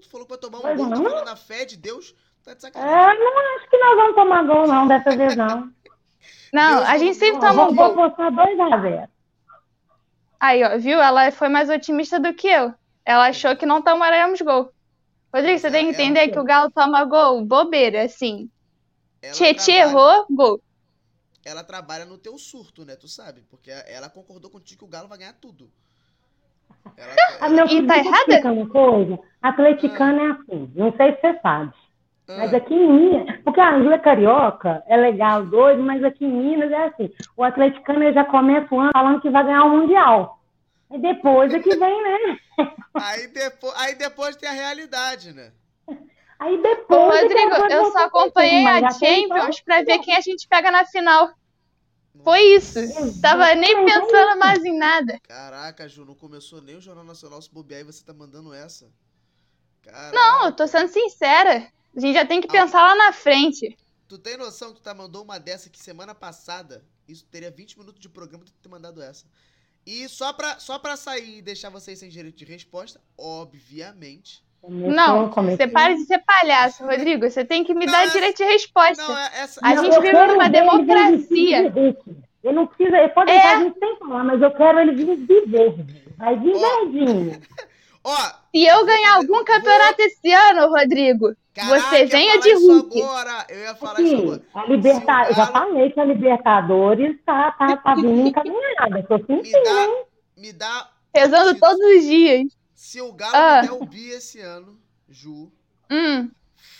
Tu falou pra tomar um Pois gol não. falou na fé de Deus, tá de sacanagem. É, não acho que nós vamos tomar gol, não, dessa vez não. Não, Deus a gente sempre Vou, toma um vou gol. postar 2x0. Aí, ó, viu? Ela foi mais otimista do que eu. Ela achou que não tomaremos gol. Rodrigo, você tem que Ela- entender que o Galo toma gol bobeira, assim. Tietê trabalha- errou, gol. Ela trabalha no teu surto, né? Tu sabe? Porque ela concordou contigo que o Galo vai ganhar tudo. Ela, Ah, meu E filho, tá errada? uma coisa. Atleticano é assim, não sei se você sabe. Mas aqui em Minas, porque a Angela Carioca é legal, doido, mas aqui em Minas é assim. O atleticano já começa o ano falando que vai ganhar o Mundial. E depois é que vem, né? aí, depois, aí depois tem a realidade, né? Aí Ô, depois. é que Rodrigo, coisas eu vão só acompanhei a Champions pra ver quem a gente pega na final. Foi isso. Tava nem pensando mais em nada. Caraca, Ju, não começou nem o Jornal Nacional se bobear e você tá mandando essa. Caraca. Não, eu tô sendo sincera. A gente já tem que pensar lá na frente. Tu tem noção que tu tá mandou uma dessa que semana passada, isso teria 20 minutos de programa tu ter mandado essa. E só pra, só pra sair e deixar vocês sem direito de resposta, obviamente. Não, você para de ser palhaço, Rodrigo. Você tem que me dar direito de resposta. é A Não, gente eu vive numa democracia. Ele não precisa, ele pode É. deixar a gente sem falar, mas eu quero ele vir de verde. Vai vir verdinho. Se eu ganhar algum campeonato esse ano, Rodrigo, você venha de Hulk. Agora, eu ia falar isso Sim, agora. a Liberta... eu já falei que a Libertadores tá, tá, tá vindo encaminhada. Tô sentindo, hein? Me dá. Rezando todos os dias. Se o Galo Ah. me der o bi esse ano, Ju, Hum,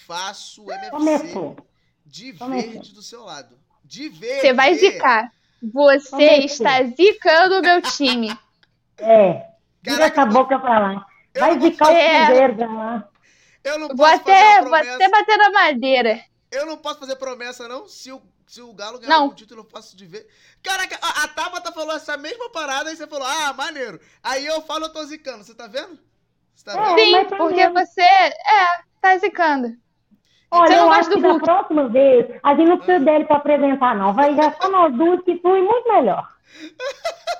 faço o MFC Começou. de Começou. verde do seu lado. De verde. você vai zicar. Você Começou. está zicando o meu time. É. Vira essa boca pra lá. Vai zicar o. Cruzeiro pra lá. Eu não Vou posso até, fazer vou uma promessa. até bater na madeira. Eu não posso fazer promessa, não. Se o, se o Galo ganhar Não. algum título, eu faço de ver. Caraca, a, a Tabata falou essa mesma parada e você falou, ah, maneiro. Aí eu falo, eu tô zicando. Você tá vendo? Você tá vendo? Sim, porque você é, tá zicando. Olha, Você não eu acho do que da próxima vez a gente não precisa dele pra apresentar, não. Vai já só nós duas que flui muito melhor.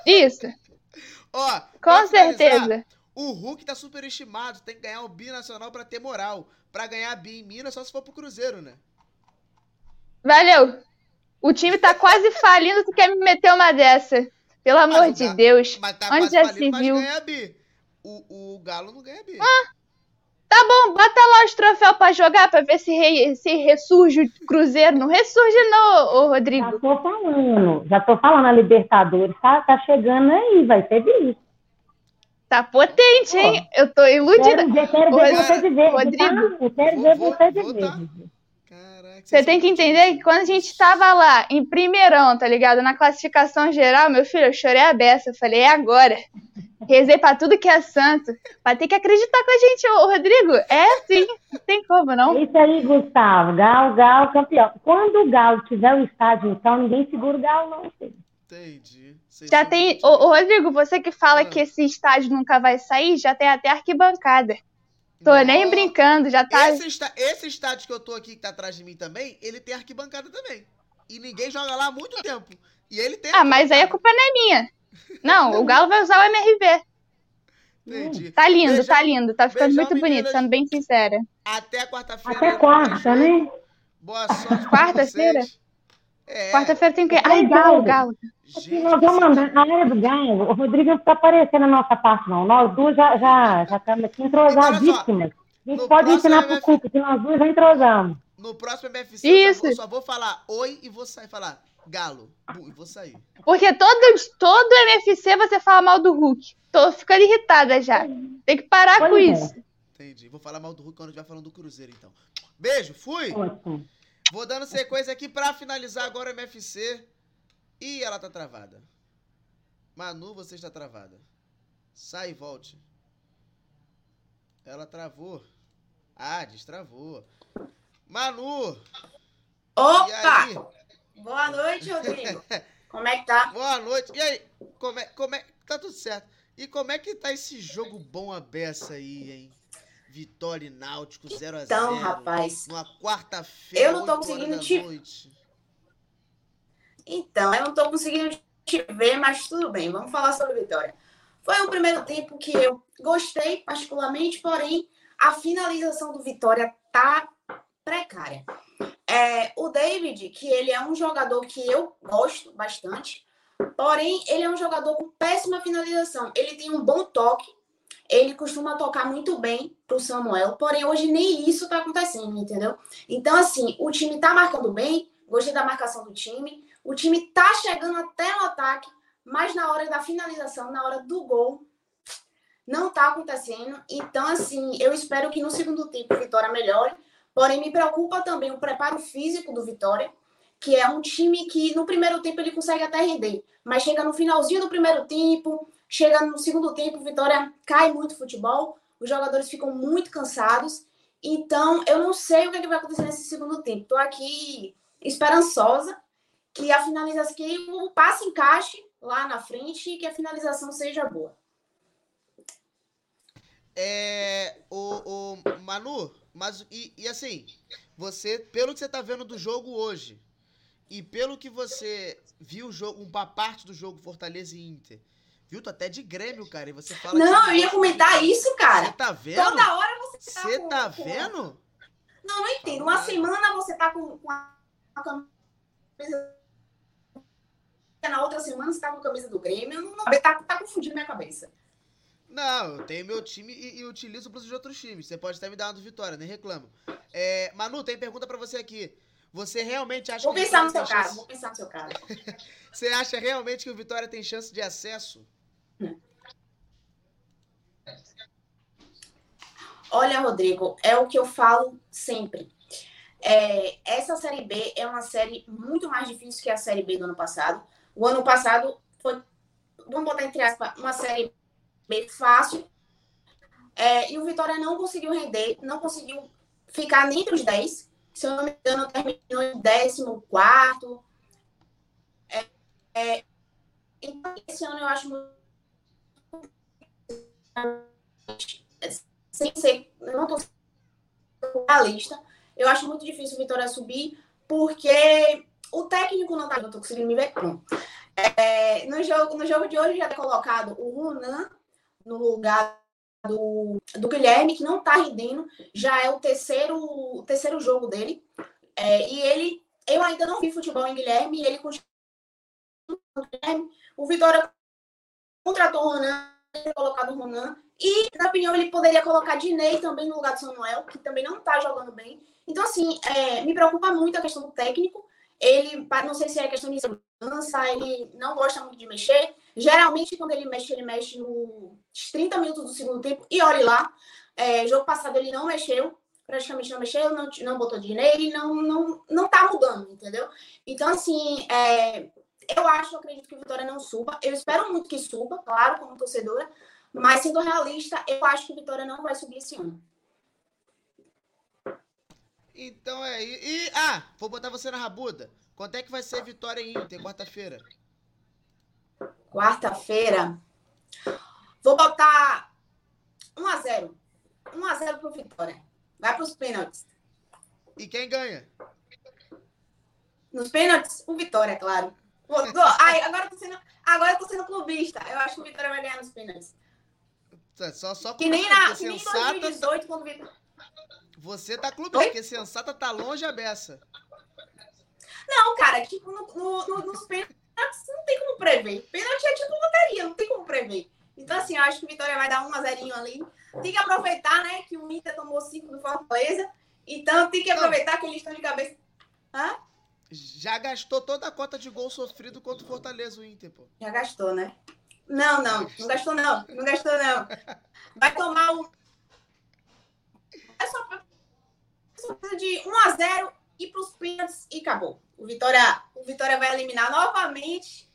Isso. Ó, Com certeza. O Hulk tá superestimado. Tem que ganhar o bi nacional pra ter moral. Pra ganhar bi em Minas, só se for pro Cruzeiro, né? Valeu. O time tá quase falindo, tu quer me meter uma dessa. Pelo amor de Deus. Mas tá Onde quase já falindo, se mas viu? ganha bi. O, o Galo não ganha bi. Tá bom, bota lá os troféus pra jogar pra ver se, re- se ressurge o Cruzeiro. Não ressurge, não, ô Rodrigo. Já tô falando, já tô falando, a Libertadores tá, tá chegando aí, vai ser bicho. Tá potente, hein? Eu tô iludida. Quero ver, quero ver você de verde, Rodrigo, tá? Eu quero ver você de verde. Você tem que entender que quando a gente tava lá, em primeirão, tá ligado? Na classificação geral, meu filho, eu chorei a beça. Eu falei, é agora. Rezei pra tudo que é santo. Vai ter que acreditar com a gente, ô Rodrigo. É sim, não tem como, não. É isso aí, Gustavo. Galo, Galo, campeão. Quando o Galo tiver o estádio, então, ninguém segura o Galo, não, filho. Entendi. Já tem. Ô, ô, Rodrigo, você que fala que esse estádio nunca vai sair, já tem até arquibancada. Tô nem brincando, já tá. Esse, está, esse estádio que eu tô aqui, que tá atrás de mim também, ele tem arquibancada também. E ninguém joga lá há muito tempo. E ele tem. Ah, mas aí a culpa não é minha. Não, o Galo vai usar o MRV. Entendi. Tá lindo, Beijão- tá lindo. Tá ficando muito bonito, meninas. sendo bem sincera. Até quarta-feira. Até quarta, né? Boa sorte. Quarta-feira? É. Quarta-feira tem o quê? Ai, Galo, Galo. Aqui nós vamos mandar na área do Galo. O Rodrigo não tá aparecendo na nossa parte, não. Nós duas já já já estamos aqui entrosadíssimas. A gente pode ensinar pro Cuca que nós duas já entrosamos. No próximo MFC, eu só, vou, Isso. só vou falar oi e vou sair. Falar galo. E vou sair. Porque todo, todo MFC você fala mal do Hulk. Tô ficando irritada já. Tem que parar com Pois é. isso. Entendi. Vou falar mal do Hulk quando estiver falando do Cruzeiro, então. Beijo, fui! Ótimo. Vou dando sequência aqui pra finalizar agora o MFC. Ih, ela tá travada. Manu, você está travada. Sai e volte. Ela travou. Ah, destravou. Manu! Opa! E? Boa noite, Rodrigo. Como é que tá? Boa noite. E aí? Como é, como é, tá tudo certo. E como é que tá esse jogo bom a beça aí, hein? Vitória e Náutico 0x0. Então, rapaz. Numa quarta-feira. Eu não tô 8 horas conseguindo te- noite. Então, eu não tô conseguindo te ver, mas tudo bem, vamos falar sobre Vitória. Foi um primeiro tempo que eu gostei particularmente, porém a finalização do Vitória tá precária. É, o David, que ele é um jogador que eu gosto bastante, porém ele é um jogador com péssima finalização. Ele tem um bom toque, ele costuma tocar muito bem pro Samuel, porém hoje nem isso tá acontecendo, entendeu? Então, assim, o time tá marcando bem, gostei da marcação do time, o time tá chegando até no ataque, mas na hora da finalização, na hora do gol, não tá acontecendo. Então, assim, eu espero que no segundo tempo o Vitória melhore. Porém, me preocupa também o preparo físico do Vitória, que é um time que no primeiro tempo ele consegue até render, mas chega no finalzinho do primeiro tempo, chega no segundo tempo, Vitória cai muito futebol, os jogadores ficam muito cansados. Então, eu não sei o que, é que vai acontecer nesse segundo tempo. Estou aqui esperançosa que a finalização, que o passe encaixe lá na frente e que a finalização seja boa. É. O, o Manu, mas. E, e assim, você, pelo que você tá vendo do jogo hoje, e pelo que você viu o jogo, uma parte do jogo Fortaleza e Inter, viu? Tu até de Grêmio, cara, e você fala Não, que- eu ia comentar isso, cara. Você tá vendo? Toda hora você tá Você tá com- vendo? Não, não entendo. Uma semana você tá com, com a camisa. Na outra semana você tá com a camisa do Grêmio. Não, tá, tá confundindo minha cabeça. Não, eu tenho meu time e, e utilizo pros de outros times. Você pode até me dar uma do Vitória, nem reclamo. É, Manu, tem pergunta pra você aqui. Você realmente acha Vou que pensar no seu caso, chance- vou pensar no seu caso. Você acha realmente que o Vitória tem chance de acesso? Olha, Rodrigo, é o que eu falo sempre. É, essa série B é uma série muito mais difícil que a série B do ano passado. O ano passado foi, vamos botar entre aspas, uma série B fácil. É, e o Vitória não conseguiu render, não conseguiu ficar nem entre os 10. Se eu não me engano, terminou em 14. É, é, então, esse ano eu acho muito sem ser, não sendo realista, eu acho muito difícil o Vitória subir, porque o técnico não tá, eu tô conseguindo me ver, pronto. É, no, jogo, no jogo de hoje já tá colocado o Runan no lugar do, do Guilherme, que não tá rendendo, já é o terceiro, o terceiro jogo dele, É, e ele, eu ainda não vi futebol em Guilherme, e ele continua o Vitória contratou o Ronan, colocado o Ronan. E, na opinião, ele poderia colocar Dinei também no lugar do Samuel, que também não tá jogando bem. Então, assim, é, me preocupa muito a questão do técnico. Ele, não sei se é questão de segurança, ele não gosta muito de mexer. Geralmente, quando ele mexe, ele mexe nos 30 minutos do segundo tempo. E olhe lá, é, jogo passado ele não mexeu, praticamente não mexeu, não, não botou Dinei, não, não, não tá mudando, entendeu? Então, assim, é, eu acho, eu acredito que o Vitória não suba. Eu espero muito que suba, claro, como torcedora. Mas sendo realista, eu acho que o Vitória não vai subir esse ano. Então é. E, e- ah, vou botar você na rabuda. Quanto é que vai ser Vitória e Inter, quarta-feira? Quarta-feira, vou botar 1x0. 1x0 pro Vitória. Vai pros pênaltis. E quem ganha? Nos pênaltis, o Vitória, é claro. Ai, agora eu tô sendo, agora eu tô sendo clubista. Eu acho que o Vitória vai ganhar nos pênaltis. Só, só Que nem, na, que nem em sensata, 2018, quando o Vitória. Você tá clubista, porque sensata tá longe a beça. Não, cara, tipo, no, no- no- nos pênaltis não tem como prever. Pênalti é tipo loteria, não tem como prever. Então, assim, eu acho que o Vitória vai dar um a zerinho ali. Tem que aproveitar, né, que o Inter tomou cinco do Fortaleza. Então, tem que aproveitar que eles estão de cabeça. Hã? Já gastou toda a cota de gol sofrido contra o Fortaleza, o Inter, pô. Já gastou, né? Não, não, não gastou não. Não gastou não. Vai tomar um. É só, só precisa de 1 a 0 ir para os pênaltis e acabou. O Vitória, o Vitória vai eliminar novamente,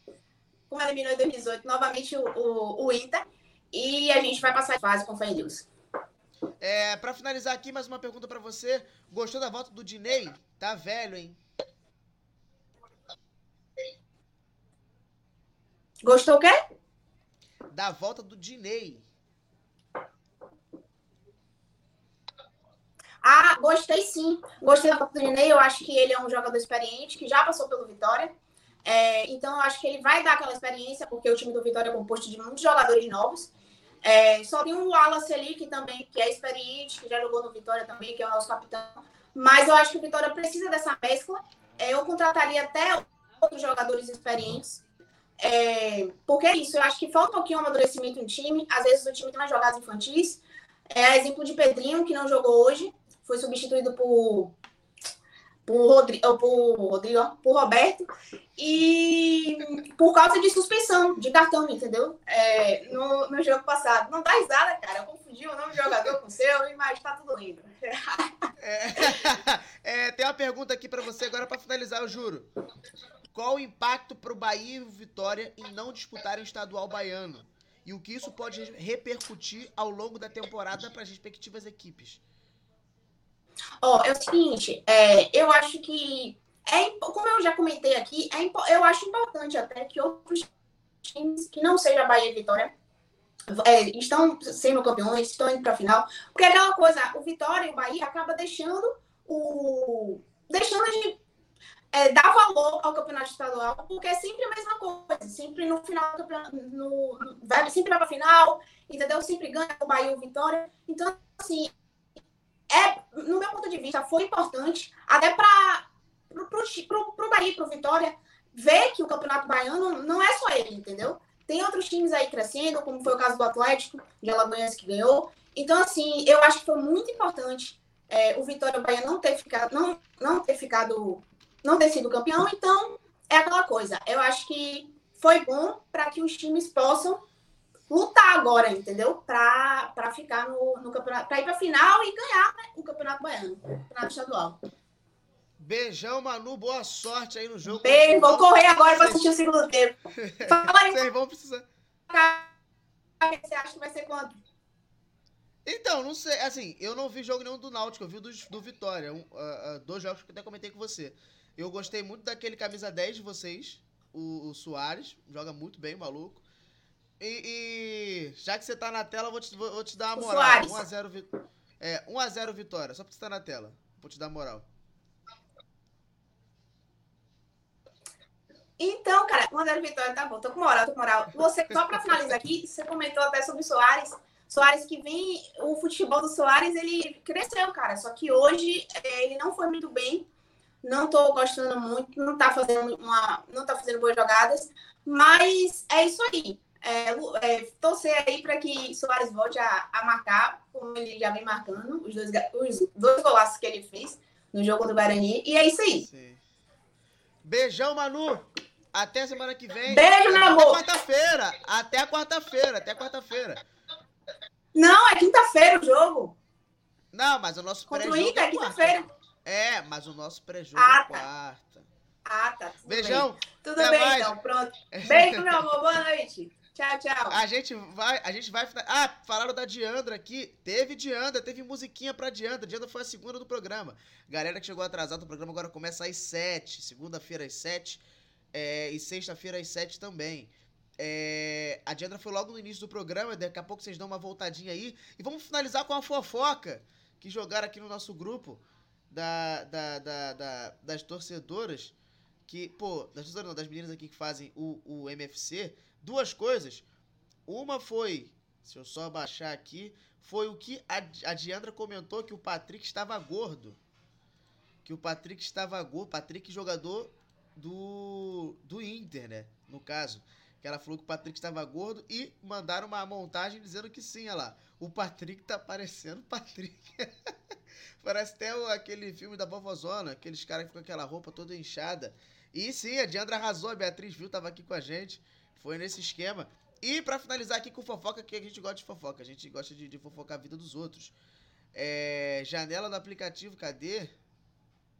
como eliminou em 2018, novamente o, o, o Inter. E a gente vai passar de fase com em Deus. É, pra finalizar aqui, mais uma pergunta pra você. Gostou da volta do Dinei? Tá velho, hein? Gostou o quê? Da volta do Dinei. Ah, gostei sim. Gostei do Trinei. Eu acho que ele é um jogador experiente, que já passou pelo Vitória. É, então, eu acho que ele vai dar aquela experiência, porque o time do Vitória é composto de muitos jogadores novos. É, só tem o Wallace ali, que também que é experiente, que já jogou no Vitória também, que é o nosso capitão. Mas eu acho que o Vitória precisa dessa mescla. É, eu contrataria até outros jogadores experientes. É, porque é isso, eu acho que falta um pouquinho de amadurecimento no time. Às vezes o time tem umas jogadas infantis. É exemplo de Pedrinho, que não jogou hoje, foi substituído por por, Rodrigo, por, Rodrigo, por Roberto, e por causa de suspensão de cartão, entendeu? É, no, no jogo passado. Não dá risada, cara. Eu confundi o nome do jogador com o seu, mas tá tudo lindo. É, é, tem uma pergunta aqui para você agora para finalizar, eu juro. Qual o impacto para o Bahia e Vitória em não disputarem o estadual baiano? E o que isso pode repercutir ao longo da temporada para as respectivas equipes? Ó, é o seguinte, é, eu acho que, é, como eu já comentei aqui, é, eu acho importante até que outros times que não seja Bahia e Vitória é, estão sendo campeões, estão indo para a final, porque é aquela coisa, o Vitória e o Bahia acaba deixando o deixando de é, dar valor ao campeonato estadual, porque é sempre a mesma coisa, sempre no final do no, vai, sempre para final, entendeu? Sempre ganha o Bahia o Vitória. Então, assim, é, no meu ponto de vista, foi importante até para o Bahia, para o Vitória, ver que o Campeonato Baiano não é só ele, entendeu? Tem outros times aí crescendo, como foi o caso do Atlético, de Alagoas, que ganhou. Então, assim, eu acho que foi muito importante é, o Vitória Bahia não ter ficado, não, não ter ficado, não ter sido campeão. Então, é aquela coisa. Eu acho que foi bom para que os times possam lutar agora, entendeu? Para ficar no, no campeonato, para ir para final e ganhar né, o Campeonato Baiano, o Campeonato Estadual. Beijão, Manu, boa sorte aí no jogo. Beijo, vou correr agora para assistir o segundo tempo. Fala Vocês vão precisar. Você acha que vai ser quanto? Então, não sei. Assim, eu não vi jogo nenhum do Náutico, eu vi do, do Vitória. Um, uh, uh, dois jogos que eu até comentei com você. Eu gostei muito daquele camisa 10 de vocês, o, o Soares. Joga muito bem, maluco. E, e, já que você tá na tela, eu vou te, vou, vou te dar uma moral. 1x0 é, 1x0 vitória, só porque você tá na tela. Vou te dar moral. Então, cara, 1x0 vitória, tá bom. Tô com moral, tô com moral. Você, só pra finalizar aqui, você comentou até sobre o Soares. Soares que vem, o futebol do Soares, ele cresceu, cara. Só que hoje é, ele não foi muito bem. Não tô gostando muito, não tá fazendo uma, não tá fazendo boas jogadas, mas é isso aí é, é, torcer aí para que Soares volte a, a, marcar, como ele já vem marcando, os dois, os dois golaços que ele fez no jogo do Guarani. E é isso aí. Sim. Beijão, Manu! Até semana que vem. Beijo, meu amor! Até quarta-feira! Até quarta-feira! Até quarta-feira! Não, é quinta-feira o jogo. Não, mas o nosso pré-jogo é, é quinta-feira. É, mas o nosso pré-jogo ah, é tá. quarta. Ah, tá. Beijão. Bem. Tudo bem, mais. então. Pronto. Beijo, meu amor. Boa noite. Tchau, tchau. A gente vai, a gente vai. Ah, falaram da Diandra aqui. Teve Diandra, teve musiquinha pra Diandra. Diandra foi a segunda do programa. Galera que chegou atrasado, o programa agora começa às sete. Segunda-feira às sete. É, e sexta-feira às sete também. É, a Diandra foi logo no início do programa. Daqui a pouco vocês dão uma voltadinha aí. E vamos finalizar com a fofoca que jogaram aqui no nosso grupo da, da, da, da das torcedoras. Que, pô, das não, das meninas aqui que fazem o, o MFC duas coisas. Uma foi, se eu só baixar aqui, foi o que a, Diandra comentou que o Patrick estava gordo. Que o Patrick estava gordo. Patrick, jogador do, do Inter, né? No caso. Que ela falou que o Patrick estava gordo e mandaram uma montagem dizendo que sim, olha lá. O Patrick tá parecendo Patrick. Parece até aquele filme da Vovozona, aqueles caras que ficam com aquela roupa toda inchada. E sim, a Diandra arrasou, a Beatriz viu, tava aqui com a gente. Foi nesse esquema. E para finalizar aqui com fofoca, que a gente gosta de fofoca, a gente gosta de, de fofocar a vida dos outros. É, janela do aplicativo, cadê?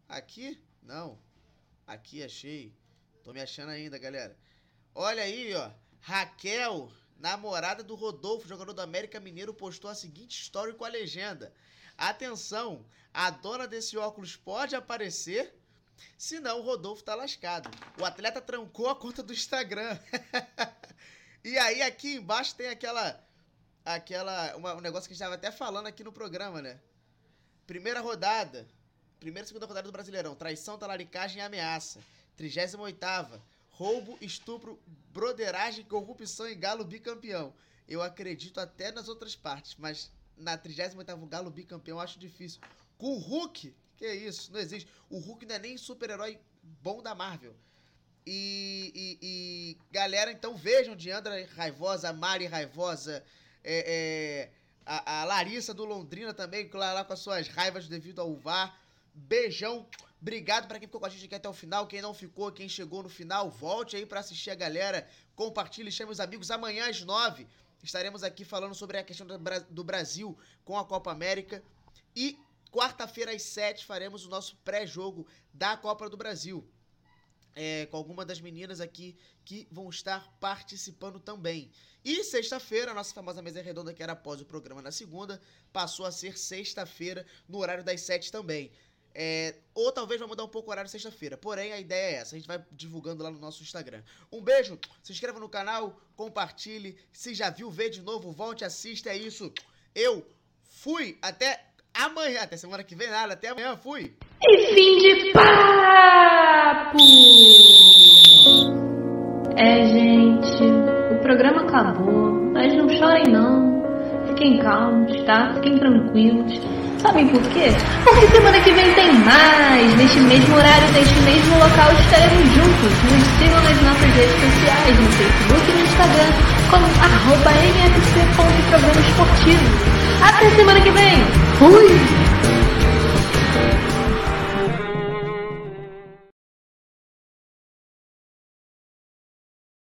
Aqui? Não. Aqui achei. Tô me achando ainda, galera. Olha aí, ó. Raquel, namorada do Rodolfo, jogador do América Mineiro, postou a seguinte história com a legenda. Atenção, a dona desse óculos pode aparecer Senão o Rodolfo tá lascado. O atleta trancou a conta do Instagram. e aí aqui embaixo tem aquela aquela uma, um negócio que a gente estava até falando aqui no programa, né? Primeira rodada. Primeira e segunda rodada do Brasileirão. Traição, talaricagem e ameaça. 38 Roubo, estupro, broderagem, corrupção e galo bicampeão. Eu acredito até nas outras partes, mas na 38 Galo bicampeão eu acho difícil. Com o Hulk, que é isso, não existe. O Hulk não é nem super-herói bom da Marvel. E, e, e, galera, então vejam Diandra Raivosa, Mari Raivosa, é, é, a, a, Larissa do Londrina também, lá, lá com as suas raivas devido ao VAR. Beijão. Obrigado para quem ficou com a gente aqui até o final. Quem não ficou, quem chegou no final, volte aí para assistir a galera. Compartilhe, chame os amigos. Amanhã às nove estaremos aqui falando sobre a questão do Brasil com a Copa América. E quarta-feira às sete faremos o nosso pré-jogo da Copa do Brasil. É, com alguma das meninas aqui que vão estar participando também. E sexta-feira, a nossa famosa mesa redonda, que era após o programa na segunda, passou a ser sexta-feira, no horário das sete também. É, ou talvez vai mudar um pouco o horário sexta-feira. Porém, a ideia é essa. A gente vai divulgando lá no nosso Instagram. Um beijo, se inscreva no canal, compartilhe. Se já viu, vê de novo, volte, assista. É isso. Eu fui. Até amanhã. Até semana que vem, nada. Até amanhã. Fui. E fim de papo! É, gente. O programa acabou. Mas não chorem, não. Fiquem calmos, tá? Fiquem tranquilos. Sabem por quê? Porque semana que vem tem mais! Neste mesmo horário, neste mesmo local, estaremos juntos. Nos sigam nas nossas redes sociais, no Facebook e no Instagram, como arroba mfc.programa esportivo. Até semana que vem! Fui!